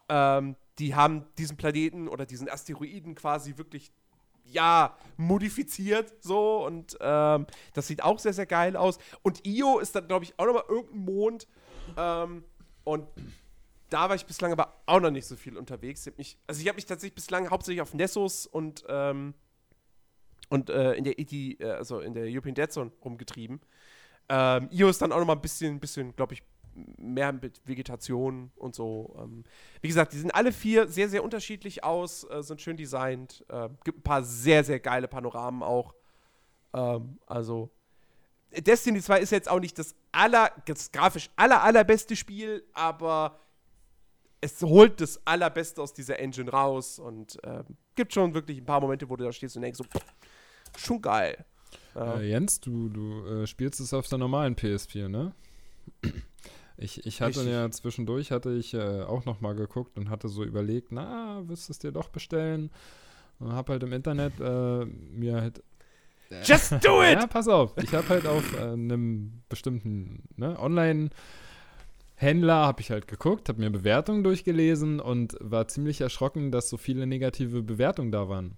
ähm, die haben diesen Planeten oder diesen Asteroiden quasi wirklich, ja, modifiziert so und ähm, das sieht auch sehr, sehr geil aus. Und Io ist dann, glaube ich, auch nochmal irgendein Mond ähm, und da war ich bislang aber auch noch nicht so viel unterwegs. Ich mich, also ich habe mich tatsächlich bislang hauptsächlich auf Nessus und, ähm, und äh, in der ET, äh, also in der European Dead Zone rumgetrieben. Ähm, Io ist dann auch noch mal ein bisschen, bisschen glaube ich, mehr mit Vegetation und so. Ähm, wie gesagt, die sind alle vier sehr, sehr unterschiedlich aus, äh, sind schön designt. Äh, gibt ein paar sehr, sehr geile Panoramen auch. Ähm, also, Destiny 2 ist jetzt auch nicht das aller, das grafisch aller, allerbeste Spiel, aber es holt das Allerbeste aus dieser Engine raus und ähm, gibt schon wirklich ein paar Momente, wo du da stehst und denkst so, pff, schon geil. Äh, Jens, du, du äh, spielst es auf der normalen PS4, ne? Ich, ich hatte Richtig. ja zwischendurch, hatte ich äh, auch noch mal geguckt und hatte so überlegt, na, wirst du es dir doch bestellen? Und hab halt im Internet äh, mir halt Just do it! Ja, pass auf. Ich habe halt auf äh, einem bestimmten ne, Online-Händler habe ich halt geguckt, habe mir Bewertungen durchgelesen und war ziemlich erschrocken, dass so viele negative Bewertungen da waren.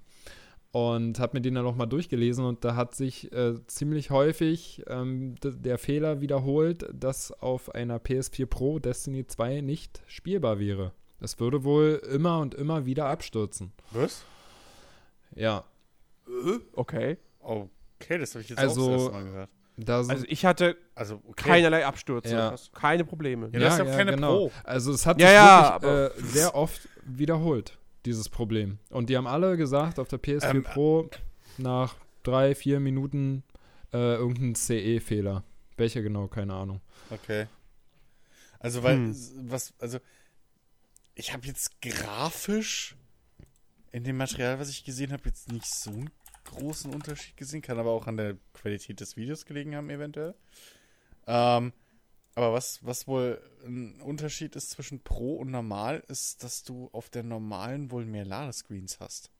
Und habe mir den dann noch mal durchgelesen und da hat sich äh, ziemlich häufig ähm, der Fehler wiederholt, dass auf einer PS4 Pro Destiny 2 nicht spielbar wäre. Es würde wohl immer und immer wieder abstürzen. Was? Ja, Okay. Okay, das habe ich jetzt Also- auch das erste Mal gehört. da sind Also ich hatte Also, okay. keinerlei Abstürze, Ja. keine Probleme. Ja, das ist ja keine Pro. Also es hat Ja, sich ja, wirklich, äh, sehr oft wiederholt, dieses Problem. Und die haben alle gesagt, auf der PS4 Ähm, Pro nach drei, vier Minuten äh, irgendein CE-Fehler. Welcher genau, keine Ahnung. Okay. Also, weil, Hm. was, also, ich habe jetzt grafisch in dem Material, was ich gesehen habe, jetzt nicht so einen großen Unterschied gesehen. Kann aber auch an der Qualität des Videos gelegen haben, eventuell. Ähm, aber was, was wohl ein Unterschied ist zwischen Pro und Normal, ist, dass du auf der normalen wohl mehr Ladescreens hast.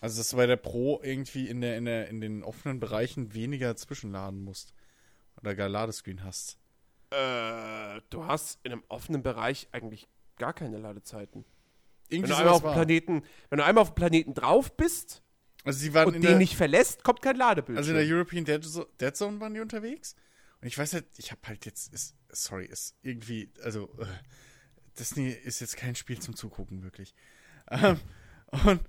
Also, dass du bei der Pro irgendwie in, der, in, der, in den offenen Bereichen weniger zwischenladen musst. Oder gar Ladescreen hast. Äh, du hast in einem offenen Bereich eigentlich gar keine Ladezeiten. Wenn Irgendwie du, einmal auf dem. Planeten, wenn du einmal auf dem Planeten drauf bist Also und in den der, nicht verlässt, kommt kein Ladebildschirm. also in der European Dead, Dead Zone waren die unterwegs. Und ich weiß halt, ich habe halt jetzt, ist, sorry, ist irgendwie, also äh, Destiny ist jetzt kein Spiel zum Zugucken, wirklich. Ähm, und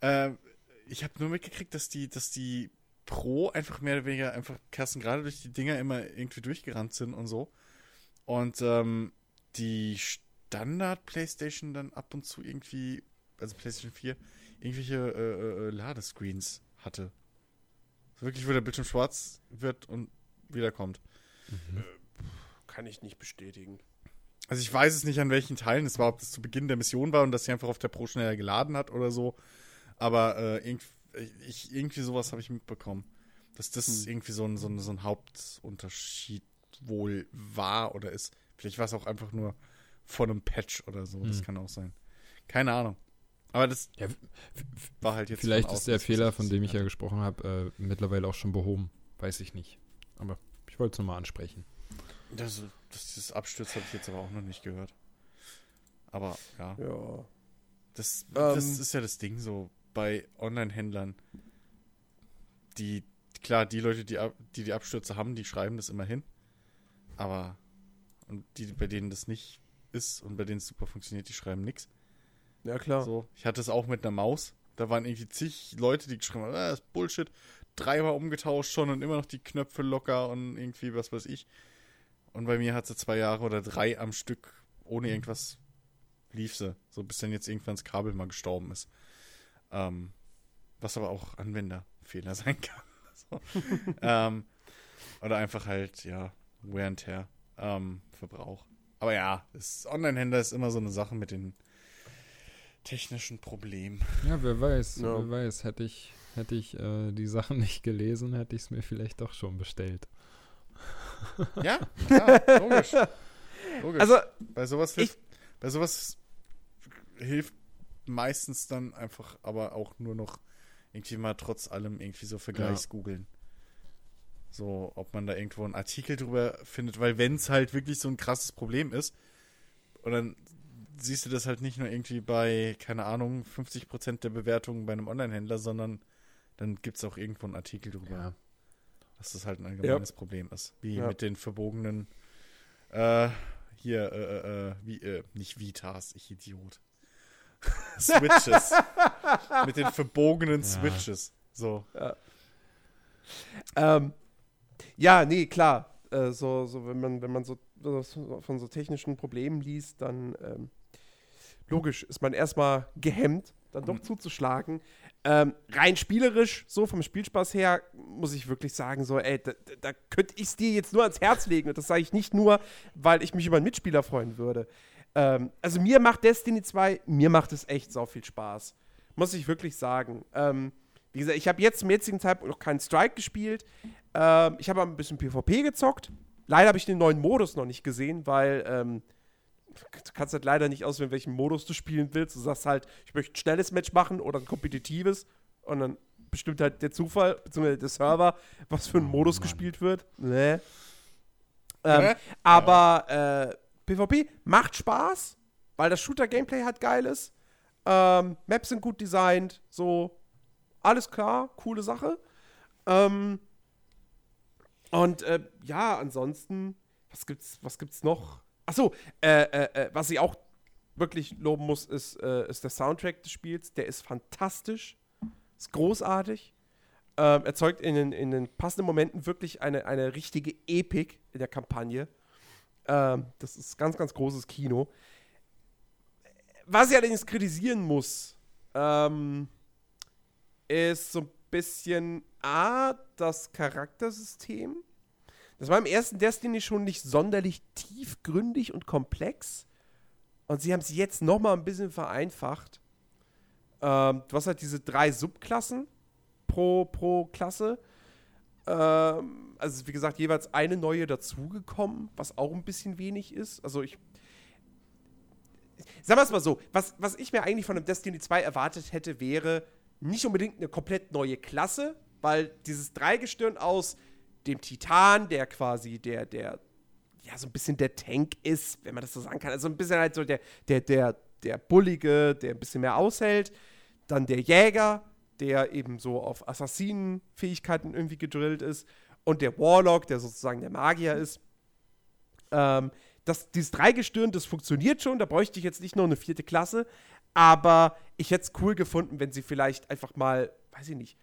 ähm, ich habe nur mitgekriegt, dass die, dass die Pro einfach mehr oder weniger einfach Kersten gerade durch die Dinger immer irgendwie durchgerannt sind und so. Und ähm, die Standard PlayStation dann ab und zu irgendwie, also PlayStation 4, irgendwelche äh, äh, Ladescreens hatte. So wirklich, wo der Bildschirm schwarz wird und wiederkommt. Kann ich nicht bestätigen. Also ich weiß es nicht, an welchen Teilen es war, ob das zu Beginn der Mission war und dass sie einfach auf der Pro schneller geladen hat oder so. Aber äh, irgendwie, ich, irgendwie sowas habe ich mitbekommen. Dass das Hm. irgendwie so ein, so, ein, so ein Hauptunterschied wohl war oder ist. Vielleicht war es auch einfach nur von einem Patch oder so. Das Hm. kann auch sein. Keine Ahnung. Aber das Ja, war halt jetzt. Vielleicht ist der das, Fehler, von dem ich ja gesprochen habe, äh, mittlerweile auch schon behoben. Weiß ich nicht. Aber ich wollte es nochmal ansprechen. Das, das, dieses Absturz habe ich jetzt aber auch noch nicht gehört. Aber ja. Ja. Das, Ähm. das ist ja das Ding so bei Online-Händlern. Die, klar, die Leute, die, die die Abstürze haben, die schreiben das immer hin. Aber, und die, bei denen das nicht ist und bei denen es super funktioniert, die schreiben nichts. Ja, klar. So, ich hatte es auch mit einer Maus. Da waren irgendwie zig Leute, die geschrieben haben, ah, das ist Bullshit. Dreimal umgetauscht schon und immer noch die Knöpfe locker und irgendwie was weiß ich. Und bei mir hat sie zwei Jahre oder drei am Stück ohne irgendwas lief sie. So bis dann jetzt irgendwann das Kabel mal gestorben ist. Ähm, was aber auch Anwenderfehler sein kann. so. ähm, oder einfach halt, ja, Wear and Tear. Ähm, Verbrauch. Aber ja, das Online-Händler ist immer so eine Sache mit den technischen Problemen. Ja, wer weiß, Ja. wer weiß, hätte ich, hätte ich äh, die Sachen nicht gelesen, hätte ich es mir vielleicht doch schon bestellt. Ja, klar, logisch. logisch. Also, bei sowas ich- hilft, bei sowas hilft meistens dann einfach aber auch nur noch irgendwie mal trotz allem irgendwie so Vergleichsgoogeln. So, ob man da irgendwo einen Artikel drüber findet, weil wenn es halt wirklich so ein krasses Problem ist, und dann siehst du das halt nicht nur irgendwie bei, keine Ahnung, 50% der Bewertungen bei einem Online-Händler, sondern dann gibt es auch irgendwo einen Artikel drüber dass das halt ein allgemeines Problem ist. Wie Ja. mit den verbogenen, äh, hier, äh, äh, äh, wie, äh, nicht Vitas, ich Idiot. Switches. mit den verbogenen Ja. Switches. So. Ähm, ja, nee, klar. Äh, so, so, wenn man, wenn man so, so von so technischen Problemen liest, dann ähm, logisch ist man erstmal gehemmt, dann doch Mhm. zuzuschlagen. Ähm, rein spielerisch, so vom Spielspaß her, muss ich wirklich sagen, so, ey, da, da- könnte ich es dir jetzt nur ans Herz legen. Und das sage ich nicht nur, weil ich mich über einen Mitspieler freuen würde. Ähm, also mir macht Destiny 2, mir macht es echt sau viel Spaß. Muss ich wirklich sagen. Ähm, wie gesagt, ich habe jetzt zum jetzigen Zeitpunkt noch keinen Strike gespielt. Ähm, ich habe ein bisschen PvP gezockt. Leider habe ich den neuen Modus noch nicht gesehen, weil ähm, du kannst halt leider nicht auswählen, welchen Modus du spielen willst. Du sagst halt, ich möchte ein schnelles Match machen oder ein kompetitives. Und dann bestimmt halt der Zufall, beziehungsweise der Server, was für ein Modus Mann. gespielt wird. Nee. Ähm, Hä? aber äh, PvP macht Spaß, weil das Shooter-Gameplay halt geil ist. Ähm, Maps sind gut designt, so alles klar, coole Sache. Ähm, und äh, ja, ansonsten, was gibt's, was gibt's noch? Achso, äh, äh, äh, was ich auch wirklich loben muss, ist, äh, ist der Soundtrack des Spiels. Der ist fantastisch, ist großartig. Ähm, erzeugt in den, in den passenden Momenten wirklich eine, eine richtige Epik in der Kampagne. Ähm, das ist ganz, ganz großes Kino. Was ich allerdings kritisieren muss, ähm, ist so ein bisschen A, das Charaktersystem. Das war im ersten Destiny schon nicht sonderlich tiefgründig und komplex. Und sie haben es jetzt noch mal ein bisschen vereinfacht. Ähm, du hast halt diese drei Subklassen pro, pro Klasse. Ähm, also wie gesagt, jeweils eine neue dazugekommen, was auch ein bisschen wenig ist. Also ich Sagen wir es mal so, was, was ich mir eigentlich von einem Destiny 2 erwartet hätte, wäre nicht unbedingt eine komplett neue Klasse, weil dieses Dreigestirn aus dem Titan, der quasi der, der, ja, so ein bisschen der Tank ist, wenn man das so sagen kann. Also ein bisschen halt so der, der, der, der Bullige, der ein bisschen mehr aushält. Dann der Jäger, der eben so auf Assassinenfähigkeiten irgendwie gedrillt ist. Und der Warlock, der sozusagen der Magier ist. Ähm, das, dieses Dreigestirn, das funktioniert schon, da bräuchte ich jetzt nicht noch eine vierte Klasse, aber ich hätte es cool gefunden, wenn sie vielleicht einfach mal, weiß ich nicht,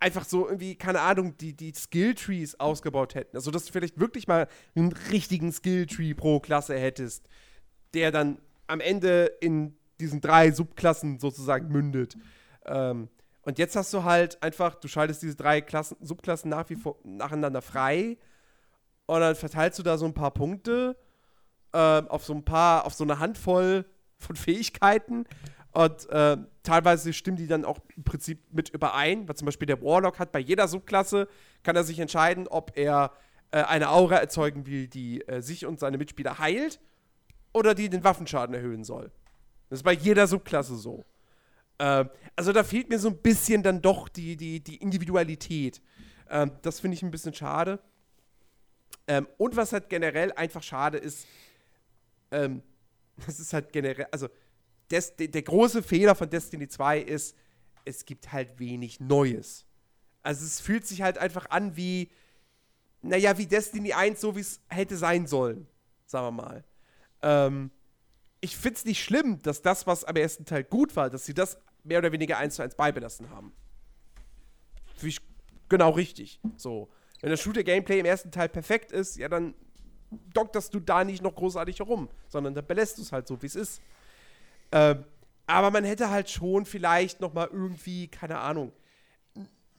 einfach so irgendwie, keine Ahnung, die, die Skill-Trees ausgebaut hätten. Also, dass du vielleicht wirklich mal einen richtigen Skill-Tree pro Klasse hättest, der dann am Ende in diesen drei Subklassen sozusagen mündet. Ähm, und jetzt hast du halt einfach, du schaltest diese drei Klassen, Subklassen nach wie vor nacheinander frei und dann verteilst du da so ein paar Punkte ähm, auf so ein paar, auf so eine Handvoll von Fähigkeiten und äh, teilweise stimmen die dann auch im Prinzip mit überein, weil zum Beispiel der Warlock hat bei jeder Subklasse, kann er sich entscheiden, ob er äh, eine Aura erzeugen will, die äh, sich und seine Mitspieler heilt oder die den Waffenschaden erhöhen soll. Das ist bei jeder Subklasse so. Ähm, also da fehlt mir so ein bisschen dann doch die, die, die Individualität. Ähm, das finde ich ein bisschen schade. Ähm, und was halt generell einfach schade ist, ähm, das ist halt generell, also des, der, der große Fehler von Destiny 2 ist, es gibt halt wenig Neues. Also es fühlt sich halt einfach an wie, naja, wie Destiny 1, so wie es hätte sein sollen, sagen wir mal. Ähm, ich finde es nicht schlimm, dass das, was am ersten Teil gut war, dass sie das mehr oder weniger eins zu eins beibelassen haben. Finde ich genau richtig. So. Wenn das Shooter-Gameplay im ersten Teil perfekt ist, ja, dann dokterst du da nicht noch großartig herum, sondern dann belässt du es halt so, wie es ist. Ähm, aber man hätte halt schon vielleicht noch mal irgendwie, keine Ahnung,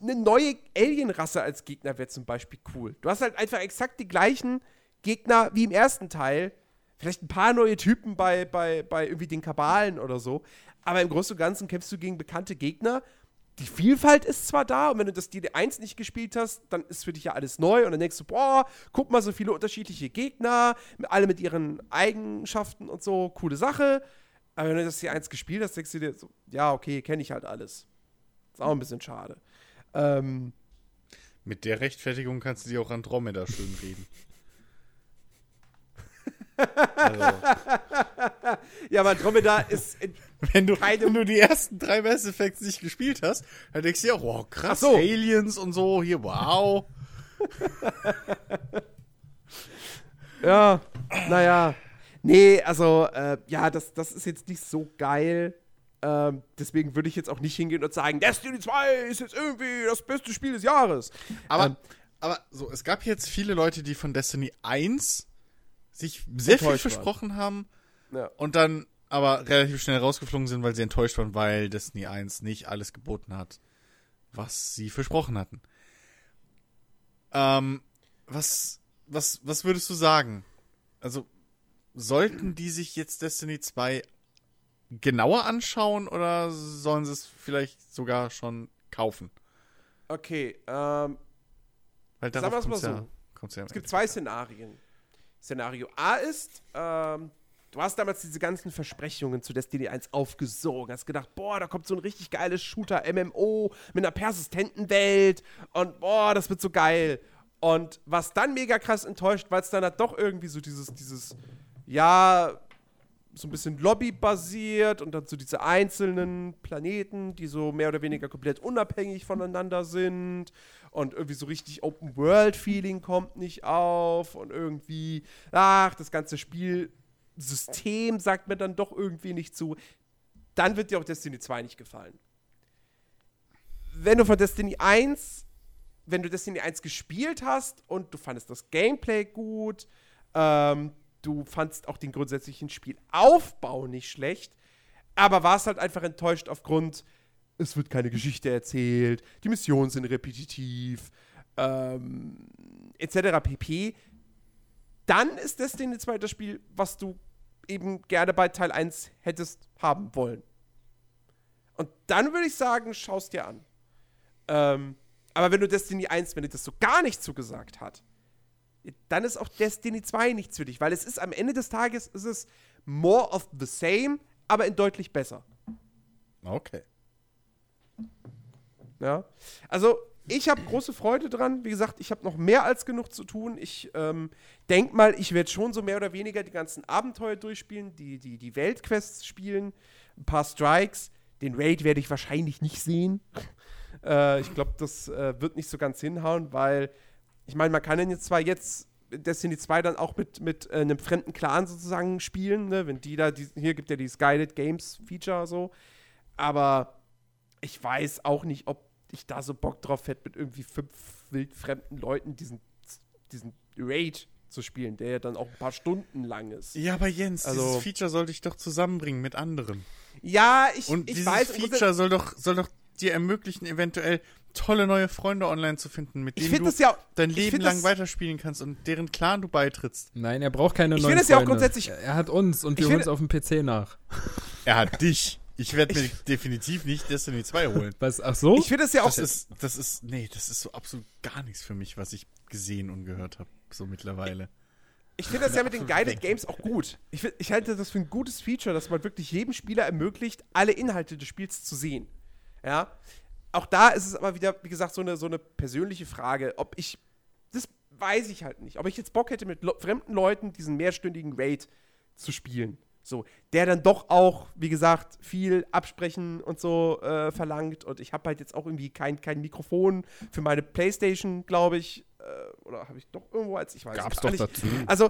eine neue Alien-Rasse als Gegner wäre zum Beispiel cool. Du hast halt einfach exakt die gleichen Gegner wie im ersten Teil. Vielleicht ein paar neue Typen bei, bei, bei irgendwie den Kabalen oder so. Aber im Großen und Ganzen kämpfst du gegen bekannte Gegner. Die Vielfalt ist zwar da, und wenn du das DD1 nicht gespielt hast, dann ist für dich ja alles neu und dann denkst du, boah, guck mal, so viele unterschiedliche Gegner, alle mit ihren Eigenschaften und so, coole Sache. Aber wenn du das hier eins gespielt hast, denkst du dir so, ja, okay, kenne ich halt alles. Ist auch ein bisschen schade. Ähm, Mit der Rechtfertigung kannst du dir auch Andromeda schön reden. also. ja, aber Andromeda ist. Wenn, du, wenn du die ersten drei Mass Effects nicht gespielt hast, dann denkst du dir, wow, krass, so. Aliens und so, hier, wow. ja, naja. Nee, also, äh, ja, das, das ist jetzt nicht so geil. Ähm, deswegen würde ich jetzt auch nicht hingehen und sagen, Destiny 2 ist jetzt irgendwie das beste Spiel des Jahres. Aber, ähm, aber so, es gab jetzt viele Leute, die von Destiny 1 sich sehr viel versprochen waren. haben ja. und dann aber relativ schnell rausgeflogen sind, weil sie enttäuscht waren, weil Destiny 1 nicht alles geboten hat, was sie versprochen hatten. Ähm, was, was, was würdest du sagen? Also, sollten die sich jetzt Destiny 2 genauer anschauen oder sollen sie es vielleicht sogar schon kaufen? Okay, ähm. Weil sagen wir es mal so. Ja, ja es gibt zwei Szenarien. Szenario A ist, ähm, du hast damals diese ganzen Versprechungen zu Destiny 1 aufgesogen, hast gedacht, boah, da kommt so ein richtig geiles Shooter-MMO mit einer persistenten Welt. Und boah, das wird so geil. Und was dann mega krass enttäuscht, weil es dann halt doch irgendwie so dieses, dieses ja, so ein bisschen Lobby-basiert und dann so diese einzelnen Planeten, die so mehr oder weniger komplett unabhängig voneinander sind. Und irgendwie so richtig Open-World-Feeling kommt nicht auf. Und irgendwie, ach, das ganze Spielsystem sagt mir dann doch irgendwie nicht zu. Dann wird dir auch Destiny 2 nicht gefallen. Wenn du von Destiny 1, wenn du Destiny 1 gespielt hast und du fandest das Gameplay gut, ähm, du fandst auch den grundsätzlichen Spielaufbau nicht schlecht, aber warst halt einfach enttäuscht aufgrund, es wird keine Geschichte erzählt, die Missionen sind repetitiv, ähm, etc. pp. Dann ist Destiny 2 das Spiel, was du eben gerne bei Teil 1 hättest haben wollen. Und dann würde ich sagen, schaust dir an. Ähm, aber wenn du Destiny 1, wenn dir das so gar nicht zugesagt hat, dann ist auch Destiny 2 nichts für dich, weil es ist am Ende des Tages ist es more of the same, aber in deutlich besser. Okay. Ja. Also, ich habe große Freude dran. Wie gesagt, ich habe noch mehr als genug zu tun. Ich ähm, denke mal, ich werde schon so mehr oder weniger die ganzen Abenteuer durchspielen, die, die, die Weltquests spielen, ein paar Strikes. Den Raid werde ich wahrscheinlich nicht sehen. äh, ich glaube, das äh, wird nicht so ganz hinhauen, weil ich meine, man kann denn jetzt zwar jetzt Destiny 2 dann auch mit, mit äh, einem fremden Clan sozusagen spielen, ne? wenn die da, die, hier gibt ja dieses Guided Games Feature so, aber ich weiß auch nicht, ob ich da so Bock drauf hätte, mit irgendwie fünf wildfremden Leuten diesen, diesen Raid zu spielen, der ja dann auch ein paar Stunden lang ist. Ja, aber Jens, also, dieses Feature sollte ich doch zusammenbringen mit anderen. Ja, ich, Und ich dieses weiß. ich Feature soll doch, soll doch dir ermöglichen, eventuell tolle neue Freunde online zu finden, mit Ich denen finde du das ja. dein ich Leben lang das- weiterspielen kannst und deren Clan du beitrittst. Nein, er braucht keine Ich neuen finde es ja auch Freunde. grundsätzlich- Er hat uns und Ich wir holen es auf dem PC nach. Er hat dich. Ich werde mir definitiv nicht Destiny 2 holen. Was, ach so? Ich finde es ja auch. Das ist, das ist, nee, das ist so absolut gar nichts für mich, was ich gesehen und gehört habe, so mittlerweile. Ich finde das ja mit den Guided. Games auch gut. Ich, ich halte das für ein gutes Feature, dass man wirklich jedem Spieler ermöglicht, alle Inhalte des Spiels zu sehen. Ja. Auch da ist es aber wieder, wie gesagt, so eine, so eine persönliche Frage, ob ich. Das weiß ich halt nicht. Ob ich jetzt Bock hätte, mit lo fremden Leuten diesen mehrstündigen Raid zu spielen. So, der dann doch auch, wie gesagt, viel absprechen und so äh, verlangt. Und ich habe halt jetzt auch irgendwie kein, kein Mikrofon für meine Playstation, glaube ich. Äh, oder habe ich doch irgendwo als ich weiß Gab's doch nicht. dazu. Also,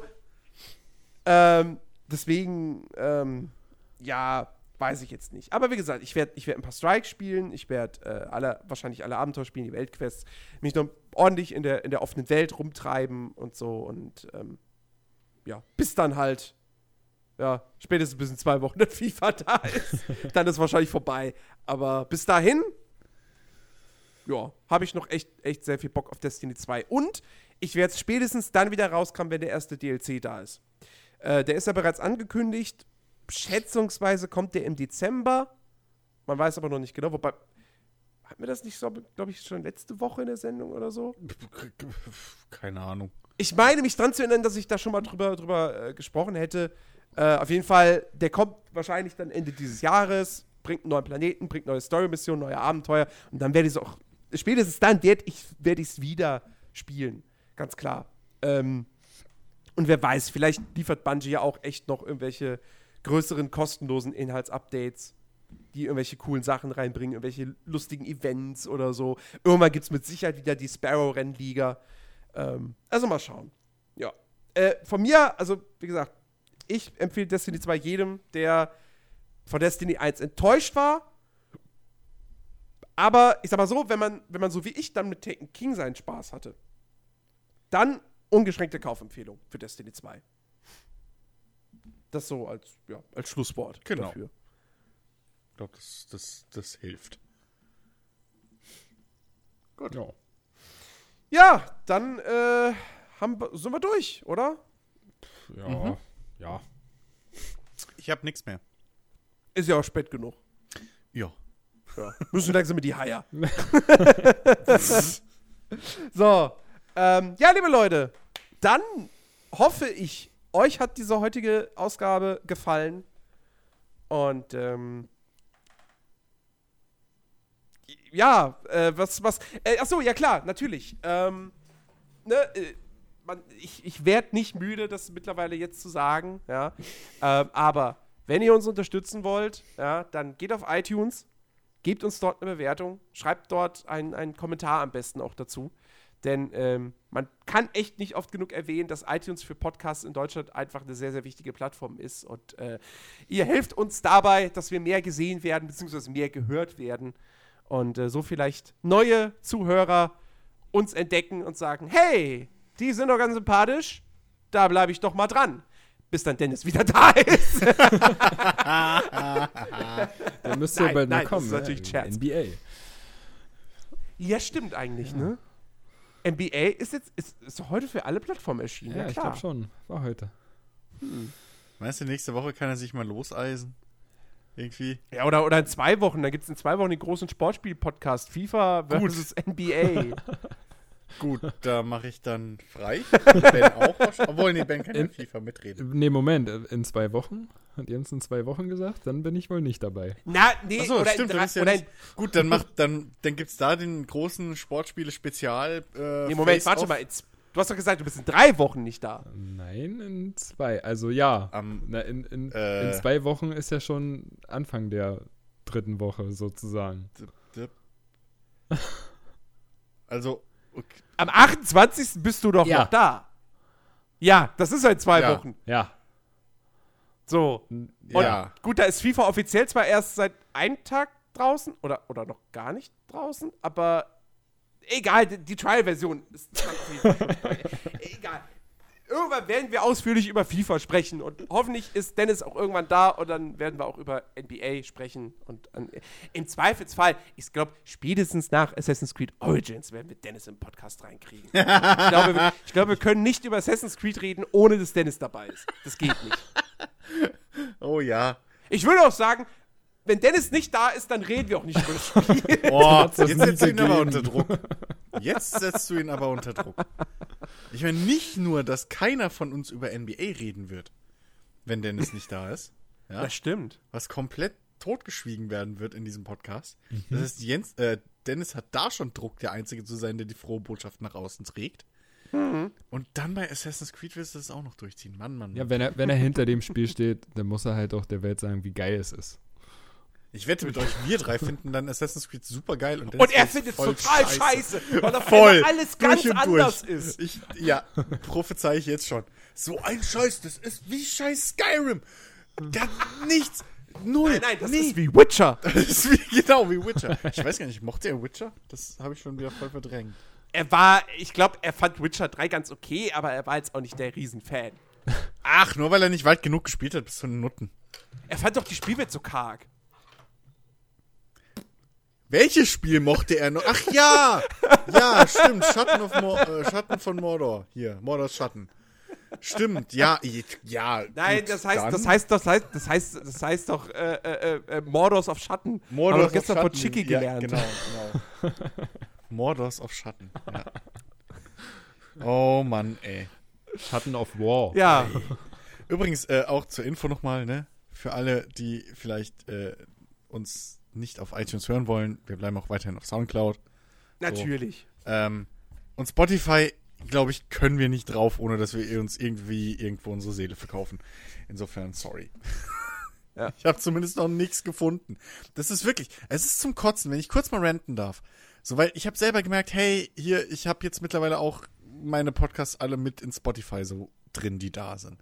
ähm, deswegen, ähm, ja, weiß ich jetzt nicht. Aber wie gesagt, ich werde ich werd ein paar Strikes spielen, ich werde äh, alle, wahrscheinlich alle Abenteuer spielen, die Weltquests, mich noch ordentlich in der, in der offenen Welt rumtreiben und so und ähm, ja, bis dann halt, ja, spätestens bis in zwei Wochen der FIFA da ist, dann ist wahrscheinlich vorbei. Aber bis dahin, ja, habe ich noch echt, echt sehr viel Bock auf Destiny 2. Und ich werde es spätestens dann wieder rauskommen, wenn der erste DLC da ist. Äh, der ist ja bereits angekündigt. Schätzungsweise kommt der im Dezember. Man weiß aber noch nicht genau. Wobei, hatten wir das nicht so, glaube ich, schon letzte Woche in der Sendung oder so? Keine Ahnung. Ich meine mich dran zu erinnern, dass ich da schon mal drüber, drüber äh, gesprochen hätte. Äh, auf jeden Fall, der kommt wahrscheinlich dann Ende dieses Jahres, bringt einen neuen Planeten, bringt neue Story-Missionen, neue Abenteuer und dann werde ich es auch, spätestens dann werde ich es werd wieder spielen. Ganz klar. Ähm, und wer weiß, vielleicht liefert Bungie ja auch echt noch irgendwelche größeren kostenlosen Inhaltsupdates, die irgendwelche coolen Sachen reinbringen, irgendwelche lustigen Events oder so. Irgendwann gibt es mit Sicherheit wieder die Sparrow-Rennliga. Ähm, also mal schauen. Ja. Äh, von mir, also wie gesagt, ich empfehle Destiny 2 jedem, der von Destiny 1 enttäuscht war. Aber ich sag mal so, wenn man, wenn man so wie ich dann mit Taken King seinen Spaß hatte, dann ungeschränkte Kaufempfehlung für Destiny 2. Das so als, ja, als Schlusswort Genau. dafür. Ich glaube, das, das, das hilft. Ja. Ja, dann äh, haben, wir- sind wir durch, oder? Ja. Mhm. Ja. Ich habe nichts mehr. Ist ja auch spät genug. Ja. Ja. Müssen langsam mit die Haier. so. Ähm, ja, liebe Leute, dann hoffe ich, euch hat diese heutige Ausgabe gefallen. Und ähm, ja, äh, was, was, äh, ach so, ja klar, natürlich. Ähm, ne, äh, man, ich ich werde nicht müde, das mittlerweile jetzt zu sagen, ja. Ähm, aber wenn ihr uns unterstützen wollt, ja, dann geht auf iTunes, gebt uns dort eine Bewertung, schreibt dort einen, Kommentar am besten auch dazu. Denn ähm, man kann echt nicht oft genug erwähnen, dass iTunes für Podcasts in Deutschland einfach eine sehr, sehr wichtige Plattform ist. Und äh, ihr helft uns dabei, dass wir mehr gesehen werden, beziehungsweise mehr gehört werden. Und äh, so vielleicht neue Zuhörer uns entdecken und sagen, hey, die sind doch ganz sympathisch, da bleibe ich doch mal dran. Bis dann Dennis wieder da ist. Der müsste ja Nein, bald mal nein, das kommen. ist natürlich ja, Scherz. NBA. ja, stimmt eigentlich, ne? NBA ist jetzt ist, ist heute für alle Plattformen erschienen. Ja, Ja, ich klar. glaube schon. War heute. Meinst du, nächste Woche kann er sich mal loseisen? Irgendwie? Ja, oder, oder in zwei Wochen. Da gibt es in zwei Wochen den großen Sportspiel-Podcast FIFA versus NBA. Gut, da mache ich dann frei. Ben auch. wahrscheinlich. Obwohl, nee, Ben kann ja In- FIFA mitreden. Nee, Moment. In zwei Wochen? Hat Jens in zwei Wochen gesagt? Dann bin ich wohl nicht dabei. Na, nee, Achso, oder, stimmt, in drei, ja oder nicht. Gut, dann macht, dann, dann gibt's da den großen Sportspiele-Spezial. Äh, in, nee, Moment, warte mal. Jetzt, du hast doch gesagt, du bist in drei Wochen nicht da. Nein, in zwei. Also ja. Am, Na, in, in, Äh. in zwei Wochen ist ja schon Anfang der dritten Woche sozusagen. dip. Also, okay. Am 28. bist du doch Ja. noch da. Ja, das ist seit zwei Ja. Wochen. Ja. So. Und ja. gut, da ist FIFA offiziell zwar erst seit einem Tag draußen oder, oder noch gar nicht draußen, aber egal, die, die Trial-Version ist. Egal. Irgendwann werden wir ausführlich über FIFA sprechen und hoffentlich ist Dennis auch irgendwann da und dann werden wir auch über NBA sprechen und an, im Zweifelsfall, ich glaube, spätestens nach Assassin's Creed Origins werden wir Dennis im Podcast reinkriegen. ich, glaube, wir, ich glaube, wir können nicht über Assassin's Creed reden, ohne dass Dennis dabei ist. Das geht nicht. Oh ja. Ich würde auch sagen, wenn Dennis nicht da ist, dann reden wir auch nicht über das Spiel. Das jetzt setzt du ihn aber unter Druck. Jetzt setzt du ihn aber unter Druck. Ich meine, nicht nur, dass keiner von uns über NBA reden wird, wenn Dennis nicht da ist, ja, Das stimmt. was komplett totgeschwiegen werden wird in diesem Podcast. Mhm. Das heißt, Jens, äh, Dennis hat da schon Druck, der Einzige zu sein, der die frohe Botschaft nach außen trägt. Mhm. Und dann bei Assassin's Creed wirst du das auch noch durchziehen. Mann, Mann. Ja, wenn er, wenn er hinter dem Spiel steht, dann muss er halt auch der Welt sagen, wie geil es ist. Ich wette mit euch, wir drei finden dann Assassin's Creed super geil. Und, Und er findet es total scheiße, weil auf Voll. alles ganz anders durch. ist. Ich, ja, prophezei ich jetzt schon. So ein Scheiß, das ist wie scheiß Skyrim. Der hat nichts. Null. Nein, nein, das nie. ist wie Witcher. Das ist wie, genau wie Witcher. Ich weiß gar nicht, mochte er Witcher? Das habe ich schon wieder voll verdrängt. Er war, ich glaube, er fand Witcher 3 ganz okay, aber er war jetzt auch nicht der Riesenfan. Ach, nur weil er nicht weit genug gespielt hat bis zu den Nutten. Er fand doch die Spielwelt so karg. Welches Spiel mochte er noch? Ach ja! Ja, stimmt. Schatten, äh, Schatten von Mordor. Hier, Mordors Schatten. Stimmt, ja, ja. Nein, das heißt, dann. das heißt, das heißt, das heißt, das heißt doch äh, äh, äh, Mordors auf Schatten. Mordors Haben wir auf gestern Schatten. von Chicky ja, gelernt. Genau, genau. Mordors auf Schatten. Ja. Oh Mann, ey. Schatten of War. Ja, Übrigens, äh, auch zur Info nochmal, ne? Für alle, die vielleicht äh, uns nicht auf iTunes hören wollen, wir bleiben auch weiterhin auf Soundcloud. natürlich. Ähm, und Spotify, glaube ich, können wir nicht drauf, ohne dass wir uns irgendwie irgendwo unsere Seele verkaufen. Insofern, sorry. Ja. Ich habe zumindest noch nichts gefunden. Das ist wirklich, es ist zum Kotzen, wenn ich kurz mal ranten darf. So, weil ich habe selber gemerkt, hey, hier, ich habe jetzt mittlerweile auch meine Podcasts alle mit in Spotify so drin, die da sind.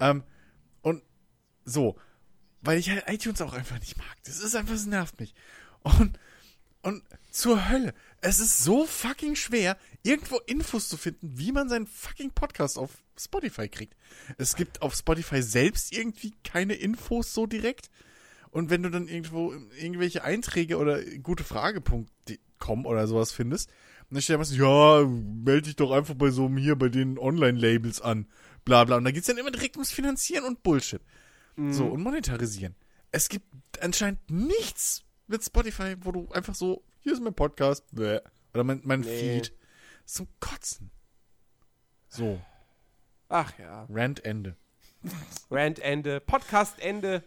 Ähm, und so, weil ich halt iTunes auch einfach nicht mag. Das ist einfach, es nervt mich. Und, und zur Hölle. Es ist so fucking schwer, irgendwo Infos zu finden, wie man seinen fucking Podcast auf Spotify kriegt. Es gibt auf Spotify selbst irgendwie keine Infos so direkt. Und wenn du dann irgendwo irgendwelche Einträge oder gute Frage.com oder sowas findest, dann steht da was, ja, melde dich doch einfach bei so einem hier, bei den Online-Labels an. Bla bla. Und da geht's dann immer direkt ums Finanzieren und Bullshit. So, und monetarisieren. Es gibt anscheinend nichts mit Spotify, wo du einfach so, hier ist mein Podcast, bäh, oder mein, mein Nee. Feed. Zum Kotzen. So, Ach ja. Rant Ende. Rant Ende, Podcast Ende.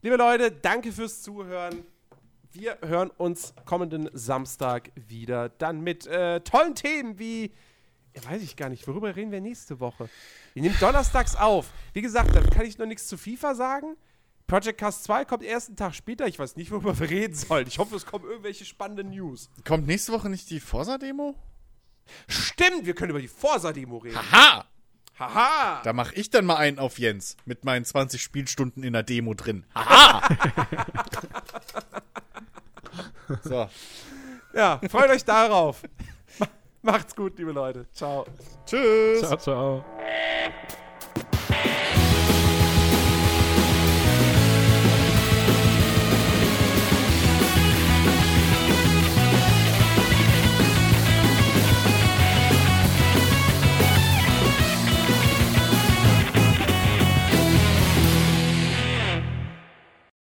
Liebe Leute, danke fürs Zuhören. Wir hören uns kommenden Samstag wieder. Dann mit äh, tollen Themen wie. Ja, weiß ich gar nicht, worüber reden wir nächste Woche? Wir nehmen donnerstags auf. Wie gesagt, da kann ich noch nichts zu FIFA sagen. Project Cast 2 kommt ersten Tag später. Ich weiß nicht, worüber wir reden sollen. Ich hoffe, es kommen irgendwelche spannenden News. Kommt nächste Woche nicht die Forsa-Demo? Stimmt, wir können über die Forsa-Demo reden. Haha! Haha! Da mach ich dann mal einen auf Jens mit meinen 20 Spielstunden in der Demo drin. Haha! so, Ja, freut euch darauf. Macht's gut, liebe Leute. Ciao. tschüss. Ciao, ciao.